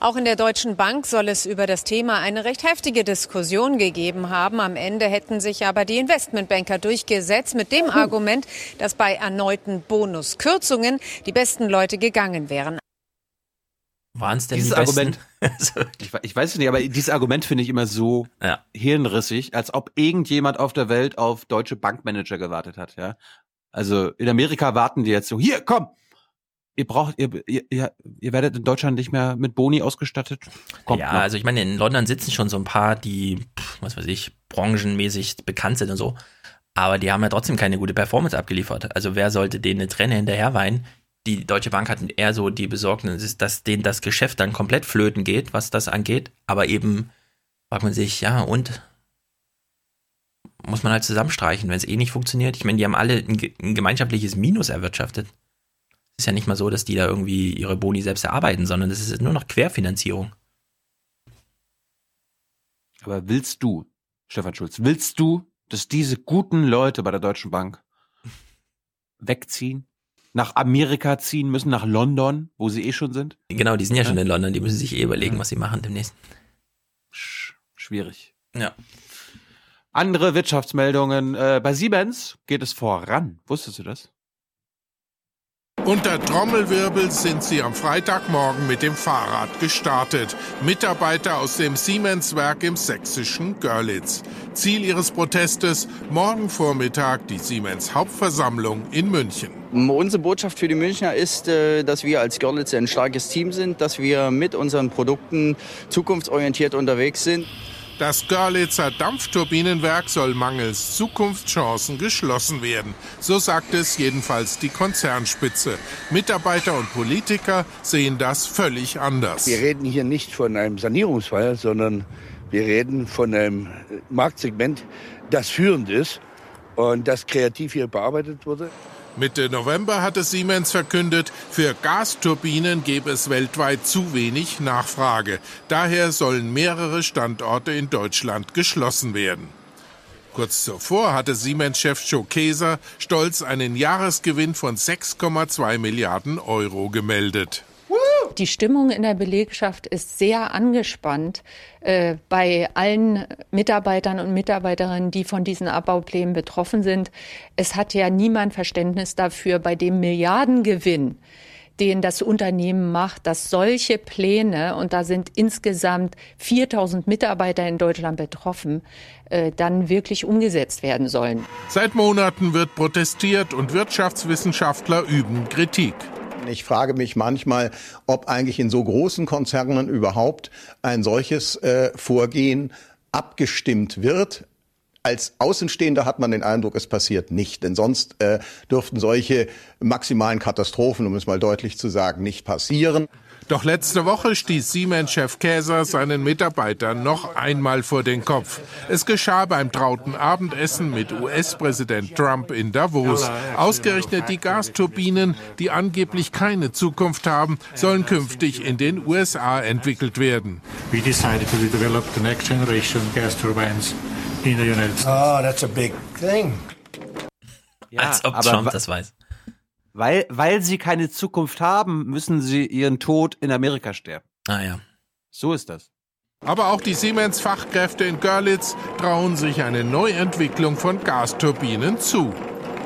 Auch in der Deutschen Bank soll es über das Thema eine recht heftige Diskussion gegeben haben. Am Ende hätten sich aber die Investmentbanker durchgesetzt mit dem Argument, dass bei erneuten Bonuskürzungen die besten Leute gegangen wären. Waren es denn Dieses die? Argument, [laughs] ich, ich weiß es nicht, aber dieses Argument finde ich immer so hirnrissig, als ob irgendjemand auf der Welt auf deutsche Bankmanager gewartet hat, ja. Also in Amerika warten die jetzt so, hier, komm, ihr braucht, ihr, ihr, ihr, werdet in Deutschland nicht mehr mit Boni ausgestattet. Kommt ja, noch. also ich meine, in London sitzen schon so ein paar, die, was weiß ich, branchenmäßig bekannt sind und so. Aber die haben ja trotzdem keine gute Performance abgeliefert. Also wer sollte denen eine Trenne hinterher weinen? Die Deutsche Bank hat eher so die Besorgnis, dass denen das Geschäft dann komplett flöten geht, was das angeht. Aber eben fragt man sich, ja, und muss man halt zusammenstreichen, wenn es eh nicht funktioniert. Ich meine, die haben alle ein, ein gemeinschaftliches Minus erwirtschaftet. Es ist ja nicht mal so, dass die da irgendwie ihre Boni selbst erarbeiten, sondern das ist nur noch Querfinanzierung. Aber willst du, Stefan Schulz, willst du, dass diese guten Leute bei der Deutschen Bank wegziehen? Nach Amerika ziehen müssen, nach London, wo sie eh schon sind? Genau, die sind ja schon in London, die müssen sich eh überlegen, was sie machen demnächst. Schwierig. Ja. Andere Wirtschaftsmeldungen. Äh, bei Siemens geht es voran. Wusstest du das? Unter Trommelwirbel sind sie am Freitagmorgen mit dem Fahrrad gestartet. Mitarbeiter aus dem Siemens-Werk im sächsischen Görlitz. Ziel ihres Protestes morgen Vormittag die Siemens-Hauptversammlung in München. Unsere Botschaft für die Münchner ist, äh, dass wir als Görlitz ein starkes Team sind, dass wir mit unseren Produkten zukunftsorientiert unterwegs sind. Das Görlitzer Dampfturbinenwerk soll mangels Zukunftschancen geschlossen werden. So sagt es jedenfalls die Konzernspitze. Mitarbeiter und Politiker sehen das völlig anders. Wir reden hier nicht von einem Sanierungsfall, sondern wir reden von einem Marktsegment, das führend ist und das kreativ hier bearbeitet wurde. Mitte November hatte Siemens verkündet, für Gasturbinen gäbe es weltweit zu wenig Nachfrage. Daher sollen mehrere Standorte in Deutschland geschlossen werden. Kurz zuvor hatte Siemens-Chef Joe Keser stolz einen Jahresgewinn von 6,2 Milliarden Euro gemeldet. Die Stimmung in der Belegschaft ist sehr angespannt äh, bei allen Mitarbeitern und Mitarbeiterinnen, die von diesen Abbauplänen betroffen sind. Es hat ja niemand Verständnis dafür, bei dem Milliardengewinn, den das Unternehmen macht, dass solche Pläne, und da sind insgesamt 4000 Mitarbeiter in Deutschland betroffen, äh, dann wirklich umgesetzt werden sollen. Seit Monaten wird protestiert und Wirtschaftswissenschaftler üben Kritik. Ich frage mich manchmal, ob eigentlich in so großen Konzernen überhaupt ein solches äh, Vorgehen abgestimmt wird. Als Außenstehender hat man den Eindruck, es passiert nicht. Denn sonst äh, dürften solche maximalen Katastrophen, um es mal deutlich zu sagen, nicht passieren. Doch letzte Woche stieß Siemens-Chef Käser seinen Mitarbeitern noch einmal vor den Kopf. Es geschah beim trauten Abendessen mit US-Präsident Trump in Davos. Ausgerechnet die Gasturbinen, die angeblich keine Zukunft haben, sollen künftig in den USA entwickelt werden. we decided to develop the next generation gas turbines in the United States. Oh, that's a big thing. Als ob Trump das weiß. Weil, weil sie keine Zukunft haben, müssen sie ihren Tod in Amerika sterben. Ah ja. So ist das. Aber auch die Siemens-Fachkräfte in Görlitz trauen sich eine Neuentwicklung von Gasturbinen zu.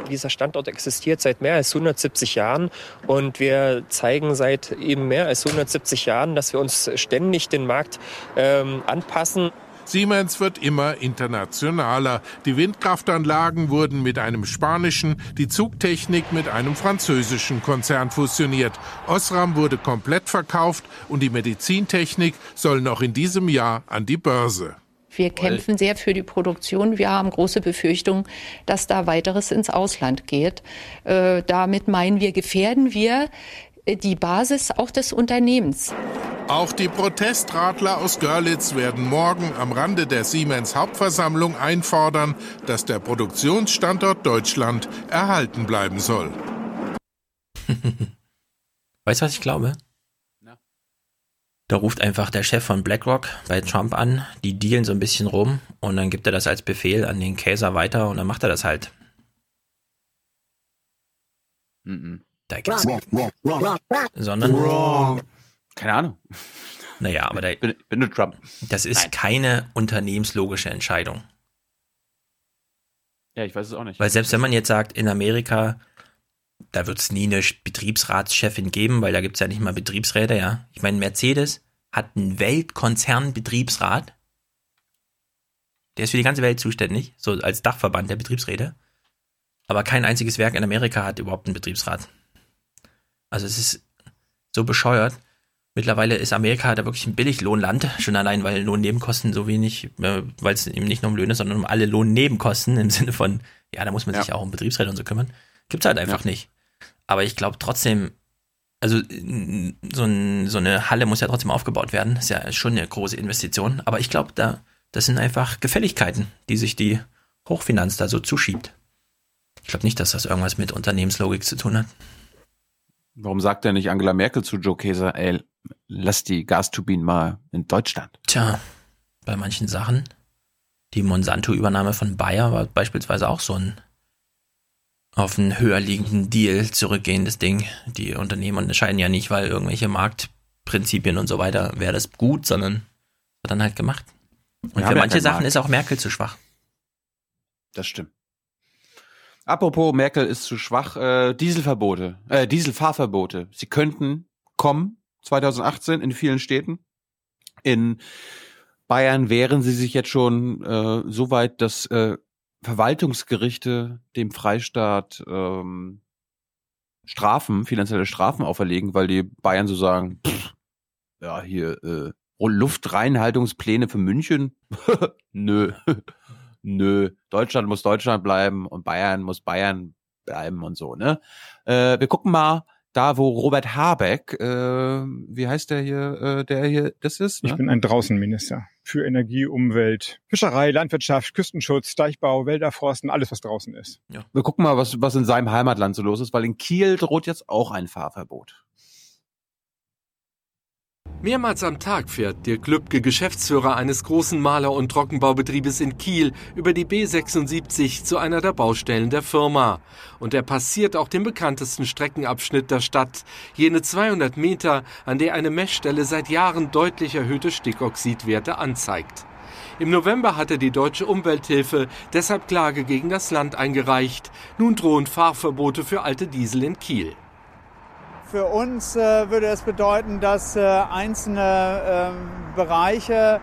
Dieser Standort existiert seit mehr als 170 Jahren und wir zeigen seit eben mehr als 170 Jahren, dass wir uns ständig den Markt ähm, anpassen. Siemens wird immer internationaler. Die Windkraftanlagen wurden mit einem spanischen, die Zugtechnik mit einem französischen Konzern fusioniert. Osram wurde komplett verkauft und die Medizintechnik soll noch in diesem Jahr an die Börse. Wir kämpfen sehr für die Produktion. Wir haben große Befürchtungen, dass da weiteres ins Ausland geht. Äh, damit meinen wir, gefährden wir die Basis auch des Unternehmens. Auch die Protestradler aus Görlitz werden morgen am Rande der Siemens Hauptversammlung einfordern, dass der Produktionsstandort Deutschland erhalten bleiben soll. [laughs] Weißt du, was ich glaube? Da ruft einfach der Chef von BlackRock bei Trump an, die dealen so ein bisschen rum und dann gibt er das als Befehl an den Käser weiter und dann macht er das halt. Da gibt's sondern Keine Ahnung. Naja, aber da, bin, bin nur Trump. das ist keine unternehmenslogische Entscheidung. Ja, ich weiß es auch nicht. Weil selbst wenn man jetzt sagt, in Amerika, da wird es nie eine Betriebsratschefin geben, weil da gibt es ja nicht mal Betriebsräte, ja. Ich meine, Mercedes hat einen Weltkonzern-Betriebsrat. Der ist für die ganze Welt zuständig, so als Dachverband der Betriebsräte. Aber kein einziges Werk in Amerika hat überhaupt einen Betriebsrat. Also es ist so bescheuert. Mittlerweile ist Amerika da wirklich ein Billiglohnland, schon allein, weil Lohnnebenkosten so wenig, äh, weil es eben nicht nur um Löhne, sondern um alle Lohnnebenkosten im [laughs] Sinne von, ja, da muss man ja. sich auch um Betriebsräte und so kümmern. Gibt's halt einfach ja. nicht. Aber ich glaube trotzdem, also so, ein, so, eine Halle muss ja trotzdem aufgebaut werden. Ist ja schon eine große Investition. Aber ich glaube, da, das sind einfach Gefälligkeiten, die sich die Hochfinanz da so zuschiebt. Ich glaube nicht, dass das irgendwas mit Unternehmenslogik zu tun hat. Warum sagt er nicht Angela Merkel zu Joe Keser, ey, lass die Gasturbinen mal in Deutschland? Tja, bei manchen Sachen. Die Monsanto-Übernahme von Bayer war beispielsweise auch so ein auf einen höher liegenden Deal zurückgehendes Ding. Die Unternehmen unterscheiden ja nicht, weil irgendwelche Marktprinzipien und so weiter wäre das gut, sondern wird dann halt gemacht. Und Wir für manche ja Sachen Markt. ist auch Merkel zu schwach. Das stimmt. Apropos Merkel ist zu schwach, äh, Dieselverbote, äh, Dieselfahrverbote. Sie könnten kommen 2018 in vielen Städten. In Bayern wären sie sich jetzt schon äh, so weit, dass äh, Verwaltungsgerichte dem Freistaat ähm, Strafen, finanzielle Strafen auferlegen, weil die Bayern so sagen, pff, ja, hier äh, Luftreinhaltungspläne für München? [laughs] Nö. Nö. Deutschland muss Deutschland bleiben und Bayern muss Bayern bleiben und so, ne? Äh, wir gucken mal, da wo Robert Habeck, äh, wie heißt der hier, äh, der hier das ist? Ne? Ich bin ein Draußenminister für Energie, Umwelt, Fischerei, Landwirtschaft, Küstenschutz, Deichbau, Wälderforsten, alles was draußen ist. Ja. Wir gucken mal, was, was in seinem Heimatland so los ist, weil in Kiel droht jetzt auch ein Fahrverbot. Mehrmals am Tag fährt Dirk Lübke, Geschäftsführer eines großen Maler- und Trockenbaubetriebes in Kiel, über die B76 zu einer der Baustellen der Firma. Und er passiert auch den bekanntesten Streckenabschnitt der Stadt, jene 200 Meter, an der eine Messstelle seit Jahren deutlich erhöhte Stickoxidwerte anzeigt. Im November hatte die Deutsche Umwelthilfe deshalb Klage gegen das Land eingereicht. Nun drohen Fahrverbote für alte Diesel in Kiel. Für uns äh, würde es bedeuten, dass äh, einzelne äh, Bereiche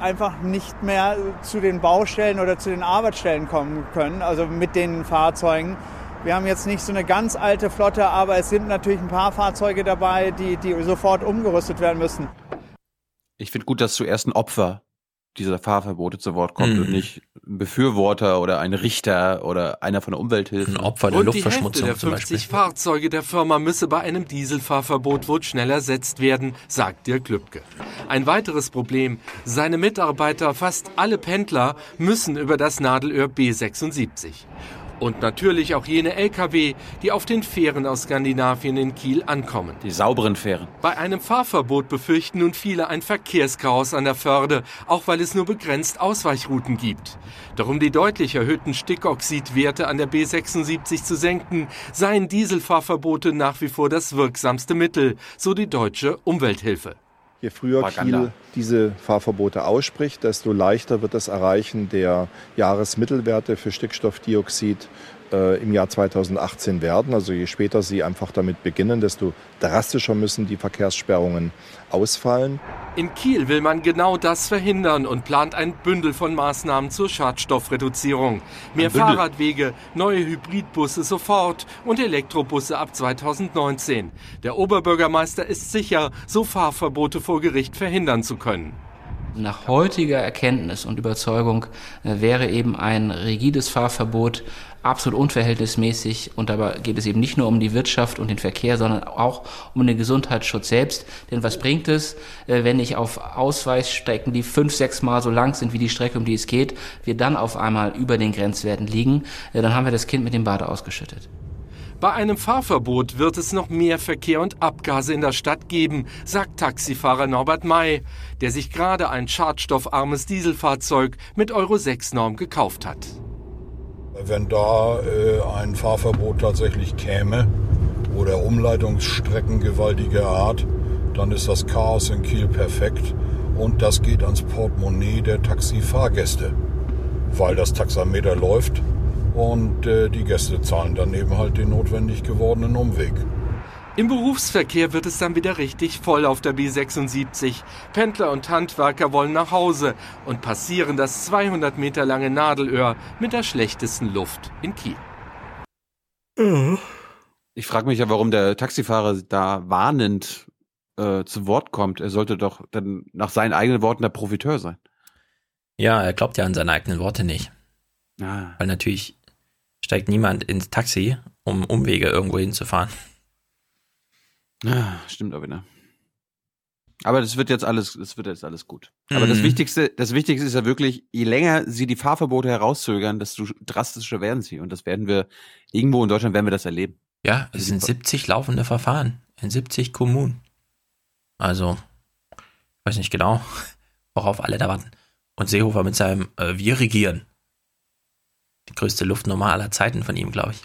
einfach nicht mehr zu den Baustellen oder zu den Arbeitsstellen kommen können, also mit den Fahrzeugen. Wir haben jetzt nicht so eine ganz alte Flotte, aber es sind natürlich ein paar Fahrzeuge dabei, die, die sofort umgerüstet werden müssen. Ich finde gut, dass zuerst ein Opfer dieser Fahrverbote zu Wort kommt mhm. und nicht ein Befürworter oder ein Richter oder einer von der Umwelthilfe. Ein Opfer der und Luftverschmutzung die Hälfte der 50 Fahrzeuge der Firma müsse bei einem Dieselfahrverbot wohl schnell ersetzt werden, sagt Dirk Lübke. Ein weiteres Problem, seine Mitarbeiter, fast alle Pendler, müssen über das Nadelöhr B76. Und natürlich auch jene Lkw, die auf den Fähren aus Skandinavien in Kiel ankommen. Die sauberen Fähren. Bei einem Fahrverbot befürchten nun viele ein Verkehrschaos an der Förde, auch weil es nur begrenzt Ausweichrouten gibt. Doch um die deutlich erhöhten Stickoxidwerte an der B76 zu senken, seien Dieselfahrverbote nach wie vor das wirksamste Mittel, so die deutsche Umwelthilfe. Je früher Propaganda. Kiel diese Fahrverbote ausspricht, desto leichter wird das Erreichen der Jahresmittelwerte für Stickstoffdioxid äh, im Jahr 2018 werden. Also je später sie einfach damit beginnen, desto drastischer müssen die Verkehrssperrungen ausfallen. In Kiel will man genau das verhindern und plant ein Bündel von Maßnahmen zur Schadstoffreduzierung. Mehr Fahrradwege, neue Hybridbusse sofort und Elektrobusse ab 2019. Der Oberbürgermeister ist sicher, so Fahrverbote vor Gericht verhindern zu können. Nach heutiger Erkenntnis und Überzeugung äh, wäre eben ein rigides Fahrverbot absolut unverhältnismäßig. Und dabei geht es eben nicht nur um die Wirtschaft und den Verkehr, sondern auch um den Gesundheitsschutz selbst. Denn was bringt es, äh, wenn ich auf Ausweichstrecken, die fünf, sechs Mal so lang sind wie die Strecke, um die es geht, wir dann auf einmal über den Grenzwerten liegen? Äh, dann haben wir das Kind mit dem Bade ausgeschüttet. Bei einem Fahrverbot wird es noch mehr Verkehr und Abgase in der Stadt geben, sagt Taxifahrer Norbert May, der sich gerade ein schadstoffarmes Dieselfahrzeug mit Euro 6 Norm gekauft hat. Wenn da äh, ein Fahrverbot tatsächlich käme oder Umleitungsstrecken gewaltiger Art, dann ist das Chaos in Kiel perfekt und das geht ans Portemonnaie der Taxifahrgäste, weil das Taxameter läuft und äh, die Gäste zahlen dann eben halt den notwendig gewordenen Umweg. Im Berufsverkehr wird es dann wieder richtig voll auf der B76. Pendler und Handwerker wollen nach Hause und passieren das 200 Meter lange Nadelöhr mit der schlechtesten Luft in Kiel. Ich frage mich ja, warum der Taxifahrer da warnend äh, zu Wort kommt. Er sollte doch dann nach seinen eigenen Worten der Profiteur sein. Ja, er glaubt ja an seine eigenen Worte nicht. Ah. Weil natürlich steigt niemand ins Taxi, um Umwege irgendwo hinzufahren. Ah, stimmt auch wieder. Aber das wird jetzt alles, das wird jetzt alles gut. Aber das Mhm. Wichtigste, das Wichtigste ist ja wirklich, je länger sie die Fahrverbote herauszögern, desto drastischer werden sie. Und das werden wir, irgendwo in Deutschland werden wir das erleben. Ja, es sind 70 laufende Verfahren in 70 Kommunen. Also, ich weiß nicht genau, worauf alle da warten. Und Seehofer mit seinem äh, Wir regieren. Die größte Luftnummer aller Zeiten von ihm, glaube ich.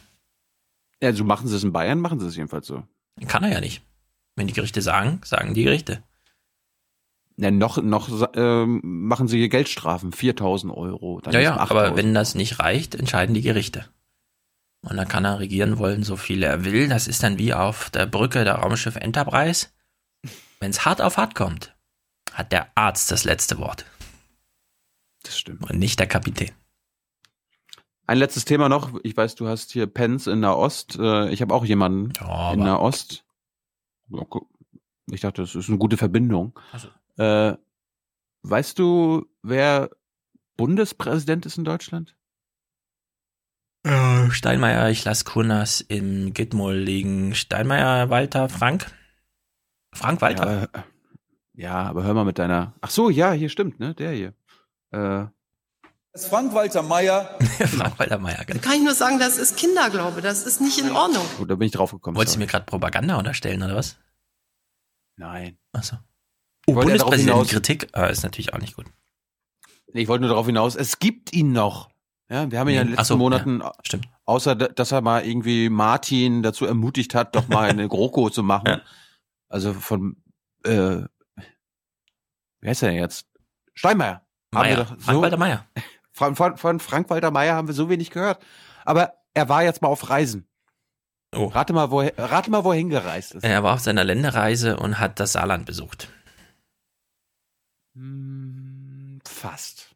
Ja, so machen sie es in Bayern, machen sie es jedenfalls so. Kann er ja nicht. Wenn die Gerichte sagen, sagen die Gerichte. Ja, noch, noch ähm, machen sie hier Geldstrafen, 4000 Euro. ja, ja, aber 8000. wenn das nicht reicht, entscheiden die Gerichte. Und dann kann er regieren wollen, so viel er will. Das ist dann wie auf der Brücke der Raumschiff Enterprise. Wenn es hart auf hart kommt, hat der Arzt das letzte Wort. Das stimmt. Und nicht der Kapitän. Ein letztes Thema noch. Ich weiß, du hast hier Pens in Nahost. Äh, Ich habe auch jemanden in Nahost. Ja, gu- Ich dachte, das ist eine gute Verbindung. Also. Äh, weißt du, wer Bundespräsident ist in Deutschland? Äh, Steinmeier, ich lasse Kurnas im Gitmol liegen. Steinmeier, Walter, Frank? Frank Walter? Ja, ja, aber hör mal mit deiner. Ach so, ja, hier stimmt, ne? Der hier. Äh, Das ist Frank-Walter Meyer. Frank Walter Meier, [laughs] genau. Kann ich nur sagen, das ist Kinderglaube, das ist nicht in Ordnung. gut, da bin ich drauf gekommen. Wolltest du mir gerade Propaganda unterstellen, oder was? Nein. Achso. Oh, wollte ja darauf hinaus- Bundespräsidentenkritik ah, ist natürlich auch nicht gut. Ich wollte nur darauf hinaus, es gibt ihn noch. Ja, wir haben ihn ja in den Ach letzten so, Monaten, ja, stimmt. außer da- dass er mal irgendwie Martin dazu ermutigt hat, doch mal eine GroKo zu machen. [laughs] Also von, äh, wie heißt er denn jetzt? Steinmeier. Haben wir Meier. doch Frank-Walter Meier. [laughs] Von, von, von Frank-Walter Meier haben wir so wenig gehört. Aber er war jetzt mal auf Reisen. Oh. Rate mal, wo, rate mal, wo er hingereist ist. Er war auf seiner Länderreise und hat das Saarland besucht. Fast.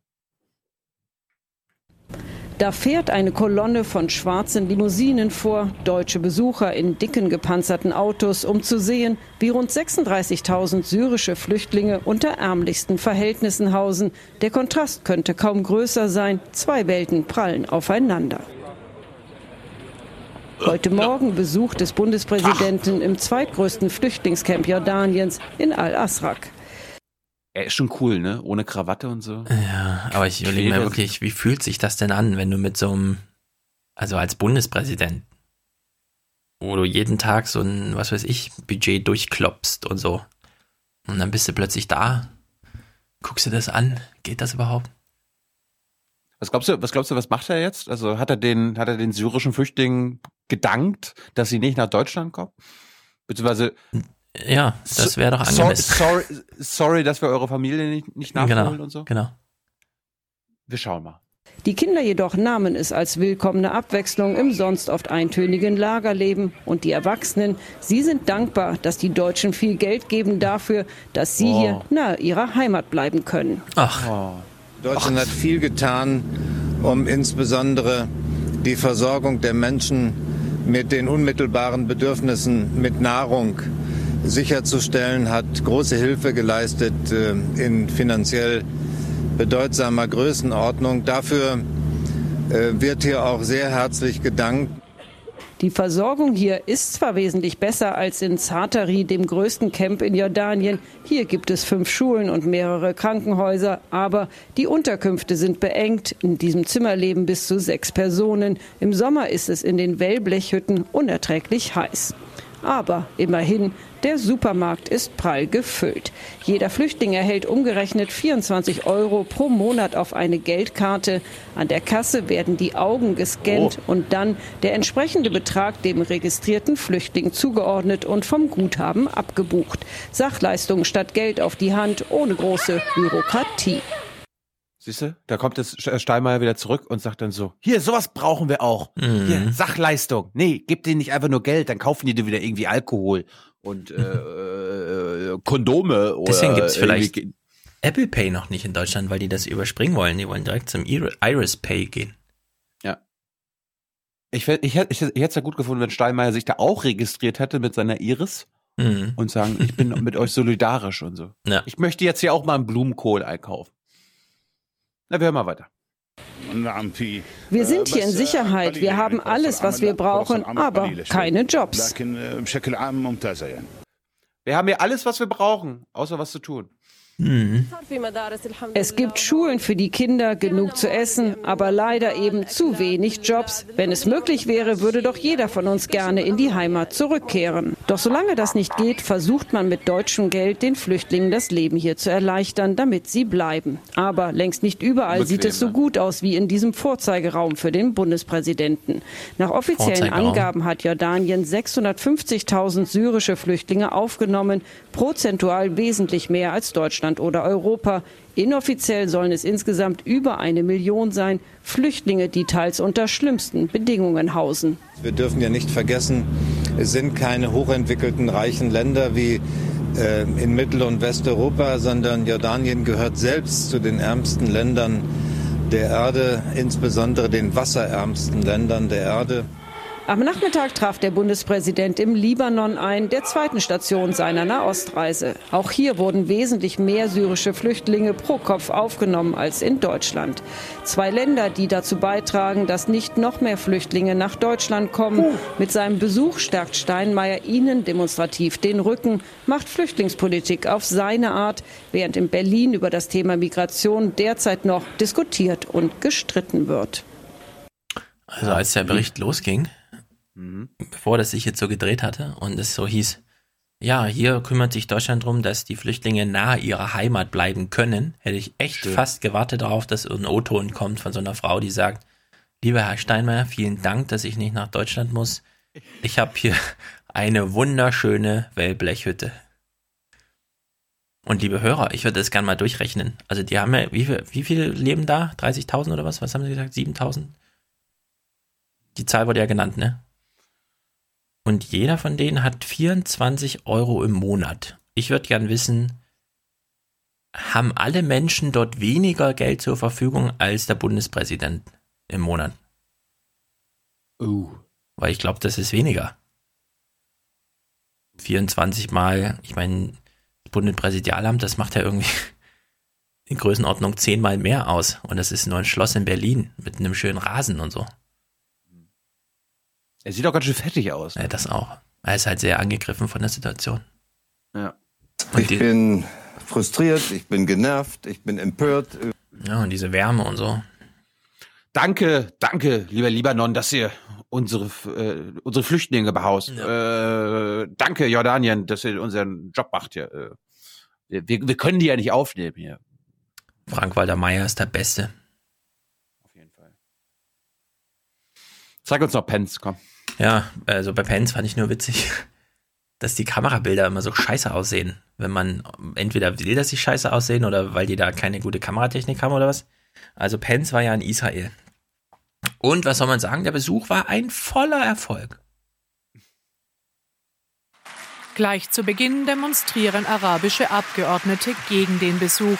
Da fährt eine Kolonne von schwarzen Limousinen vor, deutsche Besucher in dicken gepanzerten Autos, um zu sehen, wie rund 36.000 syrische Flüchtlinge unter ärmlichsten Verhältnissen hausen. Der Kontrast könnte kaum größer sein. Zwei Welten prallen aufeinander. Heute Morgen Besuch des Bundespräsidenten im zweitgrößten Flüchtlingscamp Jordaniens in Al-Asrak. Er ist schon cool, ne? Ohne Krawatte und so. Ja, aber ich überlege mir wirklich, wie fühlt sich das denn an, wenn du mit so einem, also als Bundespräsident, wo du jeden Tag so ein, was weiß ich, Budget durchklopst und so. Und dann bist du plötzlich da, guckst du das an, geht das überhaupt? Was glaubst du, was glaubst du, was macht er jetzt? Also hat er den, hat er den syrischen Flüchtlingen gedankt, dass sie nicht nach Deutschland kommen? Beziehungsweise Ja, das wäre doch so- angemessen. Sorry, sorry, dass wir eure Familie nicht, nicht nachholen genau, und so. genau. Wir schauen mal. Die Kinder jedoch nahmen es als willkommene Abwechslung im sonst oft eintönigen Lagerleben. Und die Erwachsenen, sie sind dankbar, dass die Deutschen viel Geld geben dafür, dass sie Oh. hier nahe ihrer Heimat bleiben können. Ach. Deutschland hat viel getan, um insbesondere die Versorgung der Menschen mit den unmittelbaren Bedürfnissen mit Nahrung sicherzustellen, hat große Hilfe geleistet äh, in finanziell bedeutsamer Größenordnung. Dafür äh, wird hier auch sehr herzlich gedankt. Die Versorgung hier ist zwar wesentlich besser als in Zatari, dem größten Camp in Jordanien. Hier gibt es fünf Schulen und mehrere Krankenhäuser, aber die Unterkünfte sind beengt. In diesem Zimmer leben bis zu sechs Personen. Im Sommer ist es in den Wellblechhütten unerträglich heiß. Aber immerhin, der Supermarkt ist prall gefüllt. Jeder Flüchtling erhält umgerechnet 24 Euro pro Monat auf eine Geldkarte. An der Kasse werden die Augen gescannt und dann der entsprechende Betrag dem registrierten Flüchtling zugeordnet und vom Guthaben abgebucht. Sachleistungen statt Geld auf die Hand ohne große Bürokratie. Siehst du? Da kommt jetzt Sch- Steinmeier wieder zurück und sagt dann so, hier, sowas brauchen wir auch. Mhm. Hier, Sachleistung. Nee, gib denen nicht einfach nur Geld, dann kaufen die dir wieder irgendwie Alkohol und äh, [laughs] äh, Kondome oder Deswegen gibt es vielleicht Apple Pay noch nicht in Deutschland, weil die das überspringen wollen. Die wollen direkt zum Ir- Iris Pay gehen. Ich, ich, ich, ich hätte es ja gut gefunden, wenn Steinmeier sich da auch registriert hätte mit seiner Iris Mhm. und sagen, ich bin [laughs] mit euch solidarisch und so. Ja. Ich möchte jetzt hier auch mal einen Blumenkohl einkaufen. Na, wir hören mal weiter. Wir sind hier in Sicherheit. Wir haben alles, was wir brauchen, aber keine Jobs. Wir haben hier alles, was wir brauchen, außer was zu tun. Es gibt Schulen für die Kinder, genug zu essen, aber leider eben zu wenig Jobs. Wenn es möglich wäre, würde doch jeder von uns gerne in die Heimat zurückkehren. Doch solange das nicht geht, versucht man mit deutschem Geld den Flüchtlingen das Leben hier zu erleichtern, damit sie bleiben. Aber längst nicht überall sieht es so gut aus wie in diesem Vorzeigeraum für den Bundespräsidenten. Nach offiziellen. Angaben hat Jordanien 650.000 syrische Flüchtlinge aufgenommen, prozentual wesentlich mehr als Deutschland oder Europa. Inoffiziell sollen es insgesamt über eine Million sein, Flüchtlinge, die teils unter schlimmsten Bedingungen hausen. Wir dürfen ja nicht vergessen, es sind keine hochentwickelten, reichen Länder wie äh, in Mittel- und Westeuropa, sondern Jordanien gehört selbst zu den ärmsten Ländern der Erde, insbesondere den wasserärmsten Ländern der Erde. Am Nachmittag traf der Bundespräsident im Libanon ein, der zweiten Station seiner Nahostreise. Auch hier wurden wesentlich mehr syrische Flüchtlinge pro Kopf aufgenommen als in Deutschland. Zwei Länder, die dazu beitragen, dass nicht noch mehr Flüchtlinge nach Deutschland kommen. Mit seinem Besuch stärkt Steinmeier ihnen demonstrativ den Rücken, macht Flüchtlingspolitik auf seine Art, während in Berlin über das Thema Migration derzeit noch diskutiert und gestritten wird. Also als der Bericht losging, bevor das sich jetzt so gedreht hatte und es so hieß, ja, hier kümmert sich Deutschland darum, dass die Flüchtlinge nahe ihrer Heimat bleiben können, hätte ich echt Stimmt. fast gewartet darauf, dass ein O-Ton kommt von so einer Frau, die sagt, lieber Herr Steinmeier, vielen Dank, dass ich nicht nach Deutschland muss. Ich habe hier [laughs] eine wunderschöne Wellblechhütte. Und liebe Hörer, ich würde das gerne mal durchrechnen. Also die haben ja, wie viel, wie viel leben da? 30.000 oder was? Was haben sie gesagt? 7.000? Die Zahl wurde ja genannt, ne? Und jeder von denen hat 24 Euro im Monat. Ich würde gern wissen, haben alle Menschen dort weniger Geld zur Verfügung als der Bundespräsident im Monat? Uh. Weil ich glaube, das ist weniger. 24 Mal, ich meine, das Bundespräsidialamt, das macht ja irgendwie [laughs] in Größenordnung zehnmal mehr aus. Und das ist nur ein Schloss in Berlin mit einem schönen Rasen und so. Er sieht auch ganz schön fettig aus. Ja, das auch. Er ist halt sehr angegriffen von der Situation. Ja. Ich bin frustriert, ich bin genervt, ich bin empört. Ja, und diese Wärme und so. Danke, danke, lieber Libanon, dass ihr unsere, äh, unsere Flüchtlinge behaust. Äh, danke, Jordanien, dass ihr unseren Job macht hier. Äh, wir, wir können die ja nicht aufnehmen hier. Frank-Walter Meyer ist der Beste. Sag uns noch Pence, komm. Ja, also bei Pence fand ich nur witzig, [laughs] dass die Kamerabilder immer so scheiße aussehen. Wenn man entweder will, dass sie scheiße aussehen oder weil die da keine gute Kameratechnik haben oder was. Also Pence war ja in Israel. Und was soll man sagen? Der Besuch war ein voller Erfolg. Gleich zu Beginn demonstrieren arabische Abgeordnete gegen den Besuch.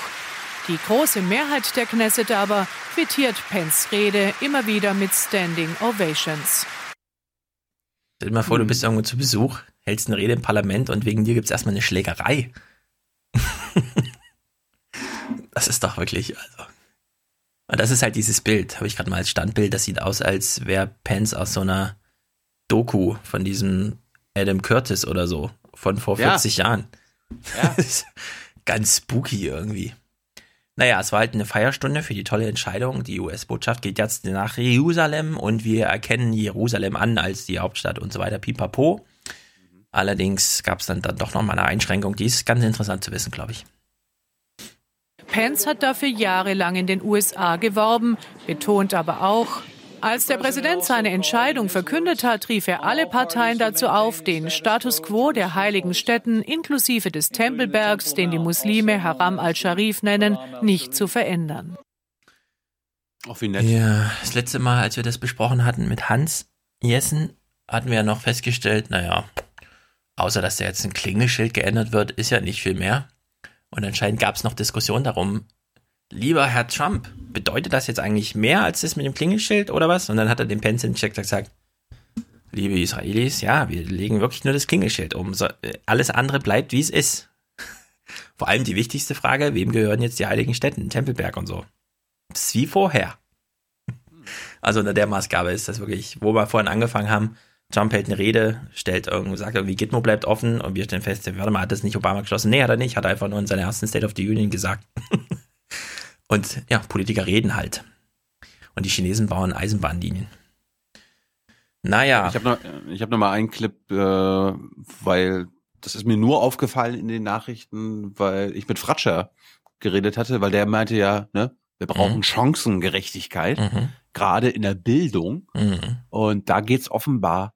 Die große Mehrheit der Knesset aber quittiert Pence Rede immer wieder mit Standing Ovations. Stell dir mal vor, du bist irgendwo zu Besuch, hältst eine Rede im Parlament und wegen dir gibt es erstmal eine Schlägerei. [laughs] das ist doch wirklich, also. Und das ist halt dieses Bild, habe ich gerade mal als Standbild. Das sieht aus, als wäre Pence aus so einer Doku von diesem Adam Curtis oder so, von vor Ja. 40 Jahren. Ja. [laughs] Ganz spooky irgendwie. Naja, es war halt eine Feierstunde für die tolle Entscheidung. Die US-Botschaft geht jetzt nach Jerusalem und wir erkennen Jerusalem an als die Hauptstadt und so weiter. Pipapo. Allerdings gab es dann, dann doch nochmal eine Einschränkung. Die ist ganz interessant zu wissen, glaube ich. Pence hat dafür jahrelang in den USA geworben, betont aber auch, als der Präsident seine Entscheidung verkündet hat, rief er alle Parteien dazu auf, den Status quo der heiligen Städten inklusive des Tempelbergs, den die Muslime Haram al-Sharif nennen, nicht zu verändern. Auch wie nett. Ja, das letzte Mal, als wir das besprochen hatten mit Hans Jessen, hatten wir ja noch festgestellt, naja, außer dass da jetzt ein Klingelschild geändert wird, ist ja nicht viel mehr. Und anscheinend gab es noch Diskussionen darum, lieber Herr Trump, bedeutet das jetzt eigentlich mehr als das mit dem Klingelschild oder was? Und dann hat er den Pence den Check gesagt, liebe Israelis, ja, wir legen wirklich nur das Klingelschild um. So, äh, alles andere bleibt, wie es ist. [laughs] Vor allem die wichtigste Frage, wem gehören jetzt die heiligen Städten, Tempelberg und so? Das ist wie vorher. [laughs] Also unter der Maßgabe ist das wirklich, wo wir vorhin angefangen haben, Trump hält eine Rede, stellt irgendwie, sagt irgendwie, Gitmo bleibt offen und wir stellen fest, warte mal, hat das nicht Obama geschlossen? Nee, hat er nicht, hat er einfach nur in seiner ersten State of the Union gesagt. [laughs] und ja, Politiker reden halt. Und die Chinesen bauen Eisenbahnlinien. Naja. Ich habe noch, ich hab noch mal einen Clip, äh, weil das ist mir nur aufgefallen in den Nachrichten, weil ich mit Fratscher geredet hatte, weil der meinte ja, ne, wir brauchen mhm. Chancengerechtigkeit, mhm. gerade in der Bildung. Mhm. Und da geht's offenbar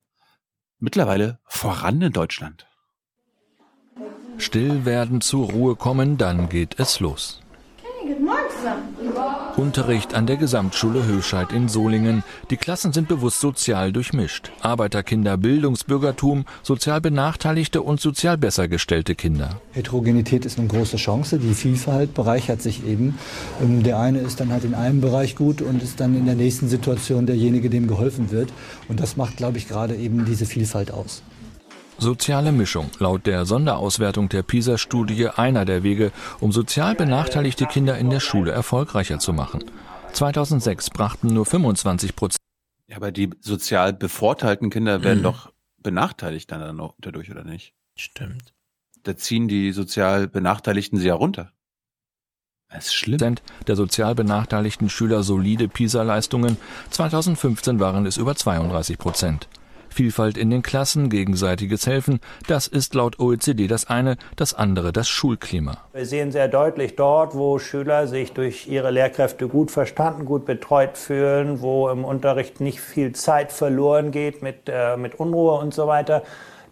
mittlerweile voran in Deutschland. Still werden, zur Ruhe kommen, dann geht es los. Okay, guten Morgen zusammen. Unterricht an der Gesamtschule Höscheid in Solingen. Die Klassen sind bewusst sozial durchmischt. Arbeiterkinder, Bildungsbürgertum, sozial benachteiligte und sozial besser gestellte Kinder. Heterogenität ist eine große Chance. Die Vielfalt bereichert sich eben. Ähm, der eine ist dann halt in einem Bereich gut und ist dann in der nächsten Situation derjenige, dem geholfen wird. Und das macht, glaube ich, gerade eben diese Vielfalt aus. Soziale Mischung, laut der Sonderauswertung der PISA-Studie einer der Wege, um sozial benachteiligte Kinder in der Schule erfolgreicher zu machen. 2006 brachten nur 25 Prozent. Ja, aber die sozial bevorteilten Kinder werden mhm. doch benachteiligt dann dadurch, oder nicht? Stimmt. Da ziehen die sozial Benachteiligten sie ja runter. Das ist schlimm. Der sozial benachteiligten Schüler solide PISA-Leistungen. 2015 waren es über 32 Prozent. Vielfalt in den Klassen, gegenseitiges Helfen, das ist laut OECD das eine, das andere das Schulklima. Wir sehen sehr deutlich dort, wo Schüler sich durch ihre Lehrkräfte gut verstanden, gut betreut fühlen, wo im Unterricht nicht viel Zeit verloren geht mit, äh, mit Unruhe und so weiter.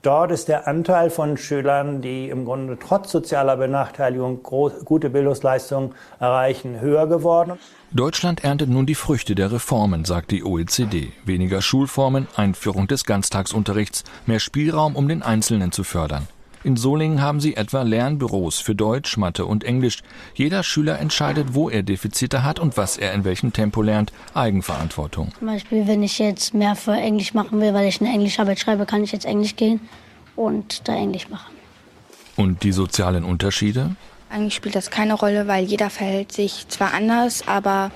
Dort ist der Anteil von Schülern, die im Grunde trotz sozialer Benachteiligung groß, gute Bildungsleistungen erreichen, höher geworden. Deutschland erntet nun die Früchte der Reformen, sagt die OECD. Weniger Schulformen, Einführung des Ganztagsunterrichts, mehr Spielraum, um den Einzelnen zu fördern. In Solingen haben sie etwa Lernbüros für Deutsch, Mathe und Englisch. Jeder Schüler entscheidet, wo er Defizite hat und was er in welchem Tempo lernt. Eigenverantwortung. Zum Beispiel, wenn ich jetzt mehr für Englisch machen will, weil ich eine Englischarbeit schreibe, kann ich jetzt Englisch gehen und da Englisch machen. Und die sozialen Unterschiede? Eigentlich spielt das keine Rolle, weil jeder verhält sich zwar anders, aber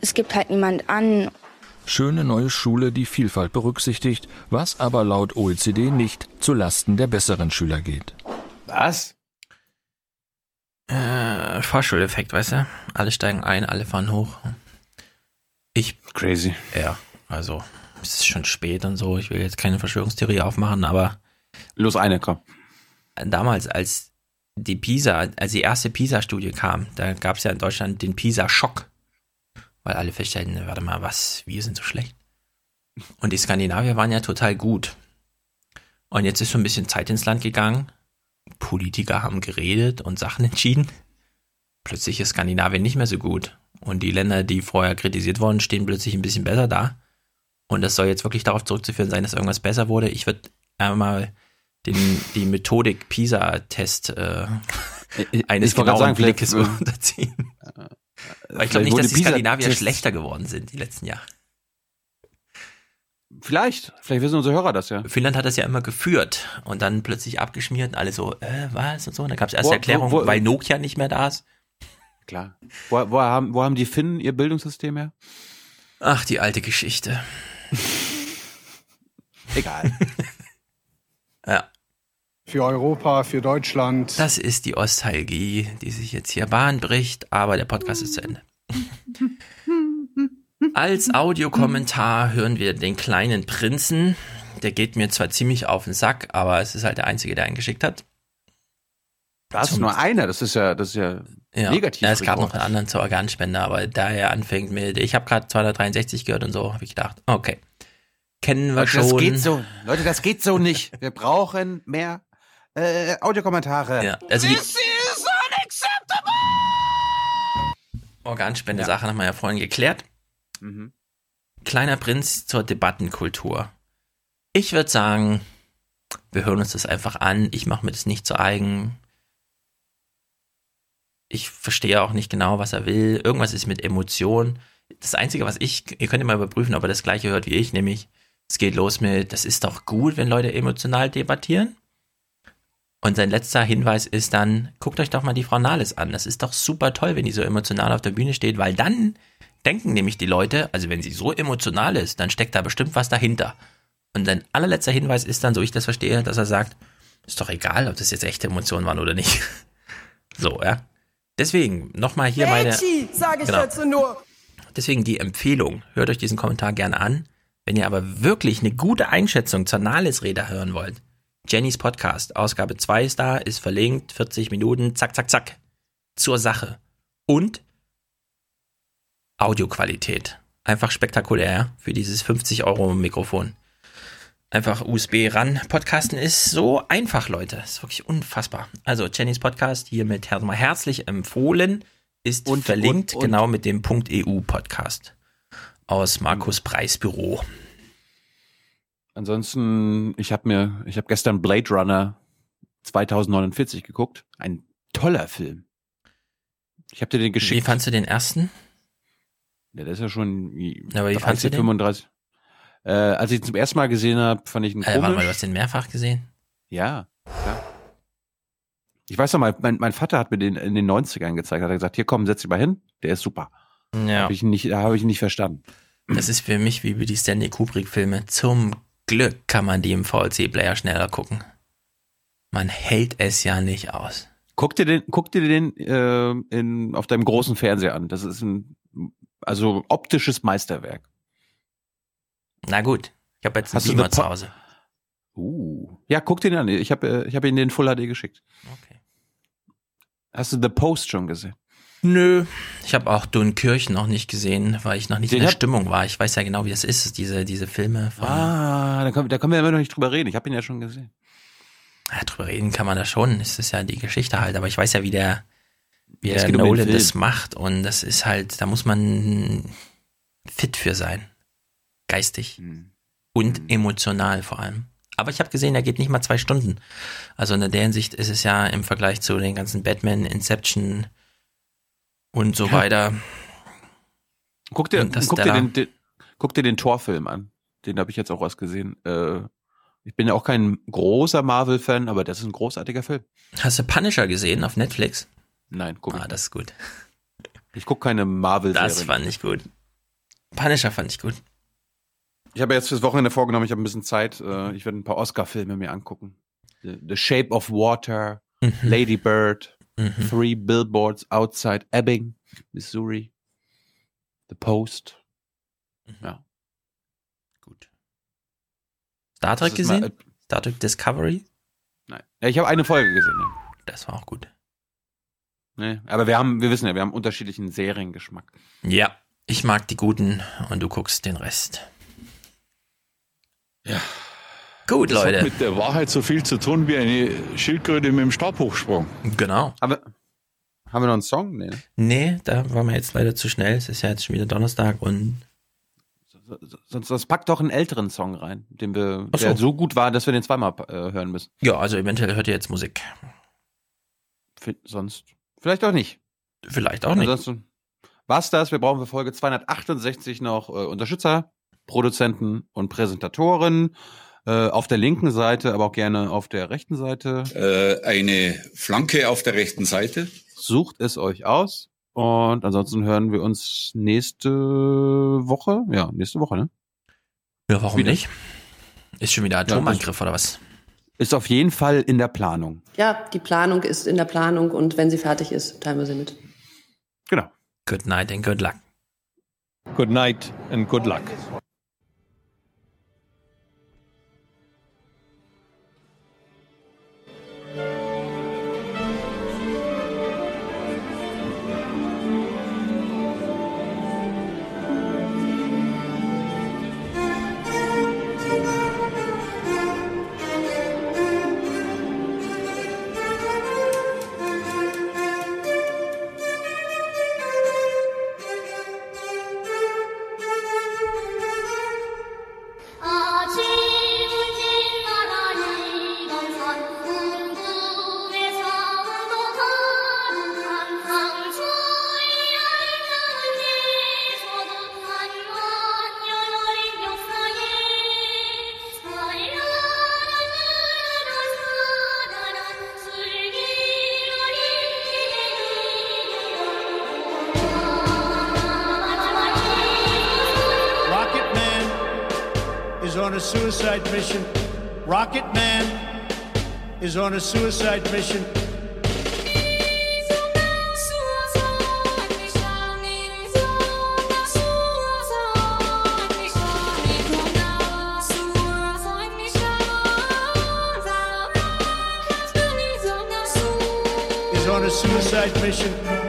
es gibt halt niemand an. Schöne neue Schule, die Vielfalt berücksichtigt, was aber laut OECD nicht zu Lasten der besseren Schüler geht. Was? Äh, Fahrschuleffekt, weißt du? Alle steigen ein, alle fahren hoch. Ich. Crazy. Ja, also, es ist schon spät und so. Ich will jetzt keine Verschwörungstheorie aufmachen, aber. Los eine, komm. Damals, als die PISA, als die erste PISA-Studie kam, da gab es ja in Deutschland den PISA-Schock, weil alle feststellten, warte mal, was, wir sind so schlecht. Und die Skandinavier waren ja total gut. Und jetzt ist schon ein bisschen Zeit ins Land gegangen. Politiker haben geredet und Sachen [laughs] entschieden. Plötzlich ist Skandinavien nicht mehr so gut. Und die Länder, die vorher kritisiert wurden, stehen plötzlich ein bisschen besser da. Und das soll jetzt wirklich darauf zurückzuführen sein, dass irgendwas besser wurde. Ich würde einmal den, die Methodik PISA-Test äh, [laughs] eines genauen sagen, Blickes unterziehen. Weil ich glaube nicht, dass die Skandinavier schlechter geworden sind die letzten Jahre. Vielleicht, vielleicht wissen unsere Hörer das ja. Finnland hat das ja immer geführt und dann plötzlich abgeschmiert und alle so, äh, was und so. Und dann gab es erst wo, Erklärung, wo, wo, weil Nokia nicht mehr da ist. Klar. Wo, wo, haben, wo haben die Finnen ihr Bildungssystem her? Ach, die alte Geschichte. Egal. [laughs] Für Europa, für Deutschland. Das ist die Ostalgie, die sich jetzt hier Bahn bricht, aber der Podcast ist zu Ende. [laughs] Als Audiokommentar hören wir den kleinen Prinzen. Der geht mir zwar ziemlich auf den Sack, aber es ist halt der einzige, der einen geschickt hat. Das ist nur einer, das ist ja, das ist ja, ja negativ. Ja, es gab noch einen anderen zur Organspende, aber da er anfängt mit, ich habe gerade 263 gehört und so, habe ich gedacht, okay. Kennen wir Leute, schon. Das geht so. Leute, das geht so nicht. Wir brauchen mehr äh, Audiokommentare. Ja, also This is unacceptable! Organspende-Sache ja. haben wir ja vorhin geklärt. Mhm. Kleiner Prinz zur Debattenkultur. Ich würde sagen, wir hören uns das einfach an. Ich mache mir das nicht zu eigen. Ich verstehe auch nicht genau, was er will. Irgendwas ist mit Emotion. Das Einzige, was ich, ihr könnt mal überprüfen, ob er das gleiche hört wie ich, nämlich Es geht los mit, das ist doch gut, wenn Leute emotional debattieren. Und sein letzter Hinweis ist dann, guckt euch doch mal die Frau Nahles an. Das ist doch super toll, wenn die so emotional auf der Bühne steht, weil dann denken nämlich die Leute, also wenn sie so emotional ist, dann steckt da bestimmt was dahinter. Und sein allerletzter Hinweis ist dann, so ich das verstehe, dass er sagt, ist doch egal, ob das jetzt echte Emotionen waren oder nicht. [laughs] so, ja. Deswegen, nochmal hier meine. sag ich Genau. dazu nur. Deswegen die Empfehlung, hört euch diesen Kommentar gerne an. Wenn ihr aber wirklich eine gute Einschätzung zur Nahles-Rede hören wollt, Jennys Podcast, Ausgabe 2 ist da, ist verlinkt, 40 Minuten, zack, zack, zack. Zur Sache. Und Audioqualität. Einfach spektakulär für dieses 50 Euro Mikrofon. Einfach USB ran. Podcasten ist so einfach, Leute. Ist wirklich unfassbar. Also Jennys Podcast hiermit herzlich empfohlen. Ist Und- verlinkt und- und- genau mit dem Punkt EU Podcast aus Markus Preis Büro. Ansonsten, ich habe mir, ich habe gestern Blade Runner 2049 geguckt. Ein toller Film. Ich habe dir den geschickt. Wie fandst du den ersten? Ja, der ist ja schon Aber wie fandst du den? 35. Äh, als ich ihn zum ersten Mal gesehen habe, fand ich ihn Äh, warte komisch. mal, du hast den mehrfach gesehen? Ja, ja. Ich weiß noch mal, mein, mein Vater hat mir den in den 90ern gezeigt, hat er gesagt, hier komm, setz dich mal hin, der ist super. Ja. Hab ich nicht, habe ich ihn nicht verstanden. Das ist für mich wie die Stanley Kubrick-Filme. Zum Glück kann man die im VLC-Player schneller gucken. Man hält es ja nicht aus. Guck dir den, guck dir den äh, in, auf deinem großen Fernseher an. Das ist ein also optisches Meisterwerk. Na gut, ich habe jetzt einen du Beamer zu Hause. Uh. Ja, guck dir den an. Ich habe äh, ich habe ihn den Full HD geschickt. Okay. Hast du The Post schon gesehen? Nö, ich habe auch Dunkirchen noch nicht gesehen, weil ich noch nicht Den in der Stimmung war. Ich weiß ja genau, wie das ist, diese, diese Filme. Von, Ah, da können, da können wir immer noch nicht drüber reden. Ich habe ihn ja schon gesehen. ja, drüber reden kann man da schon. Es ist ja die Geschichte halt, aber ich weiß ja, wie der, wie der um Nolan Film. das macht und das ist halt, da muss man fit für sein. Geistig. Hm. Und emotional vor allem. Aber ich habe gesehen, er geht nicht mal zwei Stunden. Also in der Hinsicht ist es ja im Vergleich zu den ganzen Batman, Inception und so Ja. weiter. Guck dir, guck dir den, den, guck dir den Torfilm an. Den habe ich jetzt auch was gesehen. Äh, ich bin ja auch kein großer Marvel-Fan, aber das ist ein großartiger Film. Hast du Punisher gesehen auf Netflix? Nein, guck. Ah, das ist gut. Ich gucke keine Marvel-Serien. Das fand ich gut. Punisher fand ich gut. Ich habe jetzt fürs Wochenende vorgenommen, ich habe ein bisschen Zeit. Äh, ich werde ein paar Oscar-Filme mir angucken. The, The Shape of Water, Mhm. Lady Bird, Mhm. Three Billboards Outside Ebbing, Missouri, The Post. Mhm. Ja. Star Trek ist mal- gesehen? Star Trek Discovery? Nein. Ja, ich habe eine Folge gesehen. Ne? Das war auch gut. Nee, aber wir haben, wir wissen ja, wir haben unterschiedlichen Seriengeschmack. Ja, ich mag die guten und du guckst den Rest. Ja. Gut, Das Leute. hat mit der Wahrheit so viel zu tun wie eine Schildkröte mit dem Stabhochsprung. Genau. Aber haben wir noch einen Song? Nee. ne? Nee, da waren wir jetzt leider zu schnell. Es ist ja jetzt schon wieder Donnerstag und Sonst, sonst pack doch einen älteren Song rein, den wir, so. der so gut war, dass wir den zweimal äh, hören müssen. ja, also eventuell hört ihr jetzt Musik. F sonst vielleicht auch nicht. Vielleicht auch nicht. Ansonsten war's das. Wir brauchen für Folge 268 noch äh, Unterstützer, Produzenten und Präsentatoren. Äh, auf der linken Seite, aber auch gerne auf der rechten Seite. Äh, eine Flanke auf der rechten Seite. Sucht es euch aus. Und ansonsten hören wir uns nächste Woche. Ja, nächste Woche, ne? Ja, warum Wieder. nicht? Ist schon wieder Atomangriff oder was? Ist auf jeden Fall in der Planung. Ja, die Planung ist in der Planung und wenn sie fertig ist, teilen wir sie mit. Genau. Good night and good luck. Good night and good luck. Suicide mission. Rocket Man is on a suicide mission. Is on a suicide mission.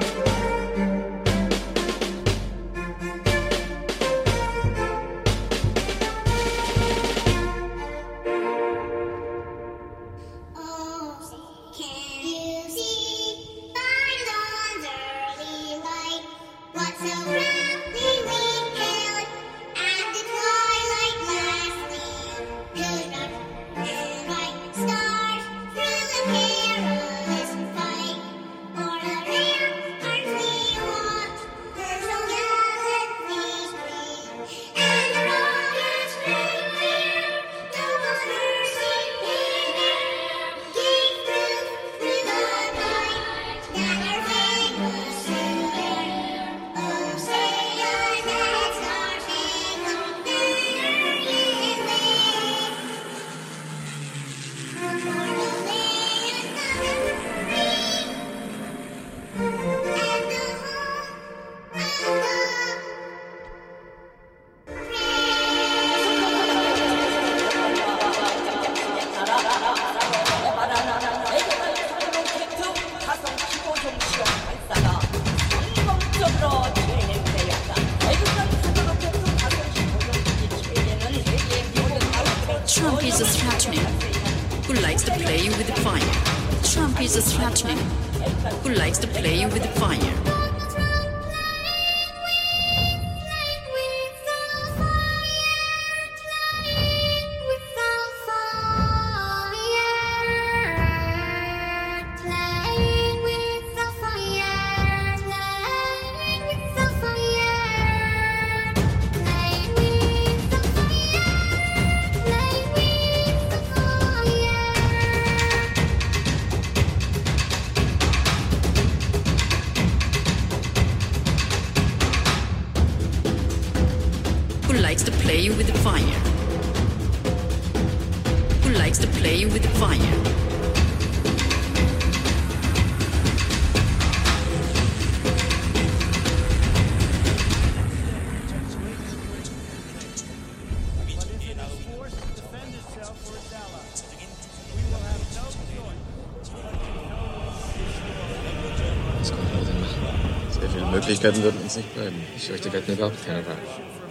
Möglichkeiten würden uns nicht bleiben. Ich fürchte, wir hätten überhaupt keine Wahl.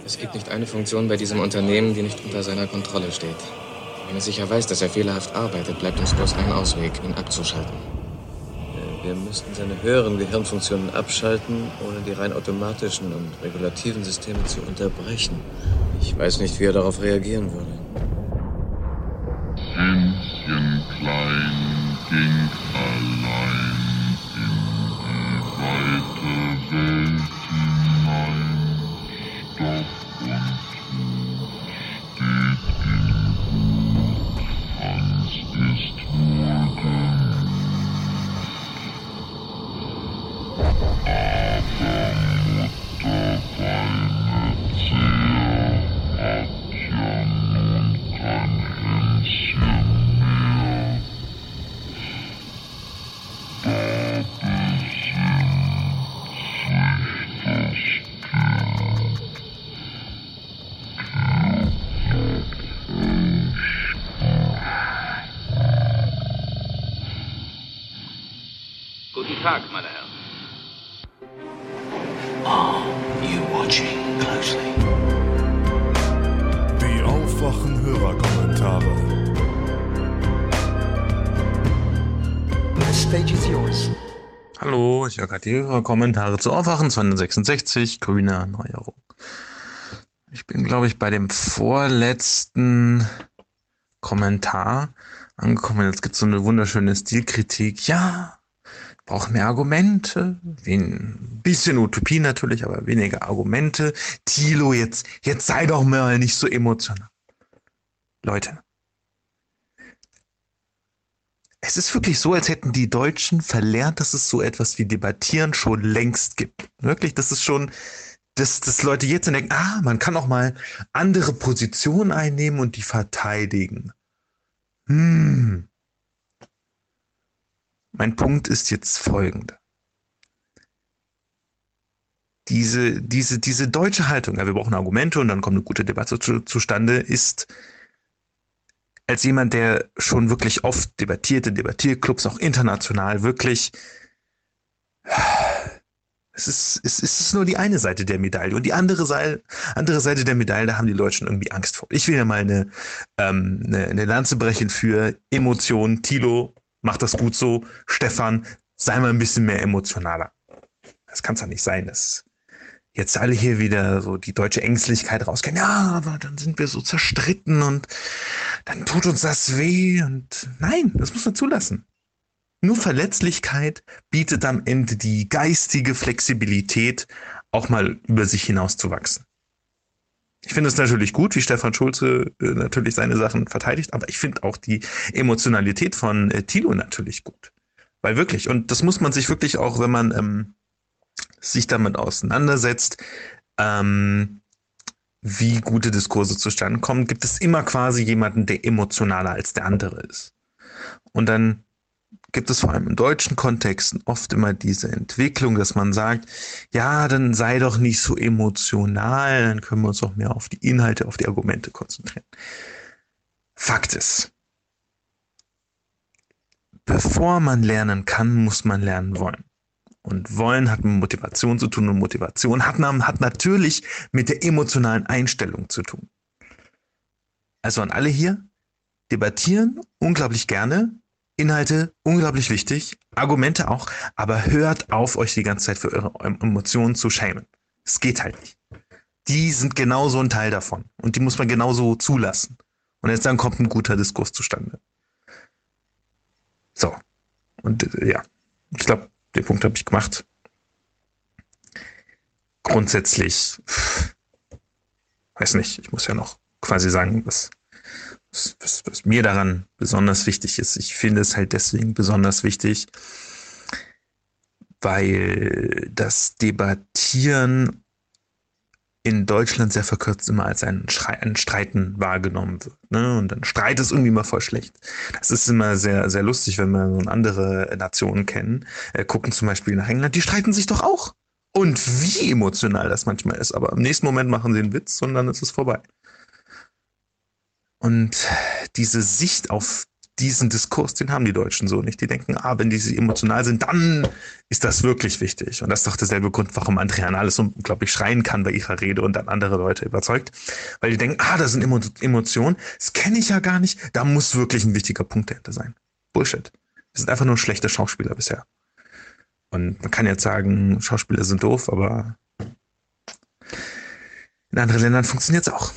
Es gibt nicht eine Funktion bei diesem Unternehmen, die nicht unter seiner Kontrolle steht. Wenn er sicher weiß, dass er fehlerhaft arbeitet, bleibt uns bloß ein Ausweg, ihn abzuschalten. Wir müssten seine höheren Gehirnfunktionen abschalten, ohne die rein automatischen und regulativen Systeme zu unterbrechen. Ich weiß nicht, wie er darauf reagieren würde. Ihre Kommentare zu Aufwachen 266, grüne Erneuerung. Ich bin, glaube ich, bei dem vorletzten Kommentar angekommen. Jetzt gibt es so eine wunderschöne Stilkritik. Ja, braucht mehr Argumente, ein bisschen Utopie natürlich, aber weniger Argumente. Tilo, jetzt, jetzt sei doch mal nicht so emotional. Leute, es ist wirklich so, als hätten die Deutschen verlernt, dass es so etwas wie Debattieren schon längst gibt. Wirklich, das ist schon dass, dass Leute jetzt denken, ah, man kann auch mal andere Positionen einnehmen und die verteidigen. Hm. Mein Punkt ist jetzt folgender. Diese, diese, diese deutsche Haltung, ja, wir brauchen Argumente und dann kommt eine gute Debatte zu, zustande, ist als jemand, der schon wirklich oft debattierte, Debattierclubs, auch international, wirklich es ist, es ist nur die eine Seite der Medaille. Und die andere Seite, andere Seite der Medaille, da haben die Leute schon irgendwie Angst vor. Ich will ja mal eine, ähm, eine, eine Lanze brechen für Emotionen. Tilo, mach das gut so. Stefan, sei mal ein bisschen mehr emotionaler. Das kann es ja nicht sein, dass jetzt alle hier wieder so die deutsche Ängstlichkeit rauskennen. Ja, aber dann sind wir so zerstritten und dann tut uns das weh. Und nein, das muss man zulassen. Nur Verletzlichkeit bietet am Ende die geistige Flexibilität, auch mal über sich hinaus zu wachsen. Ich finde es natürlich gut, wie Stefan Schulze äh, natürlich seine Sachen verteidigt, aber ich finde auch die Emotionalität von äh, Thilo natürlich gut. Weil wirklich, und das muss man sich wirklich auch, wenn man ähm, sich damit auseinandersetzt, ähm, wie gute Diskurse zustande kommen, gibt es immer quasi jemanden, der emotionaler als der andere ist. Und dann gibt es vor allem in deutschen Kontexten oft immer diese Entwicklung, dass man sagt, ja, dann sei doch nicht so emotional, dann können wir uns doch mehr auf die Inhalte, auf die Argumente konzentrieren. Fakt ist, bevor man lernen kann, muss man lernen wollen. Und wollen hat mit Motivation zu tun und Motivation hat, hat natürlich mit der emotionalen Einstellung zu tun. Also an alle hier, debattieren unglaublich gerne, Inhalte unglaublich wichtig, Argumente auch, aber hört auf, euch die ganze Zeit für eure Emotionen zu schämen. Es geht halt nicht. Die sind genauso ein Teil davon und die muss man genauso zulassen. Und jetzt dann kommt ein guter Diskurs zustande. So. Und äh, ja, ich glaube, den Punkt habe ich gemacht. Grundsätzlich, weiß nicht, ich muss ja noch quasi sagen, was was, was mir daran besonders wichtig ist. Ich finde es halt deswegen besonders wichtig, weil das Debattieren in Deutschland sehr verkürzt immer als ein, ein Streiten wahrgenommen wird. Ne? Und dann Streit ist irgendwie immer voll schlecht. Das ist immer sehr, sehr lustig, wenn wir andere Nationen kennen. Äh, gucken zum Beispiel nach England, die streiten sich doch auch. Und wie emotional das manchmal ist. Aber im nächsten Moment machen sie einen Witz und dann ist es vorbei. Und diese Sicht auf diesen Diskurs, den haben die Deutschen so nicht. Die denken, ah, wenn die emotional sind, dann ist das wirklich wichtig. Und das ist doch derselbe Grund, warum Andrea alles unglaublich schreien kann bei ihrer Rede und dann andere Leute überzeugt. Weil die denken, ah, das sind Emotionen, das kenne ich ja gar nicht, da muss wirklich ein wichtiger Punkt dahinter sein. Bullshit. Wir sind einfach nur schlechte Schauspieler bisher. Und man kann jetzt sagen, Schauspieler sind doof, aber in anderen Ländern funktioniert es auch.